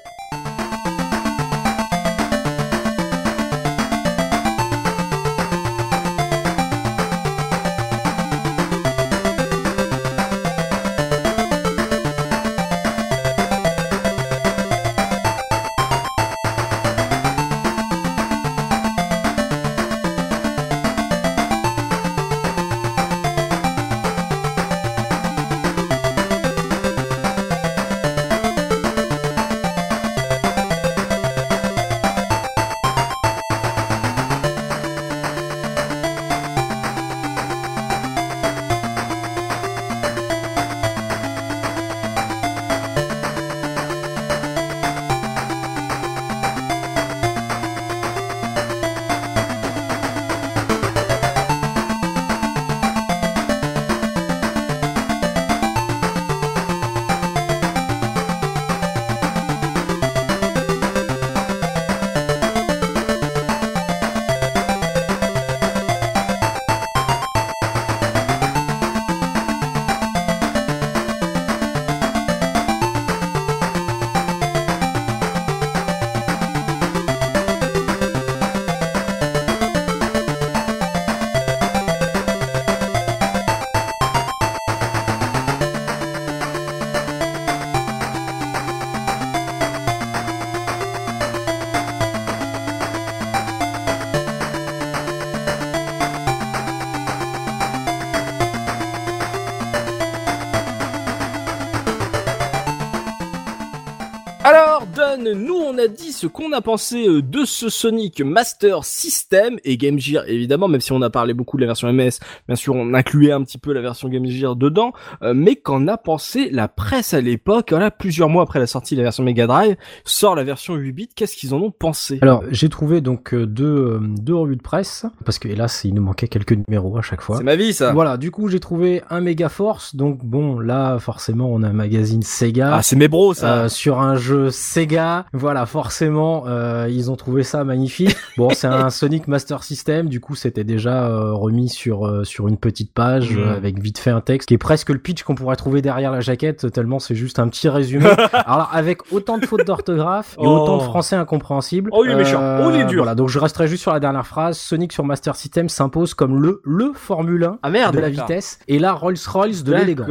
Ce qu'on a pensé euh, de ce Sonic Master System et Game Gear évidemment, même si on a parlé beaucoup de la version MS, bien sûr on incluait un petit peu la version Game Gear dedans, euh, mais qu'en a pensé la presse à l'époque, voilà, plusieurs mois après la sortie de la version Mega Drive, sort la version 8 bits, qu'est-ce qu'ils en ont pensé? Alors, j'ai trouvé donc euh, deux, deux revues de presse, parce que hélas, il nous manquait quelques numéros à chaque fois. C'est ma vie ça Voilà, du coup, j'ai trouvé un Mega Force, donc bon, là, forcément, on a un magazine Sega. Ah c'est mes bros ça euh, sur un jeu Sega, voilà, forcément, euh, ils ont trouvé ça magnifique. <laughs> Bon, c'est un Sonic Master System, du coup, c'était déjà euh, remis sur euh, sur une petite page euh, avec vite fait un texte qui est presque le pitch qu'on pourrait trouver derrière la jaquette, tellement c'est juste un petit résumé. <laughs> Alors avec autant de fautes d'orthographe et Oh. autant de français incompréhensible. Oh, il est méchant. Oh, il est dur. Voilà, donc je resterai juste sur la dernière phrase. Sonic sur Master System s'impose comme le le Formule 1 Ah merde de la vitesse et la Rolls-Royce de l'élégance.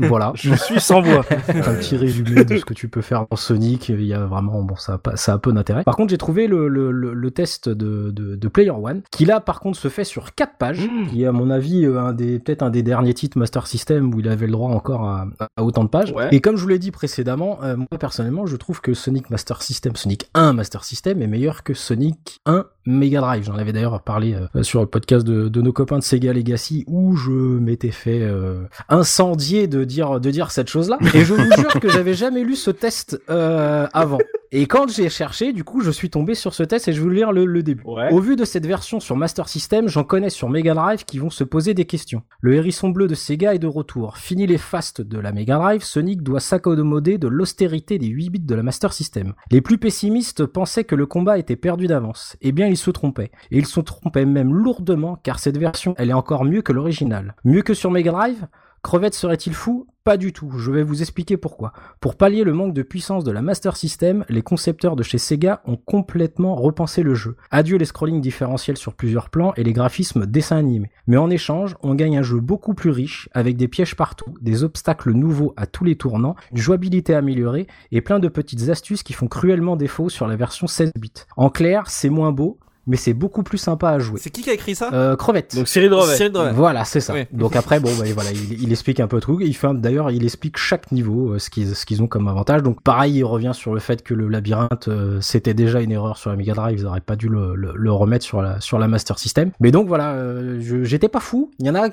Voilà. <laughs> Je suis sans voix. un petit résumé de ce que tu peux faire dans Sonic. Il y a vraiment, bon, ça pas, ça a peu d'intérêt. Par contre, j'ai trouvé le, le, le, le test de, de, de Player One, qui là, par contre, se fait sur quatre pages, Mmh. qui est, à mon avis, euh, un des, peut-être un des derniers titres Master System où il avait le droit encore à, à autant de pages. Ouais. Et comme je vous l'ai dit précédemment, euh, moi, personnellement, je trouve que Sonic Master System, Sonic 1 Master System est meilleur que Sonic 1 Mega Drive. J'en avais d'ailleurs parlé euh, sur le podcast de, de nos copains de Sega Legacy où je m'étais fait euh, incendier de dire de dire cette chose-là. Et je vous jure que j'avais jamais lu ce test avant. Et quand j'ai cherché, du coup, je suis tombé sur ce test et je vais vous lire le, le début. Ouais. Au vu de cette version sur Master System, j'en connais sur Mega Drive qui vont se poser des questions. Le hérisson bleu de Sega est de retour. Fini les fastes de la Mega Drive, Sonic doit s'accommoder de l'austérité des 8 bits de la Master System. Les plus pessimistes pensaient que le combat était perdu d'avance. Eh bien, ils se trompaient. Et ils se trompaient même lourdement car cette version, elle est encore mieux que l'original. Mieux que sur Mega Drive? Crevette serait-il fou? Pas du tout, je vais vous expliquer pourquoi. Pour pallier le manque de puissance de la Master System, les concepteurs de chez Sega ont complètement repensé le jeu. Adieu les scrollings différentiels sur plusieurs plans et les graphismes dessins animés. Mais en échange, on gagne un jeu beaucoup plus riche, avec des pièges partout, des obstacles nouveaux à tous les tournants, une jouabilité améliorée et plein de petites astuces qui font cruellement défaut sur la version 16 bits. En clair, c'est moins beau, mais c'est beaucoup plus sympa à jouer. C'est qui qui a écrit ça? Euh, Crevette. Donc Cyril Drevet. Voilà, c'est ça. Oui. Donc après, bon, bah, voilà, il, il explique un peu tout. Il fait, d'ailleurs, il explique chaque niveau, euh, ce qu'ils, ce qu'ils ont comme avantage. Donc pareil, il revient sur le fait que le labyrinthe, euh, c'était déjà une erreur sur la Mega Drive. Ils auraient pas dû le, le, le remettre sur la, sur la Master System. Mais donc voilà, euh, je, j'étais pas fou. Il y en a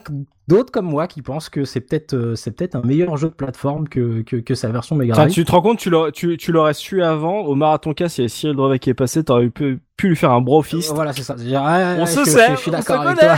d'autres comme moi qui pensent que c'est peut-être, euh, c'est peut-être un meilleur jeu de plateforme que, que, que sa version Mega Tiens, Drive. tu te rends compte, tu l'aurais, tu, tu l'aurais su avant, au marathon K, s'il y avait Cyril Drevet qui est passé, t'aurais pu, pu lui faire un bro fist. Euh, voilà, c'est ça. Dire, ouais, On ouais, se je- sert, je suis on d'accord avec connaît. toi.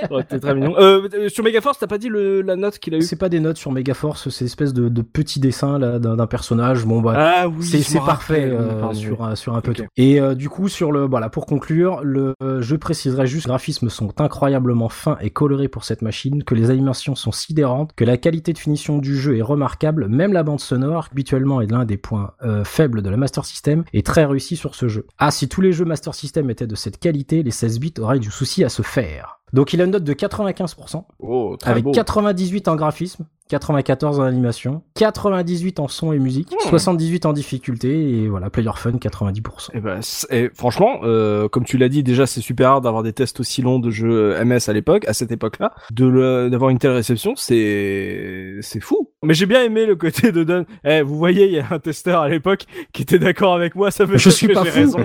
Ça aurait été très mignon. Euh, euh, sur Megaforce, t'as pas dit le, la note qu'il a eu C'est pas des notes sur Megaforce, c'est une espèce de, de petit dessin là, d'un, personnage. Bon, bah, Ah oui, c'est parfait euh, sur un, sur un peu Ok. tout. Et euh, du coup sur le voilà pour conclure, le euh, je préciserai juste que les graphismes sont incroyablement fins et colorés pour cette machine, que les animations sont sidérantes, que la qualité de finition du jeu est remarquable, même la bande sonore, habituellement est l'un des points euh, faibles de la Master System, est très réussi sur ce jeu. Ah si tous les jeux Master System étaient de cette qualité, les 16 bits auraient du souci à se faire. Donc il a une note de 95%, Oh, très avec beau. 98 en graphisme, 94 en animation, 98 en son et musique, Hmm. 78 en difficulté et voilà, Player Fun 90%. Et ben, et franchement, euh, comme tu l'as dit, déjà c'est super rare d'avoir des tests aussi longs de jeux MS à l'époque, à cette époque-là, de d'avoir une telle réception, c'est c'est fou. Mais j'ai bien aimé le côté de Don. Eh, vous voyez, il y a un testeur à l'époque qui était d'accord avec moi, ça veut Je dire suis que pas fou. raison.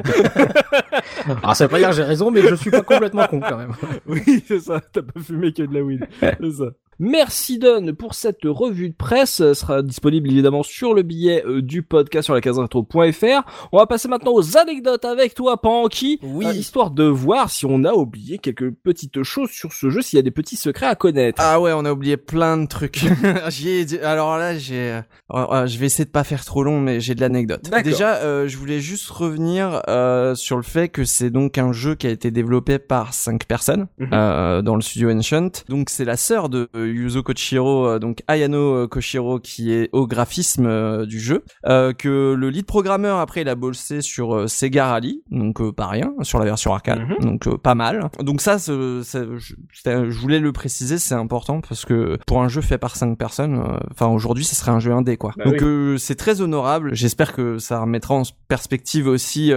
Alors <laughs> ça veut pas dire que j'ai raison, mais je suis pas complètement con quand même. <laughs> Oui, c'est ça. T'as pas fumé que de la weed. <laughs> c'est ça. Merci Don pour cette revue de presse. Elle sera disponible évidemment sur le billet euh, du podcast sur la case. On va passer maintenant aux anecdotes avec toi, Panky. Oui. Euh, histoire de voir si on a oublié quelques petites choses sur ce jeu, s'il y a des petits secrets à connaître. Ah ouais, on a oublié plein de trucs. <laughs> alors là, j'ai, euh, euh, je vais essayer de pas faire trop long, mais j'ai de l'anecdote. D'accord. Déjà, euh, je voulais juste revenir euh, sur le fait que c'est donc un jeu qui a été développé par cinq personnes Mhm. euh, dans le studio Ancient. Donc c'est la sœur de euh, Yuzo Koshiro, euh, donc Ayano euh, Koshiro, qui est au graphisme euh, du jeu. Euh, que le lead programmeur après il a bossé sur Sega Rally, donc pas rien, sur la version arcade, Mhm. donc pas mal. Donc ça, je, voulais le préciser, c'est important parce que pour un jeu fait par cinq personnes, enfin aujourd'hui, ce serait un jeu indé quoi. Bah donc oui. euh, c'est très honorable. J'espère que ça remettra en perspective aussi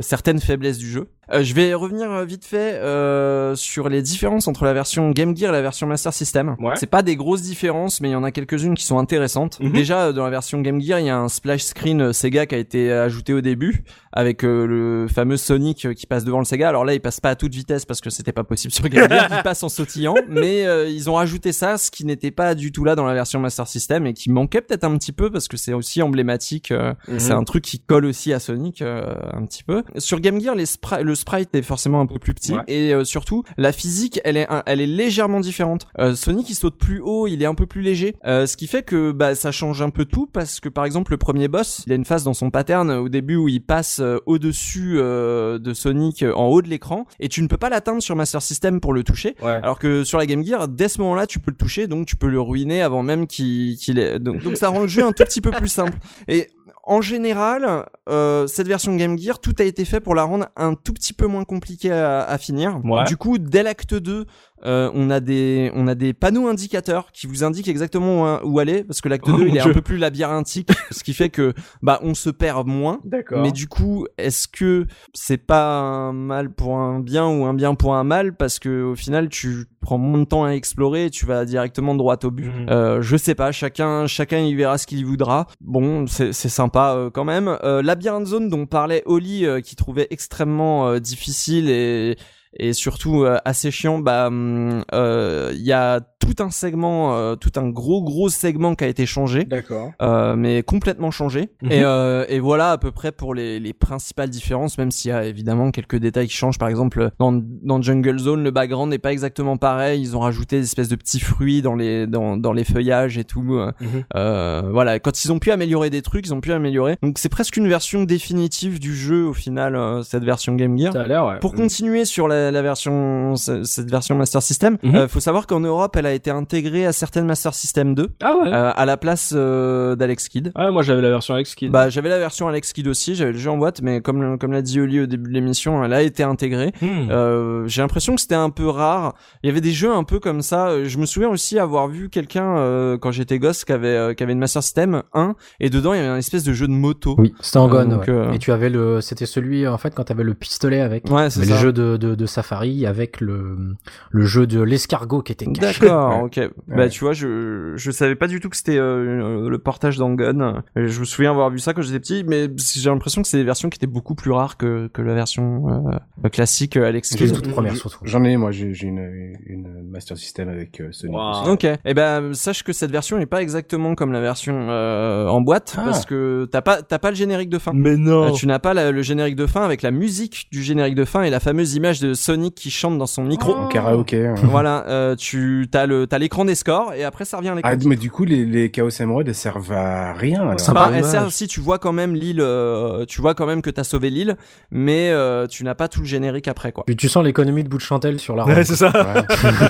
certaines faiblesses du jeu. Euh, je vais revenir euh, vite fait euh, sur les différences entre la version Game Gear et la version Master System. Ouais. C'est pas des grosses différences, mais il y en a quelques-unes qui sont intéressantes. Mhm. Déjà, euh, dans la version Game Gear, il y a un splash screen Sega qui a été ajouté au début, avec euh, le fameux Sonic qui passe devant le Sega. Alors là, il passe pas à toute vitesse parce que c'était pas possible sur Game Gear, <laughs> il passe en sautillant, mais ils ont rajouté ça, ce qui n'était pas du tout là dans la version Master System et qui manquait peut-être un petit peu parce que c'est aussi emblématique. euh, Mhm. C'est un truc qui colle aussi à Sonic euh, un petit peu. Sur Game Gear, les le sprite est forcément un peu plus petit Ouais. et euh, surtout la physique, elle est elle est légèrement différente. Euh, Sonic il saute plus haut, il est un peu plus léger, euh, ce qui fait que bah ça change un peu tout parce que par exemple le premier boss, il a une phase dans son pattern au début où il passe euh, au-dessus euh, de Sonic euh, en haut de l'écran et tu ne peux pas l'atteindre sur Master System pour le toucher. Ouais. Alors que sur la Game Gear, dès ce moment-là, tu peux le toucher, donc tu peux le ruiner avant même qu'il qu'il ait. Donc, donc ça rend le jeu un tout petit peu plus simple. Et en général, euh, cette version Game Gear, tout a été fait pour la rendre un tout petit peu moins compliquée à, à finir. Ouais. Du coup, dès l'acte 2, euh, on a des on a des panneaux indicateurs qui vous indiquent exactement où, où aller parce que l'acte Oh 2 mon il est Dieu. un peu plus labyrinthique <laughs> ce qui fait que bah on se perd moins mais du coup, est-ce que c'est pas un mal pour un bien ou un bien pour un mal? Parce que au final tu prends moins de temps à explorer et tu vas directement droit au but. Mhm. Euh, je sais pas, chacun chacun y verra ce qu'il voudra. Bon, c'est sympa euh, quand même. Euh, Labyrinth Zone dont parlait Oli euh, qui trouvait extrêmement euh, difficile et et surtout euh, assez chiant. Bah, hum, euh, il y a tout un segment, euh, tout un gros gros segment qui a été changé. D'accord. Euh, mais complètement changé. Mhm. et, euh, et voilà à peu près pour les, les principales différences, même s'il y a évidemment quelques détails qui changent. Par exemple, dans, dans Jungle Zone, le background n'est pas exactement pareil. Ils ont rajouté des espèces de petits fruits dans les dans, dans les feuillages et tout. Mhm. euh, voilà, quand ils ont pu améliorer des trucs, ils ont pu améliorer. Donc c'est presque une version définitive du jeu au final, cette version Game Gear. Ça a ouais. Pour continuer sur la, la version, ce- cette version Master System, Mhm. euh, faut savoir qu'en Europe, elle a été intégrée à certaines Master System 2, Ah ouais. euh, à la place euh, d'Alex Kidd. Ah, moi j'avais la version Alex Kidd. Bah, j'avais la version Alex Kidd aussi, j'avais le jeu en boîte, mais comme comme l'a dit Oli au début de l'émission, elle a été intégrée. Hmm. Euh, j'ai l'impression que c'était un peu rare. Il y avait des jeux un peu comme ça. Je me souviens aussi avoir vu quelqu'un euh, quand j'étais gosse qui avait euh, qui avait une Master System 1 et dedans il y avait une espèce de jeu de moto. Oui, c'était en Euh, Gone. ouais. euh, Et tu avais le, c'était celui en fait quand t'avais le pistolet avec. Ouais, c'est Mais ça. le jeu de, de, de Safari avec le, le jeu de l'escargot qui était caché. D'accord, ok. Bah tu vois, je je savais pas du tout que c'était euh, le portage d'Angon. Euh, Je me souviens avoir vu ça quand j'étais petit, mais j'ai l'impression que c'est des versions qui étaient beaucoup plus rares que que la version euh, classique euh, Alex Les toutes premières surtout. J'en ai, moi, j'ai une, une Master System avec euh. Wow. aussi. Ok. Et ben sache que cette version est pas exactement comme la version euh, en boîte Ah. parce que t'as pas t'as pas le générique de fin. Mais non. Tu n'as pas la- le générique de fin avec la musique du générique de fin et la fameuse image de Sonic qui chante dans son micro. En karaoké. hein. <laughs> Voilà, euh, tu t'as le t'as l'écran des scores et après ça revient à l'écran. Ah, mais du coup, les, les Chaos Emerald, elles servent à rien. alors. Bah, Sympa. elle Dommage. sert si tu vois quand même l'île, euh, tu vois quand même que t'as sauvé l'île, mais euh, tu n'as pas tout le générique après quoi. Puis tu sens l'économie de bout de chandelle sur la Ouais, ROM. c'est ça.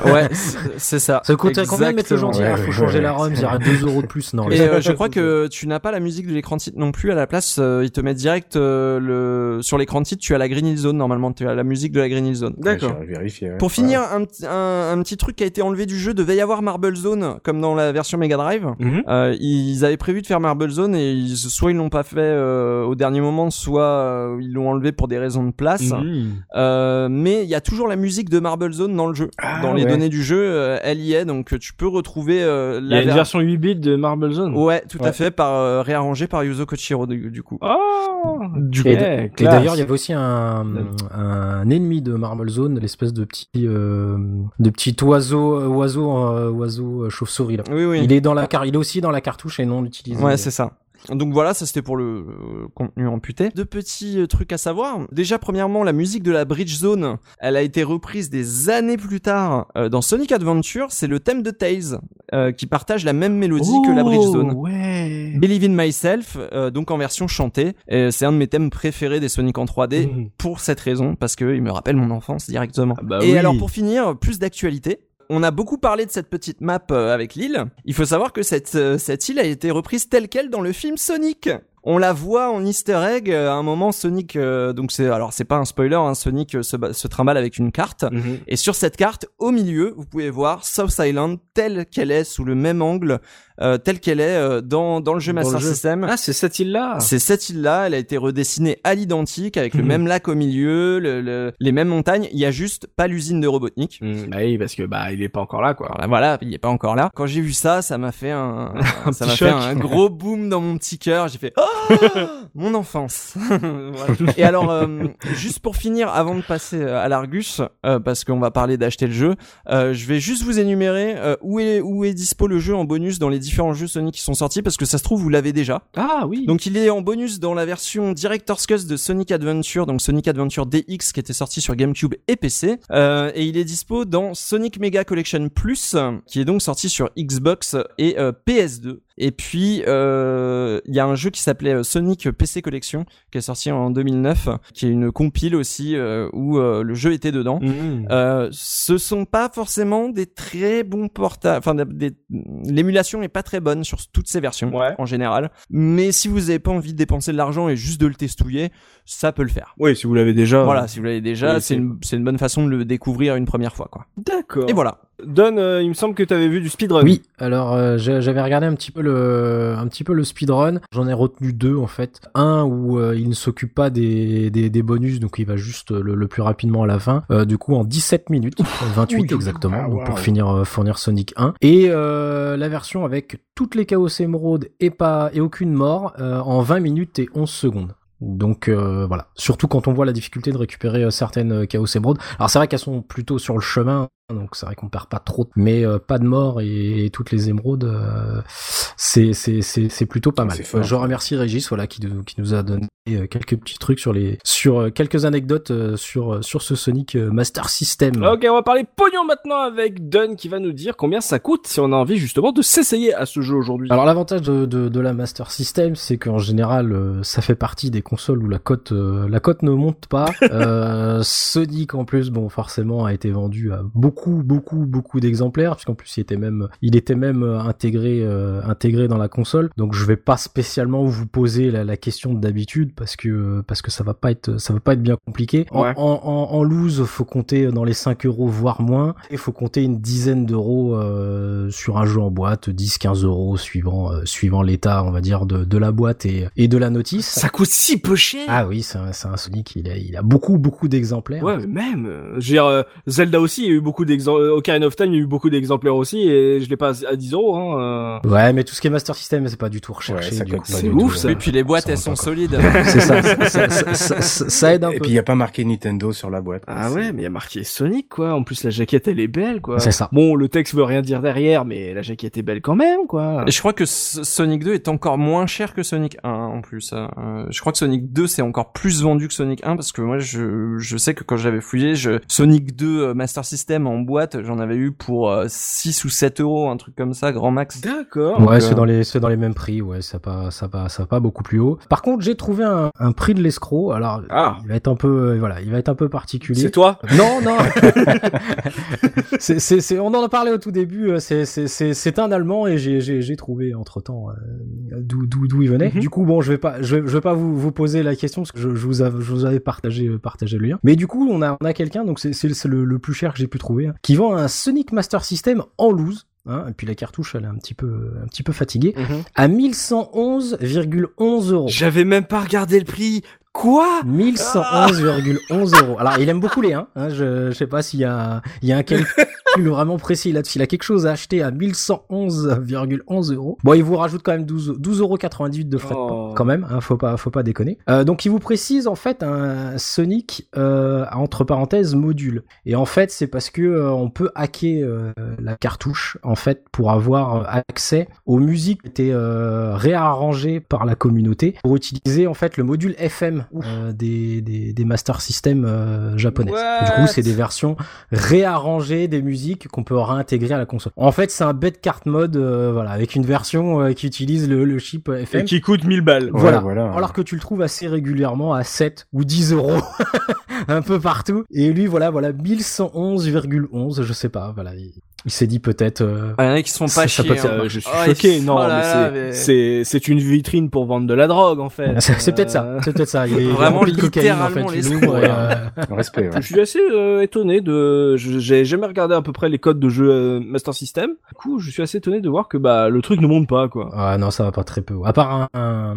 Ouais. <laughs> Ouais, c'est ça. Ça coûterait combien de mettre le Exactement. gentil Ouais, Il faut ouais, changer ouais, la ouais. ROM, il y aurait 2 euros de plus. Non, Et euh, je crois que tu n'as pas la musique de l'écran de titre non plus à la place. euh, ils te mettent direct euh, le sur l'écran de titre. Tu as la Green Hill Zone normalement. Tu as la musique de la Green Hill Zone. D'accord. Ouais, ouais. Pour finir, un, petit- un, un petit truc qui a été enlevé du jeu, devait y avoir Marble Zone comme dans la version Mega Drive. Mhm. Euh, ils avaient prévu de faire Marble Zone et ils, soit ils l'ont pas fait euh, au dernier moment, soit euh, ils l'ont enlevé pour des raisons de place. Mhm. Euh, mais il y a toujours la musique de Marble Zone dans le jeu. Ah, dans les données du jeu, euh, elle y est, donc tu peux retrouver euh, Il y la a une ver- version 8 bits de Marble Zone. Ouais, tout à fait, par euh, réarrangé par Yuzo Kochiro du, du coup. Oh. Du Et, d- et d'ailleurs, il y avait aussi un, un ennemi de Marble Zone, l'espèce de petit, euh, de petit oiseau, euh, oiseau, euh, oiseau euh, chauve-souris. Oui, oui. Il est dans la car, il est aussi dans la cartouche et non utilisé. Ouais, c'est ça. Donc voilà, ça c'était pour le euh, contenu amputé. Deux petits euh, trucs à savoir. Déjà, premièrement, la musique de la Bridge Zone, elle a été reprise des années plus tard euh, dans Sonic Adventure. C'est le thème de Tails qui partage la même mélodie que la Bridge Zone. Oh, Ouais. Believe in Myself, donc en version chantée. C'est un de mes thèmes préférés des Sonic en 3D Mhm. pour cette raison, parce que il me rappelle mon enfance directement. Ah bah et oui. alors pour finir, plus d'actualité. On a beaucoup parlé de cette petite map euh, avec l'île. Il faut savoir que cette, euh, cette île a été reprise telle quelle dans le film Sonic. On la voit en Easter egg euh, à un moment Sonic euh, donc c'est alors c'est pas un spoiler hein, Sonic se, se trimballe avec une carte Mhm. et sur cette carte au milieu vous pouvez voir South Island telle qu'elle est sous le même angle euh, telle qu'elle est euh, dans dans le jeu Dans le Master jeu. System. Ah, c'est cette île-là. C'est cette île-là, elle a été redessinée à l'identique avec le Mhm. même lac au milieu, le- le- les mêmes montagnes. Il y a juste pas l'usine de Robotnik. Mhm. Bah oui, parce que bah il est pas encore là quoi. Voilà, il est pas encore là. Quand j'ai vu ça, ça m'a fait un, <laughs> ça m'a fait un <laughs> gros boom dans mon petit cœur. J'ai fait oh <laughs> mon enfance. Voilà. Et alors, euh, juste pour finir, avant de passer euh, à l'Argus, euh, parce qu'on va parler d'acheter le jeu, euh, je vais juste vous énumérer euh, où est où est dispo le jeu en bonus dans les différents jeux Sonic qui sont sortis, parce que ça se trouve vous l'avez déjà. Ah oui. Donc il est en bonus dans la version Director's Cut de Sonic Adventure, donc Sonic Adventure DX qui était sorti sur GameCube et PC, Euh, et il est dispo dans Sonic Mega Collection Plus, qui est donc sorti sur Xbox et euh, PS2. Et puis euh, il y a un jeu qui s'appelait euh, Sonic PC Collection, qui est sorti en 2009, qui est une compile aussi euh, où euh, le jeu était dedans. Euh, ce sont pas forcément des très bons portables. Enfin, des- l'émulation est pas très bonne sur toutes ces versions Ouais. en général. Mais si vous avez pas envie de dépenser de l'argent et juste de le testouiller, ça peut le faire. Oui, si vous l'avez déjà. Voilà, si vous l'avez déjà, oui, c'est c'est- une, bonne façon de le découvrir une première fois, quoi. D'accord. Et voilà. Don, euh, il me semble que tu avais vu du speedrun. Oui, alors euh, j'avais regardé un petit peu le, un petit peu le speedrun. J'en ai retenu deux en fait. Un où euh, il ne s'occupe pas des, des, des bonus, donc il va juste euh, le, le plus rapidement à la fin. Euh, du coup en 17 minutes, 28 exactement, Ah, donc pour finir fournir Sonic 1. Et la version avec toutes les Chaos Emerald et pas et aucune mort en 20 minutes et 11 secondes. Donc euh, voilà, surtout quand on voit la difficulté de récupérer certaines Chaos Emerald. Alors c'est vrai qu'elles sont plutôt sur le chemin, donc c'est vrai qu'on perd pas trop, mais pas de mort et, toutes les émeraudes, c'est c'est c'est plutôt pas mal. je remercie Régis, voilà, qui, qui nous a donné quelques petits trucs sur les sur quelques anecdotes sur sur ce Sonic Master System. Ok, on va parler pognon maintenant avec Dun qui va nous dire combien ça coûte si on a envie justement de s'essayer à ce jeu aujourd'hui. Alors l'avantage de, de, de la Master System, c'est qu'en général, ça fait partie des console où la cote euh, la cote ne monte pas. <laughs> euh, Sonic en plus, bon forcément a été vendu à beaucoup beaucoup beaucoup d'exemplaires puisqu'en plus il était même il était même euh, intégré euh, intégré dans la console. Donc je vais pas spécialement vous poser la, la question d'habitude parce que parce que ça va pas être ça va pas être bien compliqué. En, en, en, loose, faut compter dans les 5 euros voire moins et faut compter une dizaine d'euros euh, sur un jeu en boîte, 10-15 euros suivant suivant l'état on va dire de, de la boîte et, et de la notice. Ça coûte si peu cher. Ah oui, c'est un, un, Sonic, il a, il a beaucoup, beaucoup d'exemplaires. Ouais, même. Euh, je veux dire, euh, Zelda aussi, il y a eu beaucoup d'exemplaires. Ocarina of Time, il y a eu beaucoup d'exemplaires aussi, et je l'ai pas à 10 euros. Hein, euh. Ouais, mais tout ce qui est Master System, c'est pas du tout recherché. c'est ouf. Ça. Et puis les boîtes, elles sont solides. <laughs> c'est ça ça, ça, ça, aide un peu. Et puis il y a pas marqué Nintendo sur la boîte. Ah ouais, mais il y a marqué Sonic, quoi. En plus, la jaquette, elle est belle, quoi. C'est ça. Bon, le texte veut rien dire derrière, mais la jaquette est belle quand même, quoi. Et je crois que Sonic 2 est encore moins cher que Sonic 1 en plus. je crois que Sonic 2 c'est encore plus vendu que Sonic 1 parce que moi je, je sais que quand j'avais fouillé, je, Sonic 2 euh, Master System en boîte, j'en avais eu pour 6 euh, ou 7 euros, un truc comme ça, grand max. D'accord. Ouais, c'est dans les c'est dans les mêmes prix, ouais, ça pas ça pas ça pas beaucoup plus haut. Par contre, j'ai trouvé un, un prix de l'escroc. Alors, ah. il va être un peu euh, voilà, il va être un peu particulier. C'est toi? Non, non. <laughs> c'est c'est on en a parlé au tout début, c'est c'est c'est c'est un allemand et j'ai j'ai j'ai trouvé entre-temps d'où d'où d'où il venait. Mhm. Du coup, bon, je vais pas je vais, je vais pas vous vous poser la question parce que je, je vous, avais, je vous avais partagé, euh, partagé le lien. Mais du coup, on a, on a quelqu'un, donc c'est le, le plus cher que j'ai pu trouver, qui vend un Sonic Master System en loose. Hein, et puis la cartouche, elle est un petit peu, un petit peu fatiguée, mhm. à 1111,11 euros. J'avais même pas regardé le prix. Quoi? 1111,11 euros. Alors, il aime beaucoup les 1. Hein, je, je sais pas s'il y a, il y a un calcul vraiment précis là-dessus. Il a quelque chose à acheter à 1111,11 euros. Bon, il vous rajoute quand même 12, 12,98 euros de frais oh. quand même. Hein, faut pas, faut pas déconner. Euh, donc, il vous précise en fait un Sonic euh, entre parenthèses module. Et en fait, c'est parce que euh, on peut hacker euh, la cartouche en fait pour avoir accès aux musiques qui étaient réarrangées par la communauté pour utiliser en fait le module FM euh, des, des, des, Master System euh, japonaises. Du coup, c'est des versions réarrangées des musiques qu'on peut réintégrer à la console. En fait, c'est un bed cart mode, euh, voilà, avec une version qui utilise le, le chip FM. Et qui coûte 1000 balles. Voilà. Alors que tu le trouves assez régulièrement à 7 ou 10 euros. <laughs> un peu partout. Et lui, voilà, voilà, 1111,11, je sais pas, voilà il s'est dit peut-être. Euh, il y en a qui sont pas chiés. Hein. je suis oh, choqué. Non, oh mais c'est c'est une vitrine pour vendre de la drogue en fait. C'est peut-être ça. Euh, c'est peut-être ça. Il est vraiment littéralement en fait, les euh... <laughs> Respect. Ouais. Je suis assez euh, étonné de. J'ai jamais regardé à peu près les codes de jeu euh, Master System. Du coup, je suis assez étonné de voir que bah le truc ne monte pas quoi. Ah non, ça va pas très peu. À part un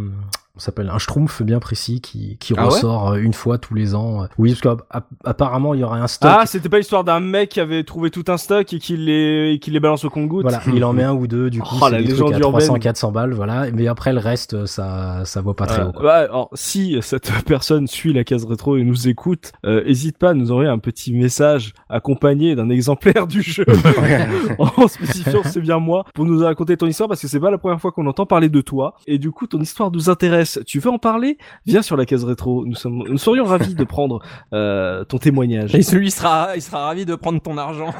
s'appelle un Schtroumpf bien précis qui, qui ah ressort euh, une fois tous les ans. Oui, parce qu'apparemment il y aurait un stock. Ah, c'était pas l'histoire d'un mec qui avait trouvé tout un stock et qui les, qui les balance au compte Voilà, il en met un ou deux, du coup, oh, c'est des trucs à 300, 400 balles, voilà. Mais après, le reste, ça, ça vaut pas très haut. Quoi. alors, si cette <laughs> personne suit la case rétro et nous écoute, euh, hésite pas à nous envoyer un petit message accompagné d'un exemplaire du jeu <laughs> en spécifiant c'est bien moi pour nous raconter ton histoire parce que c'est pas la première fois qu'on entend parler de toi et du coup ton histoire nous intéresse tu veux en parler? Viens sur la case rétro. Nous sommes, nous serions ravis de prendre euh, ton témoignage. Et celui sera, il sera ravi de prendre ton argent. <laughs>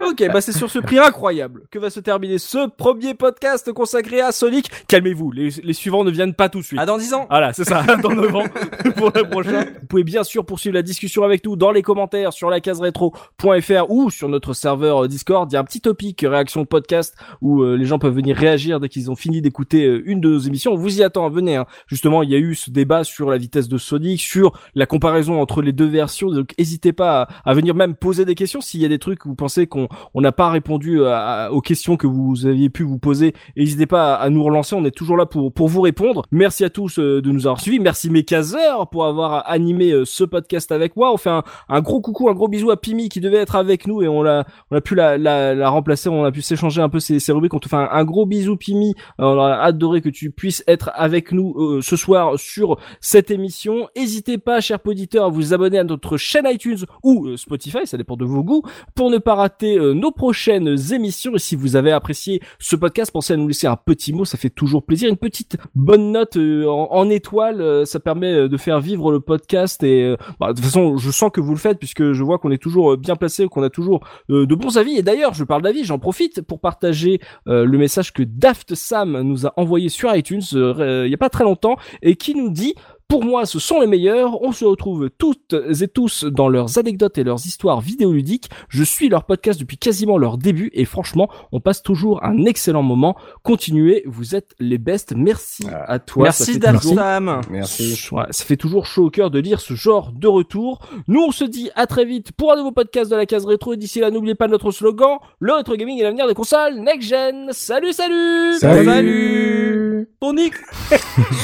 ok, bah c'est sur ce prix incroyable que va se terminer ce premier podcast consacré à Sonic. Calmez-vous, les, les suivants ne viennent pas tout de suite. Ah, dans 10 ans Voilà, c'est ça, <laughs> dans 9 ans <laughs> pour le prochain. Vous pouvez bien sûr poursuivre la discussion avec nous dans les commentaires sur la case rétro.fr ou sur notre serveur Discord. Il y a un petit topic réaction de podcast où euh, les gens peuvent venir réagir dès qu'ils ont fini d'écouter euh, une de nos émissions. On vous y attend, venez. Hein. Justement, il y a eu ce débat sur la vitesse de Sonic, sur la comparaison entre les deux versions. Donc, n'hésitez pas à, venir même poser des questions s'il y a des trucs que vous pensez qu'on on n'a pas répondu aux questions que vous aviez pu vous poser. N'hésitez pas à, nous relancer. On est toujours là pour pour vous répondre. Merci à tous euh, de nous avoir suivis. Merci mes caseurs pour avoir animé euh, ce podcast avec moi. On fait un, gros coucou, un gros bisou à Pimi qui devait être avec nous et on l'a on a pu la, la, la remplacer. On a pu s'échanger un peu ses rubriques. On te fait un, gros bisou Pimi. On a hâte que tu puisses être avec nous euh, ce soir sur cette émission. N'hésitez pas, cher auditeur, à vous abonner à notre chaîne iTunes ou euh, Spotify, ça dépend de vos goûts, pour ne pas rater euh, nos prochaines émissions. Et si vous avez apprécié ce podcast, pensez à nous laisser un petit mot, ça fait toujours plaisir. Une petite bonne note en, en étoile, ça permet de faire vivre le podcast. Et bah, de toute façon, je sens que vous le faites puisque je vois qu'on est toujours bien placé, qu'on a toujours de bons avis. Et d'ailleurs, je parle d'avis, j'en profite pour partager le message que Daft Sam nous a envoyé sur iTunes il y a pas très longtemps et qui nous dit pour moi, ce sont les meilleurs. On se retrouve toutes et tous dans leurs anecdotes et leurs histoires vidéoludiques. Je suis leur podcast depuis quasiment leur début et franchement, on passe toujours un excellent moment. Continuez, vous êtes les best. Merci ah. à toi. Merci Sam. Merci. ça fait toujours chaud au cœur de lire ce genre de retour. Nous, on se dit à très vite pour un nouveau podcast de la case rétro. Et d'ici là, n'oubliez pas notre slogan le rétro gaming est l'avenir des consoles next gen. Salut, salut. Salut. salut. <laughs> Sonic.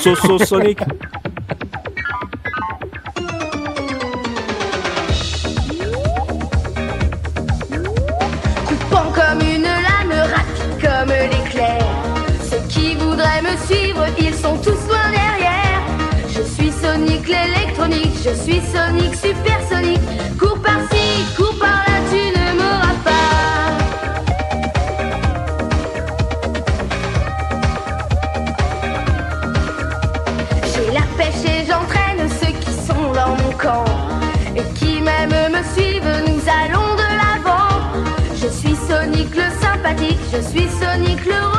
so, so Sonic. Comme l'éclair. Ceux qui voudraient me suivre, ils sont tous loin derrière. Je suis Sonic l'électronique, je suis Sonic supersonique. Cours par-ci, cours par-là, tu ne m'auras pas. J'ai la pêche et j'entraîne ceux qui sont dans mon camp. Et qui même me suivent, nous allons de l'avant. Je suis Sonic le je suis Sonic le